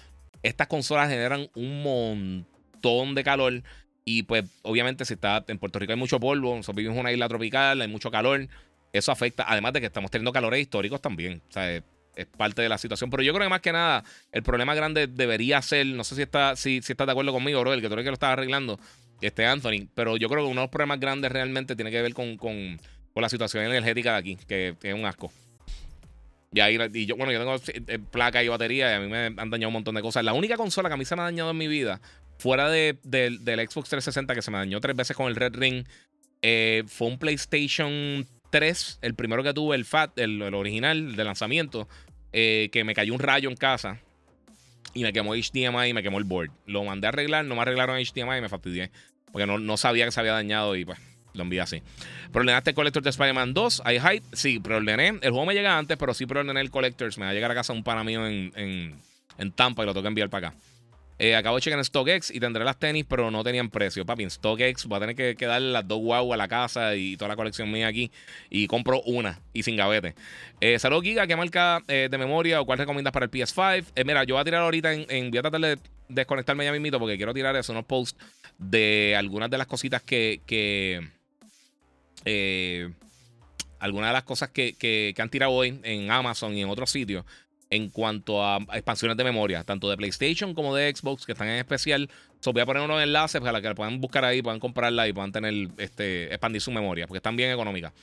Estas consolas generan un montón de calor y pues obviamente si está en Puerto Rico hay mucho polvo, nosotros vivimos en una isla tropical, hay mucho calor, eso afecta, además de que estamos teniendo calores históricos también. O sea, es parte de la situación. Pero yo creo que más que nada, el problema grande debería ser, no sé si está, si, si estás de acuerdo conmigo, bro, el que tú eres que lo estás arreglando, este Anthony, pero yo creo que uno de los problemas grandes realmente tiene que ver con, con, la situación energética de aquí, que, es un asco. Y ahí, y yo, bueno, yo tengo eh, placa y batería y a mí me han dañado un montón de cosas. La única consola que a mí se me ha dañado en mi vida, fuera de, del Xbox 360, que se me dañó tres veces con el Red Ring, eh, fue un PlayStation 3, el primero que tuve, el FAT, el, original de lanzamiento. Eh, que me cayó un rayo en casa y me quemó HDMI y me quemó el board. Lo mandé a arreglar, no me arreglaron HDMI y me fastidié. Porque no, no sabía que se había dañado y pues lo envié así. ¿Preordenaste el Collector de Spider-Man 2? ¿Hay hype? Sí, preordené. El juego me llega antes, pero sí preordené el Collectors. Me va a llegar a casa un pana mío en, en, en Tampa y lo tengo que enviar para acá. Eh, acabo de checar en StockX y tendré las tenis, pero no tenían precio. Papi, en StockX voy a tener que, que las dos guau a la casa y toda la colección mía aquí. Y compro una y sin gavete. Eh, Saludos, Giga. ¿Qué marca eh, de memoria o cuál recomiendas para el PS5? Eh, mira, yo voy a tirar ahorita en, Voy a tratar de desconectarme ya mismito porque quiero tirar eso, unos posts de algunas de las cositas que. que algunas de las cosas que, que, que han tirado hoy en Amazon y en otros sitios en cuanto a expansiones de memoria, tanto de PlayStation como de Xbox, que están en especial. So, voy a poner unos enlaces para que la puedan buscar ahí, puedan comprarla y puedan tener, este, expandir su memoria, porque están bien económicas.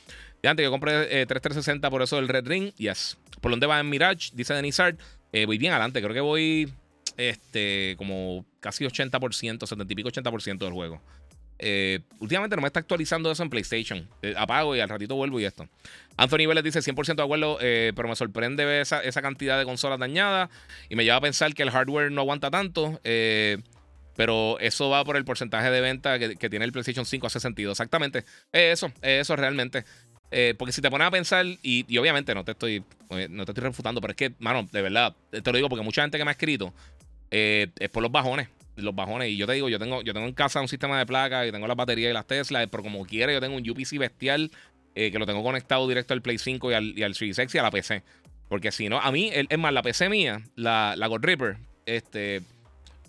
Y antes, yo compré 3360 por eso el Red Ring, yes. ¿Por dónde va en Mirage? Dice Denisard. Eh, voy bien adelante, creo que voy este, como casi 80%, 70 y pico 80% del juego. Eh, últimamente no me está actualizando eso en PlayStation. Eh, apago y al ratito vuelvo y esto. Anthony Vélez dice 100% de acuerdo, eh, pero me sorprende ver esa, cantidad de consolas dañadas y me lleva a pensar que el hardware no aguanta tanto. pero eso va por el porcentaje de venta que, tiene el PlayStation 5 hace sentido. Exactamente. eso, eso realmente. porque si te pones a pensar, y, obviamente no te estoy no te estoy refutando, pero es que, mano, de verdad, te lo digo porque mucha gente que me ha escrito es por los bajones los bajones. Y yo te digo, yo tengo, yo tengo en casa un sistema de placas y tengo las baterías y las Tesla, pero como quiera, yo tengo un UPC bestial eh, que lo tengo conectado directo al Play 5 y al, y al Series X y a la PC. Porque si no, a mí, es más, la PC mía, la, la God Reaper, este,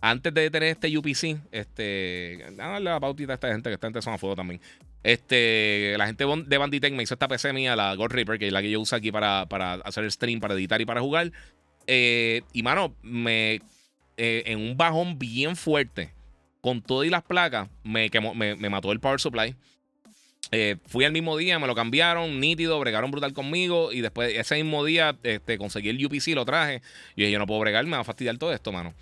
antes de tener este UPC, este, dale la pautita a esta gente que está en zona fuego también. Este, la gente de Banditech me hizo esta PC mía, la God Reaper, que es la que yo uso aquí para, para hacer el stream, para editar y para jugar. Eh, y mano, me eh, en un bajón bien fuerte, con todo y las placas, me, me, mató el power supply. Eh, fui al mismo día, me lo cambiaron, nítido, bregaron brutal conmigo. Y después, ese mismo día, este, conseguí el UPC, lo traje. Y yo no puedo bregar, me va a fastidiar todo esto, mano.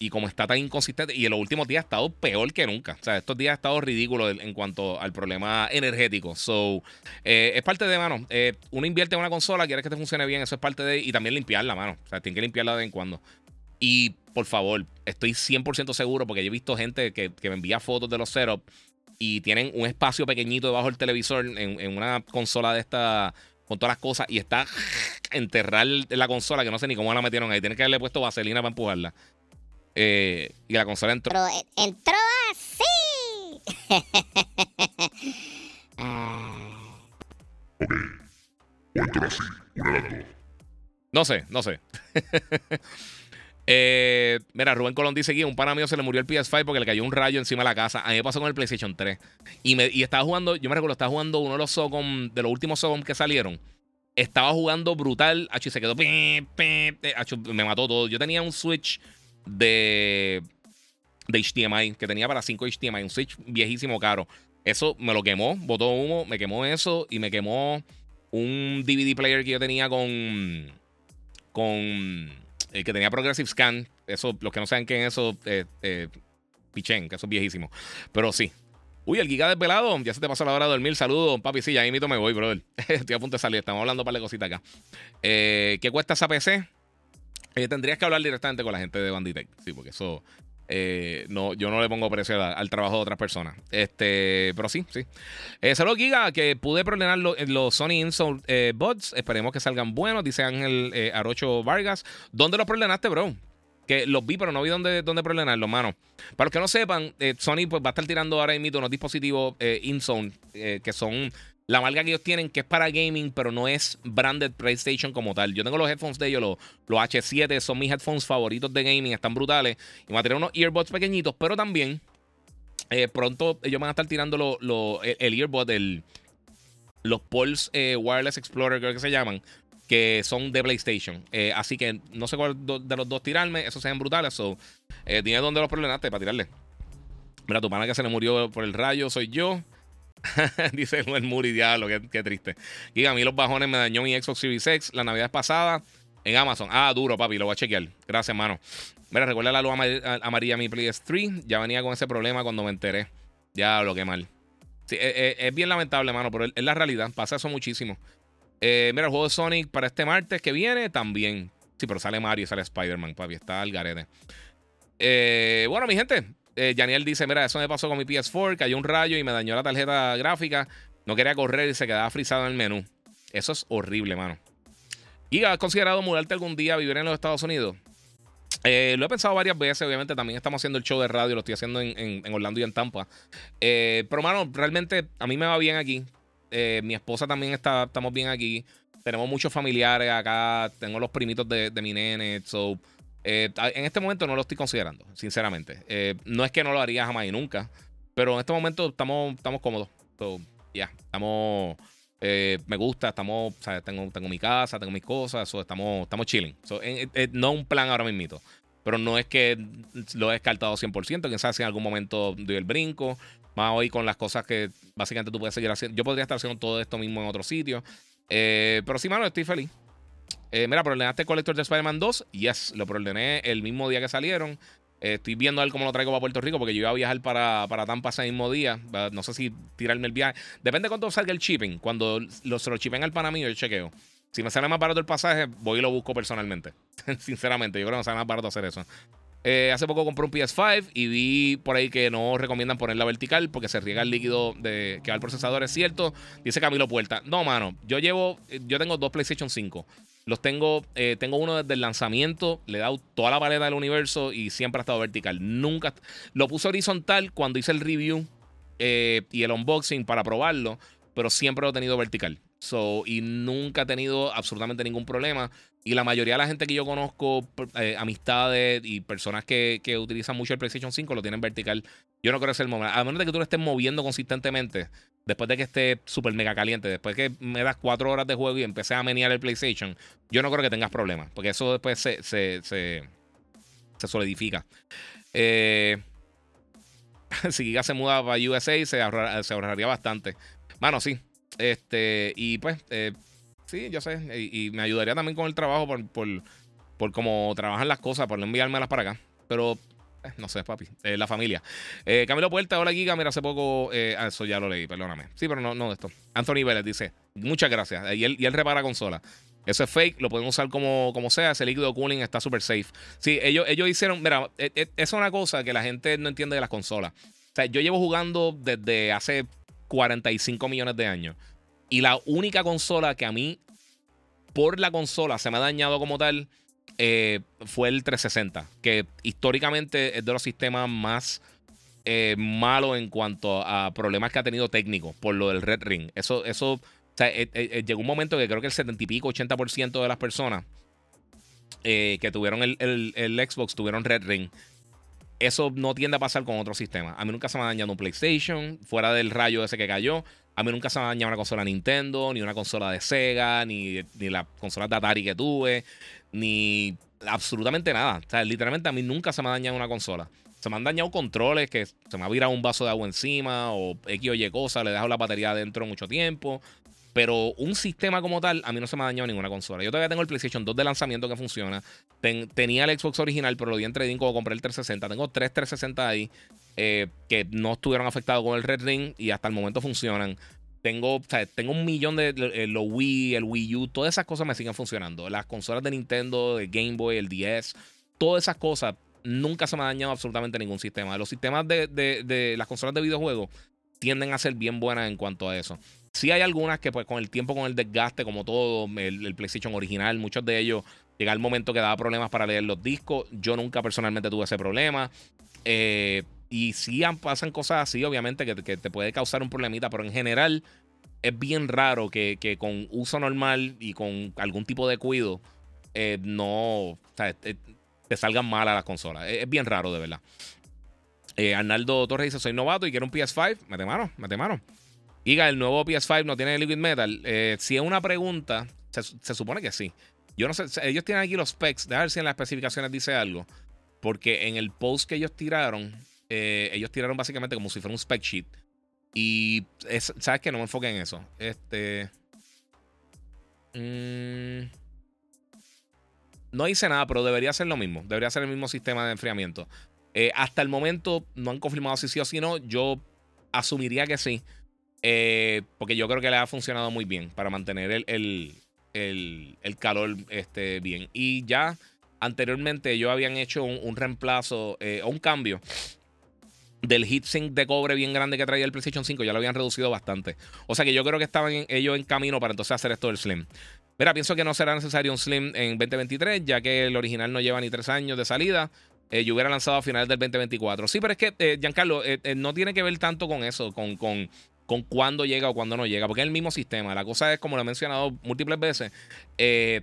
Y como está tan inconsistente, y en los últimos días ha estado peor que nunca. O sea, estos días ha estado ridículo en cuanto al problema energético. So, eh, es parte de, mano. uno invierte en una consola, quiere que te funcione bien, eso es parte de. Y también limpiarla, mano. O sea, tiene que limpiarla de vez en cuando. Y por favor, estoy 100% seguro porque yo he visto gente que, me envía fotos de los setups y tienen un espacio pequeñito debajo del televisor en, una consola de esta con todas las cosas y está enterrar la consola que no sé ni cómo la metieron ahí. Tienen que haberle puesto vaselina para empujarla. Eh, y la consola entró. Pero eh, entró así. entró así. No sé, no sé. Eh, mira, Rubén Colón dice aquí: un pana mío se le murió el PS5 porque le cayó un rayo encima de la casa. A mí me pasó con el PlayStation 3. Y, me, estaba jugando, yo me recuerdo, estaba jugando uno de los Sogom, de los últimos Sogom que salieron. Estaba jugando brutal. H, se quedó. me mató todo. Yo tenía un Switch de, de HDMI que tenía para 5 HDMI. Un Switch viejísimo caro. Eso me lo quemó, botó humo, me quemó eso y me quemó un DVD player que yo tenía con. con el que tenía Progressive Scan. Eso, los que no saben qué es eso, eh, eh, pichen, que eso es viejísimo. Pero sí. Uy, el giga desvelado. Ya se te pasó la hora de dormir. Saludos, papi. Sí, ya mito me voy, brother. Estoy a punto de salir. Estamos hablando un par de cositas acá. Eh, ¿Qué cuesta esa PC? tendrías que hablar directamente con la gente de Banditech. Sí, porque eso eh, no, yo no le pongo precio al, trabajo de otras personas. Este, pero sí, sí. Eh, saludos, Giga, que pude problemar los Sony Insole eh, bots. Esperemos que salgan buenos, dice Ángel Arocho Vargas. ¿Dónde los problemaste, bro? Que los vi, pero no vi dónde, dónde problemarlos, mano. Para los que no sepan, eh, Sony pues, va a estar tirando ahora mismo unos dispositivos eh, InZone, eh, que son la marca que ellos tienen, que es para gaming, pero no es branded PlayStation como tal. Yo tengo los headphones de ellos, los, los H7, son mis headphones favoritos de gaming, están brutales. Y me a unos earbuds pequeñitos, pero también pronto ellos van a estar tirando el, el, earbud, el, los Pulse Wireless Explorer, creo que se llaman que son de PlayStation. Eh, así que no sé cuál de los dos tirarme. Esos sean brutales. So, eh, dime dónde los problemaste para tirarle. Mira, tu pana que se le murió por el rayo soy yo. Dice el Muri, diablo, qué, triste. Y a mí los bajones me dañó mi Xbox Series X la Navidad pasada en Amazon. Ah, duro, papi, lo voy a chequear. Gracias, mano. Mira, recuerda la luz amarilla mi PS3. Ya venía con ese problema cuando me enteré. Ya lo que mal. Sí, es, e, es, bien lamentable, mano, pero es la realidad. Pasa eso muchísimo. Eh, mira, el juego de Sonic para este martes que viene también. Sí, pero sale Mario, sale Spider-Man, papi. Está al garete. Eh, bueno, mi gente. Eh, Janiel dice: Mira, eso me pasó con mi PS4. Cayó un rayo y me dañó la tarjeta gráfica. No quería correr y se quedaba frisado en el menú. Eso es horrible, mano. ¿Y has considerado mudarte algún día a vivir en los Estados Unidos? lo he pensado varias veces, obviamente también estamos haciendo el show de radio, lo estoy haciendo en, Orlando y en Tampa. pero, mano, realmente a mí me va bien aquí. Eh, mi esposa también está, estamos bien aquí. Tenemos muchos familiares acá. Tengo los primitos de, mi nene. So, eh, en este momento no lo estoy considerando, sinceramente. Eh, no es que no lo haría jamás y nunca. Pero en este momento estamos, estamos cómodos. ya, estamos. me gusta, estamos, tengo, tengo mi casa, tengo mis cosas, estamos, estamos chilling. no un plan ahora mismo. Pero no es que lo he descartado 100%. Quién sabe si en algún momento doy el brinco. Más hoy con las cosas que básicamente tú puedes seguir haciendo. Yo podría estar haciendo todo esto mismo en otro sitio. Eh, pero sí, mano, estoy feliz. Eh, mira, ¿proordenaste el colector de Spider-Man 2? Yes, lo proordené el mismo día que salieron. Eh, estoy viendo a ver cómo lo traigo para Puerto Rico porque yo iba a viajar para, para Tampa ese mismo día. No sé si tirarme el viaje. Depende de cuánto salga el shipping. Cuando lo, se lo chipen al pana mío, yo chequeo. Si me sale más barato el pasaje, voy y lo busco personalmente. Sinceramente, yo creo que me sale más barato hacer eso. Eh, hace poco compré un PS5 y vi por ahí que no recomiendan ponerla vertical porque se riega el líquido de, que va al procesador. Es cierto, dice Camilo Puerta. No, mano, yo llevo, yo tengo dos PlayStation 5. Los tengo, eh, tengo uno desde el lanzamiento, le he dado toda la paleta del universo y siempre ha estado vertical. Nunca, lo puse horizontal cuando hice el review eh, y el unboxing para probarlo, pero siempre lo he tenido vertical. So, y nunca he tenido absolutamente ningún problema. Y la mayoría de la gente que yo conozco, eh, amistades y personas que, utilizan mucho el PlayStation 5, lo tienen vertical. Yo no creo que sea el momento. A menos de que tú lo estés moviendo consistentemente, después de que esté súper mega caliente, después de que me das cuatro horas de juego y empecé a menear el PlayStation, yo no creo que tengas problemas, porque eso después se, se, se, solidifica. Eh, si Giga se muda para USA, se, se ahorraría bastante. Bueno, sí. Este, y pues, eh, Sí, yo sé. Y, me ayudaría también con el trabajo por, por, por cómo trabajan las cosas, por no enviármelas para acá. Pero no sé, papi. Eh, la familia. Eh, Camilo Puerta, hola Giga. Mira, hace poco. Ah, eso ya lo leí, perdóname. Sí, pero no, no de esto. Anthony Vélez dice: Muchas gracias. Y él, y él repara consola. Eso es fake, lo pueden usar como, como sea. Ese líquido cooling está súper safe. Sí, ellos, ellos hicieron. Mira, es, es una cosa que la gente no entiende de las consolas. O sea, yo llevo jugando desde hace 45 millones de años. Y la única consola que a mí, por la consola, se me ha dañado como tal, eh, fue el 360, que históricamente es de los sistemas más eh, malos en cuanto a problemas que ha tenido técnico por lo del Red Ring. Eso, eso, eh, llegó un momento que creo que el 70 y pico, 80% de las personas que tuvieron el, el, Xbox tuvieron Red Ring. Eso no tiende a pasar con otros sistemas. A mí nunca se me ha dañado un PlayStation, fuera del rayo ese que cayó. A mí nunca se me ha dañado una consola Nintendo, ni una consola de Sega, ni, ni la consola de Atari que tuve, ni absolutamente nada. O sea, literalmente a mí nunca se me ha dañado una consola. Se me han dañado controles que se me ha virado un vaso de agua encima o X o Y cosa, le he dejado la batería adentro mucho tiempo. Pero un sistema como tal, a mí no se me ha dañado ninguna consola. Yo todavía tengo el PlayStation 2 de lanzamiento que funciona. tenía el Xbox original, pero lo di en trading como compré el 360. Tengo tres 360 ahí. Eh, que no estuvieron afectados con el Red Ring y hasta el momento funcionan. Tengo, tengo un millón de eh, los Wii, el Wii U, todas esas cosas me siguen funcionando. Las consolas de Nintendo, de Game Boy, el DS, todas esas cosas nunca se me ha dañado absolutamente ningún sistema. Los sistemas de, de, las consolas de videojuegos tienden a ser bien buenas en cuanto a eso. Sí hay algunas que pues con el tiempo, con el desgaste, como todo, el, PlayStation original, muchos de ellos llega el momento que daba problemas para leer los discos. Yo nunca personalmente tuve ese problema. Eh, y sí pasan cosas así, obviamente, que, te puede causar un problemita, pero en general es bien raro que, con uso normal y con algún tipo de cuido eh, no eh, te salgan mal a las consolas. Es, bien raro, de verdad. Arnaldo Torres dice: Soy novato y quiero un PS5. Mete mano, mete mano. Diga, el nuevo PS5 no tiene Liquid Metal. Eh, si es una pregunta, se, supone que sí. Yo no sé, ellos tienen aquí los specs. Déjame ver si en las especificaciones dice algo. Porque en el post que ellos tiraron, eh, ellos tiraron básicamente como si fuera un spec sheet. Y sabes que no me enfoque en eso. Este. Mm, no hice nada, pero debería ser lo mismo. Debería ser el mismo sistema de enfriamiento. Eh, hasta el momento no han confirmado si sí o si no. Yo asumiría que sí. Eh, porque yo creo que le ha funcionado muy bien para mantener el, el, calor este, bien. Y ya anteriormente ellos habían hecho un, reemplazo o un cambio del heatsink de cobre bien grande que traía el PlayStation 5. Ya lo habían reducido bastante. O sea que yo creo que estaban ellos en camino para entonces hacer esto del Slim. Mira, pienso que no será necesario un Slim en 2023, ya que el original no lleva ni tres años de salida. Eh, yo hubiera lanzado a finales del 2024. Sí, pero es que, Giancarlo, no tiene que ver tanto con eso, con, con con cuándo llega o cuándo no llega, porque es el mismo sistema. La cosa es, como lo he mencionado múltiples veces, eh,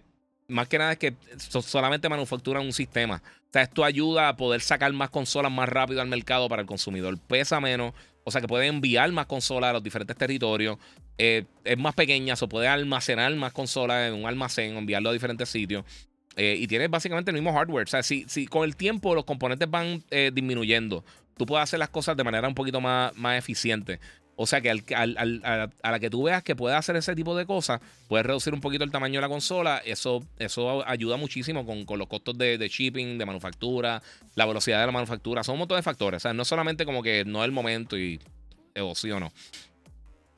más que nada es que solamente manufacturan un sistema. Sea, esto ayuda a poder sacar más consolas más rápido al mercado para el consumidor. Pesa menos, o sea que puede enviar más consolas a los diferentes territorios. Eh, es más pequeña, o puede almacenar más consolas en un almacén, enviarlo a diferentes sitios. Eh, y tiene básicamente el mismo hardware. O sea, si, con el tiempo los componentes van disminuyendo, tú puedes hacer las cosas de manera un poquito más, más eficiente. O sea que a, la que tú veas que puede hacer ese tipo de cosas, puedes reducir un poquito el tamaño de la consola. Eso, eso ayuda muchísimo con, los costos de, shipping, de manufactura, la velocidad de la manufactura. Son un montón de factores. O sea, no solamente como que no es el momento y o sí o no.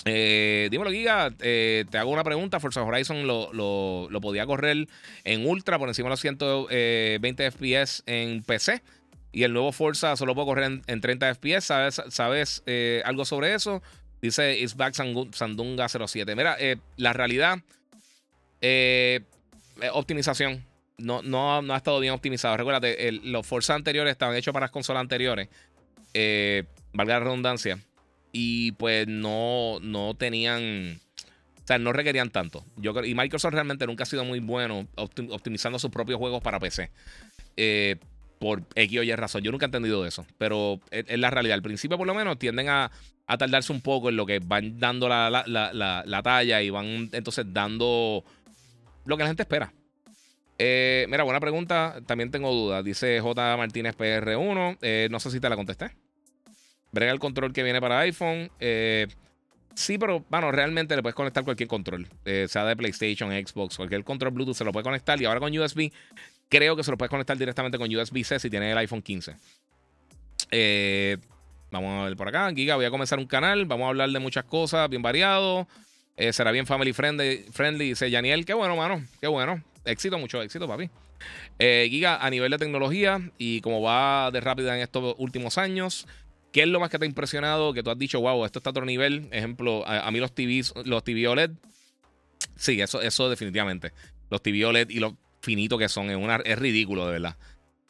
Eh, dímelo, Giga. Eh, te hago una pregunta. Forza Horizon lo, lo, podía correr en Ultra por encima de los 120 FPS en PC. Y el nuevo Forza solo puede correr en, 30 FPS. ¿Sabes, eh, algo sobre eso? Dice Isback Sandunga 07. Mira, eh, la realidad, eh, optimización. No, no, no, ha estado bien optimizado. Recuérdate, los Forza anteriores estaban hechos para las consolas anteriores. valga la redundancia. Y pues no, tenían. O sea, no requerían tanto. Y Microsoft realmente nunca ha sido muy bueno optimizando sus propios juegos para PC. Eh, por X o Y razón. Yo nunca he entendido eso, pero es, la realidad. Al principio, por lo menos, tienden a, tardarse un poco en lo que van dando la, talla y van entonces dando lo que la gente espera. Eh, mira, buena pregunta. También tengo dudas. Dice J. Martínez PR1. Eh, no sé si te la contesté. Brega el control que viene para iPhone. Eh, sí, pero bueno, realmente le puedes conectar cualquier control. sea de PlayStation, Xbox, cualquier control Bluetooth se lo puede conectar. Y ahora con USB Creo que se lo puedes conectar directamente con USB-C si tienes el iPhone 15. Eh, vamos a ver por acá. Giga, voy a comenzar un canal. Vamos a hablar de muchas cosas, bien variado. Eh, será bien family friendly, friendly, dice Yaniel. Qué bueno, mano. Qué bueno. Éxito, mucho éxito, papi. Eh, Giga, a nivel de tecnología y como va de rápida en estos últimos años, ¿qué es lo más que te ha impresionado? Que tú has dicho, wow, esto está a otro nivel. Ejemplo, a, mí los TVs, los TV OLED. Sí, eso, eso definitivamente. Los TV OLED y los finito que son. Es, una, es ridículo, de verdad.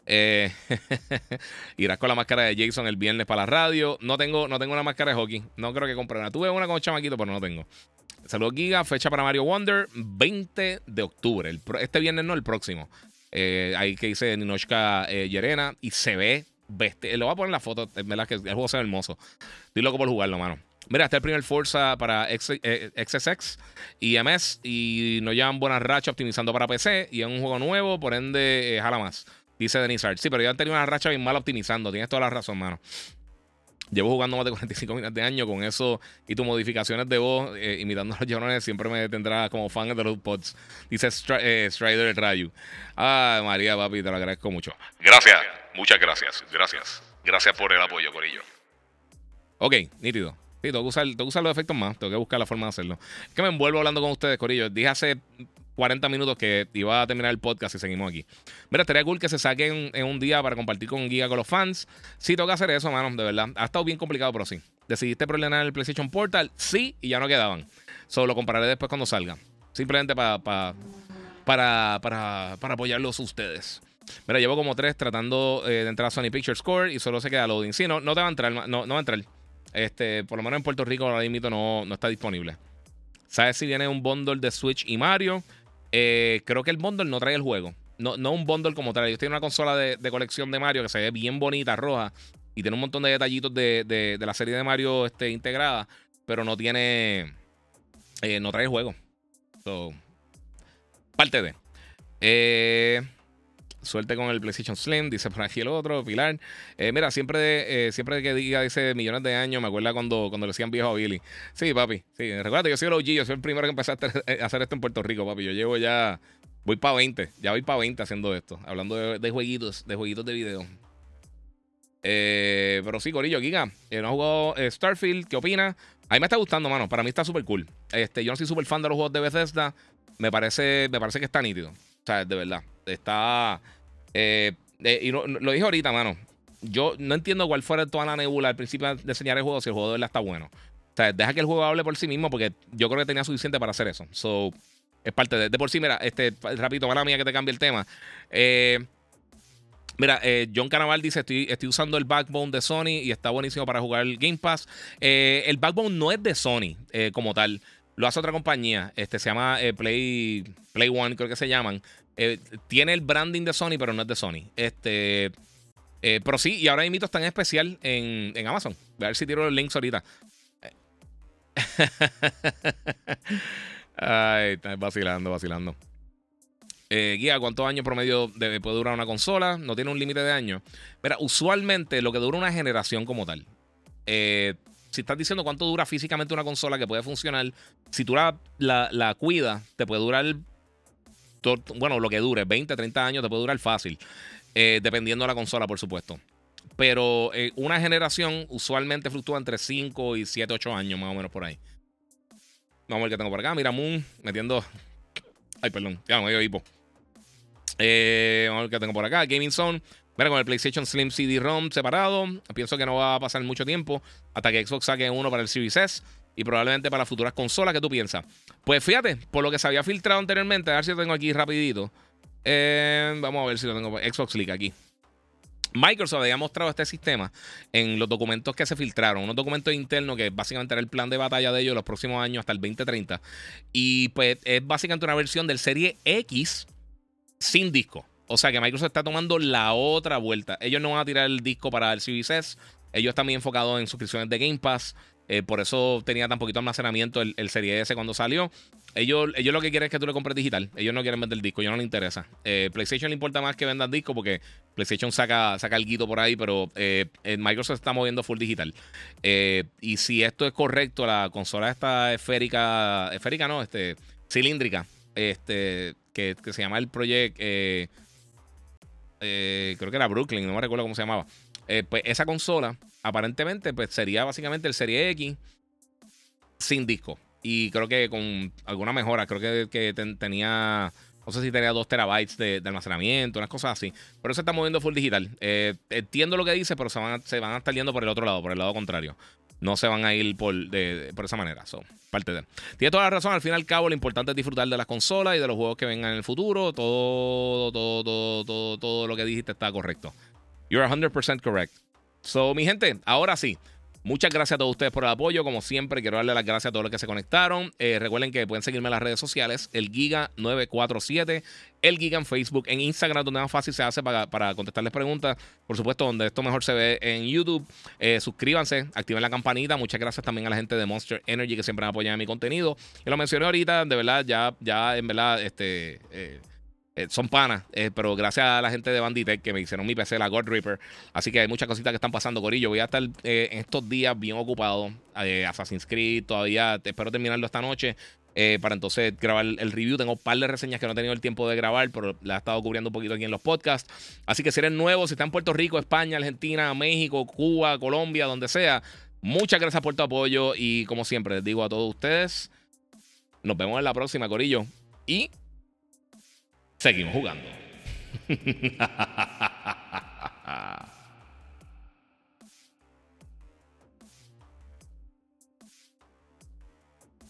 Eh, irás con la máscara de Jason el viernes para la radio. No tengo, no tengo una máscara de hockey. No creo que compre una. Tuve una con chamaquito, pero no tengo. Saludos, Giga. Fecha para Mario Wonder, 20 de octubre. este viernes no, el próximo. Eh, ahí que dice Ninochka eh. Y se ve. Lo voy a poner en la foto. Es verdad que el juego se ve hermoso. Estoy loco por jugarlo, mano. Mira, está el primer Forza para XSX y MS y nos llevan buenas rachas optimizando para PC y es un juego nuevo, por ende, eh, jala más. Dice Denis Art. Sí, pero ya han tenido una racha bien mal optimizando. Tienes toda la razón, mano. Llevo jugando más de 45 minutos de año con eso y tus modificaciones de voz eh, imitando a los llorones siempre me tendrá como fan de los pods. Dice eh, Strider Rayu. Ah, María, papi, te lo agradezco mucho. Gracias, muchas gracias. Gracias. Gracias por el apoyo, Corillo. Ok, nítido. Sí, tengo que, usar, tengo usar los efectos más. Tengo que buscar la forma de hacerlo. Es que me envuelvo hablando con ustedes, Corillo. Dije hace 40 minutos que iba a terminar el podcast y seguimos aquí. Mira, estaría cool que se saquen en un día para compartir con Giga con los fans. Sí, tengo que hacer eso, mano, de verdad. Ha estado bien complicado, pero sí. ¿Decidiste preordenar el PlayStation Portal? Sí, y ya no quedaban. Solo lo compraré después cuando salga. Simplemente para, para, para, apoyarlos ustedes. Mira, llevo como tres tratando eh, de entrar a Sony Pictures Score y solo se queda loading. Sí, no, no te va a entrar, no, no va a entrar. Este, por lo menos en Puerto Rico ahora mismo no, no está disponible. ¿Sabes si viene un bundle de Switch y Mario? Eh, creo que el bundle no trae el juego. No, no un bundle como tal. Yo tengo una consola de, colección de Mario que se ve bien bonita, roja. Y tiene un montón de detallitos de, la serie de Mario este, integrada. Pero no tiene. Eh, no trae el juego. parte de. Eh. Suerte con el PlayStation Slim, dice por aquí el otro, Pilar. Eh, mira, siempre, eh, siempre que diga dice millones de años, me acuerda cuando, cuando le decían viejo a Billy. Sí, papi. Sí, recuerda, yo soy el OG, yo soy el primero que empecé a hacer esto en Puerto Rico, papi. Yo llevo ya. Voy para 20. Ya voy para 20 haciendo esto. Hablando de, jueguitos, de jueguitos de video. Eh, pero sí, Corillo, Giga. no ha jugado Starfield. ¿Qué opina? A mí me está gustando, mano. Para mí está súper cool. Este, yo no soy súper fan de los juegos de Bethesda. Me parece, me parece que está nítido. O sea, de verdad. Está. Eh, eh, y lo dije ahorita, mano. Yo no entiendo cuál fuera toda la nebula al principio de enseñar el juego si el juego de verdad está bueno. O sea, deja que el juego hable por sí mismo porque yo creo que tenía suficiente para hacer eso. So, es parte de, de por sí, mira, este, rapidito, mala mía que te cambie el tema. Eh, mira, John Canaval dice: estoy, estoy usando el backbone de Sony y está buenísimo para jugar el Game Pass. el backbone no es de Sony como tal. Lo hace otra compañía. Este se llama Play, Play One, creo que se llaman. Eh, tiene el branding de Sony, pero no es de Sony. Este. Eh, pero sí, y ahora mismo está en especial en, Amazon. Voy a ver si tiro los links ahorita. Ay, está vacilando, vacilando. Eh, guía, ¿cuántos años promedio puede durar una consola? No tiene un límite de años. Pero usualmente lo que dura una generación como tal. si estás diciendo cuánto dura físicamente una consola que puede funcionar, si tú la, la cuidas, te puede durar bueno, lo que dure, 20, 30 años te puede durar fácil, eh, dependiendo de la consola, por supuesto. Pero eh, una generación usualmente fluctúa entre 5 y 7, 8 años, más o menos por ahí. Vamos a ver qué tengo por acá. Mira, Moon metiendo. Ay, perdón, ya me dio hipo. Eh, vamos a ver qué tengo por acá. Gaming Zone. Mira, con el PlayStation Slim CD-ROM separado. Pienso que no va a pasar mucho tiempo hasta que Xbox saque uno para el Series S y probablemente para futuras consolas. ¿Qué tú piensas? Pues fíjate, por lo que se había filtrado anteriormente, a ver si lo tengo aquí rapidito. Eh, vamos a ver si lo tengo. Xbox League aquí. Microsoft había mostrado este sistema en los documentos que se filtraron, unos documentos internos que básicamente era el plan de batalla de ellos los próximos años hasta el 2030. Y pues es básicamente una versión del Serie X sin disco. O sea que Microsoft está tomando la otra vuelta. Ellos no van a tirar el disco para el Series S. Ellos están bien enfocados en suscripciones de Game Pass. Eh, por eso tenía tan poquito almacenamiento el, Serie S cuando salió. Ellos, ellos lo que quieren es que tú le compres digital. Ellos no quieren vender disco, ellos no les interesa. Eh, PlayStation le importa más que vendan disco porque PlayStation saca, saca el guito por ahí, pero eh, Microsoft está moviendo full digital. y si esto es correcto, la consola está esférica, esférica no, este, cilíndrica, este, que, se llama el Project, creo que era Brooklyn, no me recuerdo cómo se llamaba. pues esa consola aparentemente pues sería básicamente el Serie X sin disco. Y creo que con alguna mejora, creo que, tenía, no sé si tenía 2 terabytes de, almacenamiento, unas cosas así. Pero se está moviendo full digital. Eh, entiendo lo que dice, pero se van, se van a estar yendo por el otro lado, por el lado contrario. No se van a ir por, por esa manera. So, parte de. Tiene toda la razón. Al fin y al cabo, lo importante es disfrutar de las consolas y de los juegos que vengan en el futuro. Todo, todo, todo, todo, todo lo que dijiste está correcto. You're 100% correct. So, mi gente, ahora sí. Muchas gracias a todos ustedes por el apoyo. Como siempre, quiero darle las gracias a todos los que se conectaron. Eh, recuerden que pueden seguirme en las redes sociales, el Giga947, el Giga en Facebook, en Instagram, donde más fácil se hace para, para contestarles preguntas. Por supuesto, donde esto mejor se ve en YouTube. Eh, suscríbanse, activen la campanita. Muchas gracias también a la gente de Monster Energy que siempre apoyan mi contenido. Y lo mencioné ahorita, de verdad, ya, ya en verdad, este. Eh, eh, son panas, eh, pero gracias a la gente de Banditech que me hicieron mi PC, la God Reaper. Así que hay muchas cositas que están pasando, Corillo. Voy a estar eh, en estos días bien ocupado. Assassin's Creed, todavía espero terminarlo esta noche. para entonces grabar el review. Tengo un par de reseñas que no he tenido el tiempo de grabar, pero la he estado cubriendo un poquito aquí en los podcasts. Así que si eres nuevo, si estás en Puerto Rico, España, Argentina, México, Cuba, Colombia, donde sea, muchas gracias por tu apoyo. Y como siempre, les digo a todos ustedes, nos vemos en la próxima, Corillo. Y Seguimos jugando.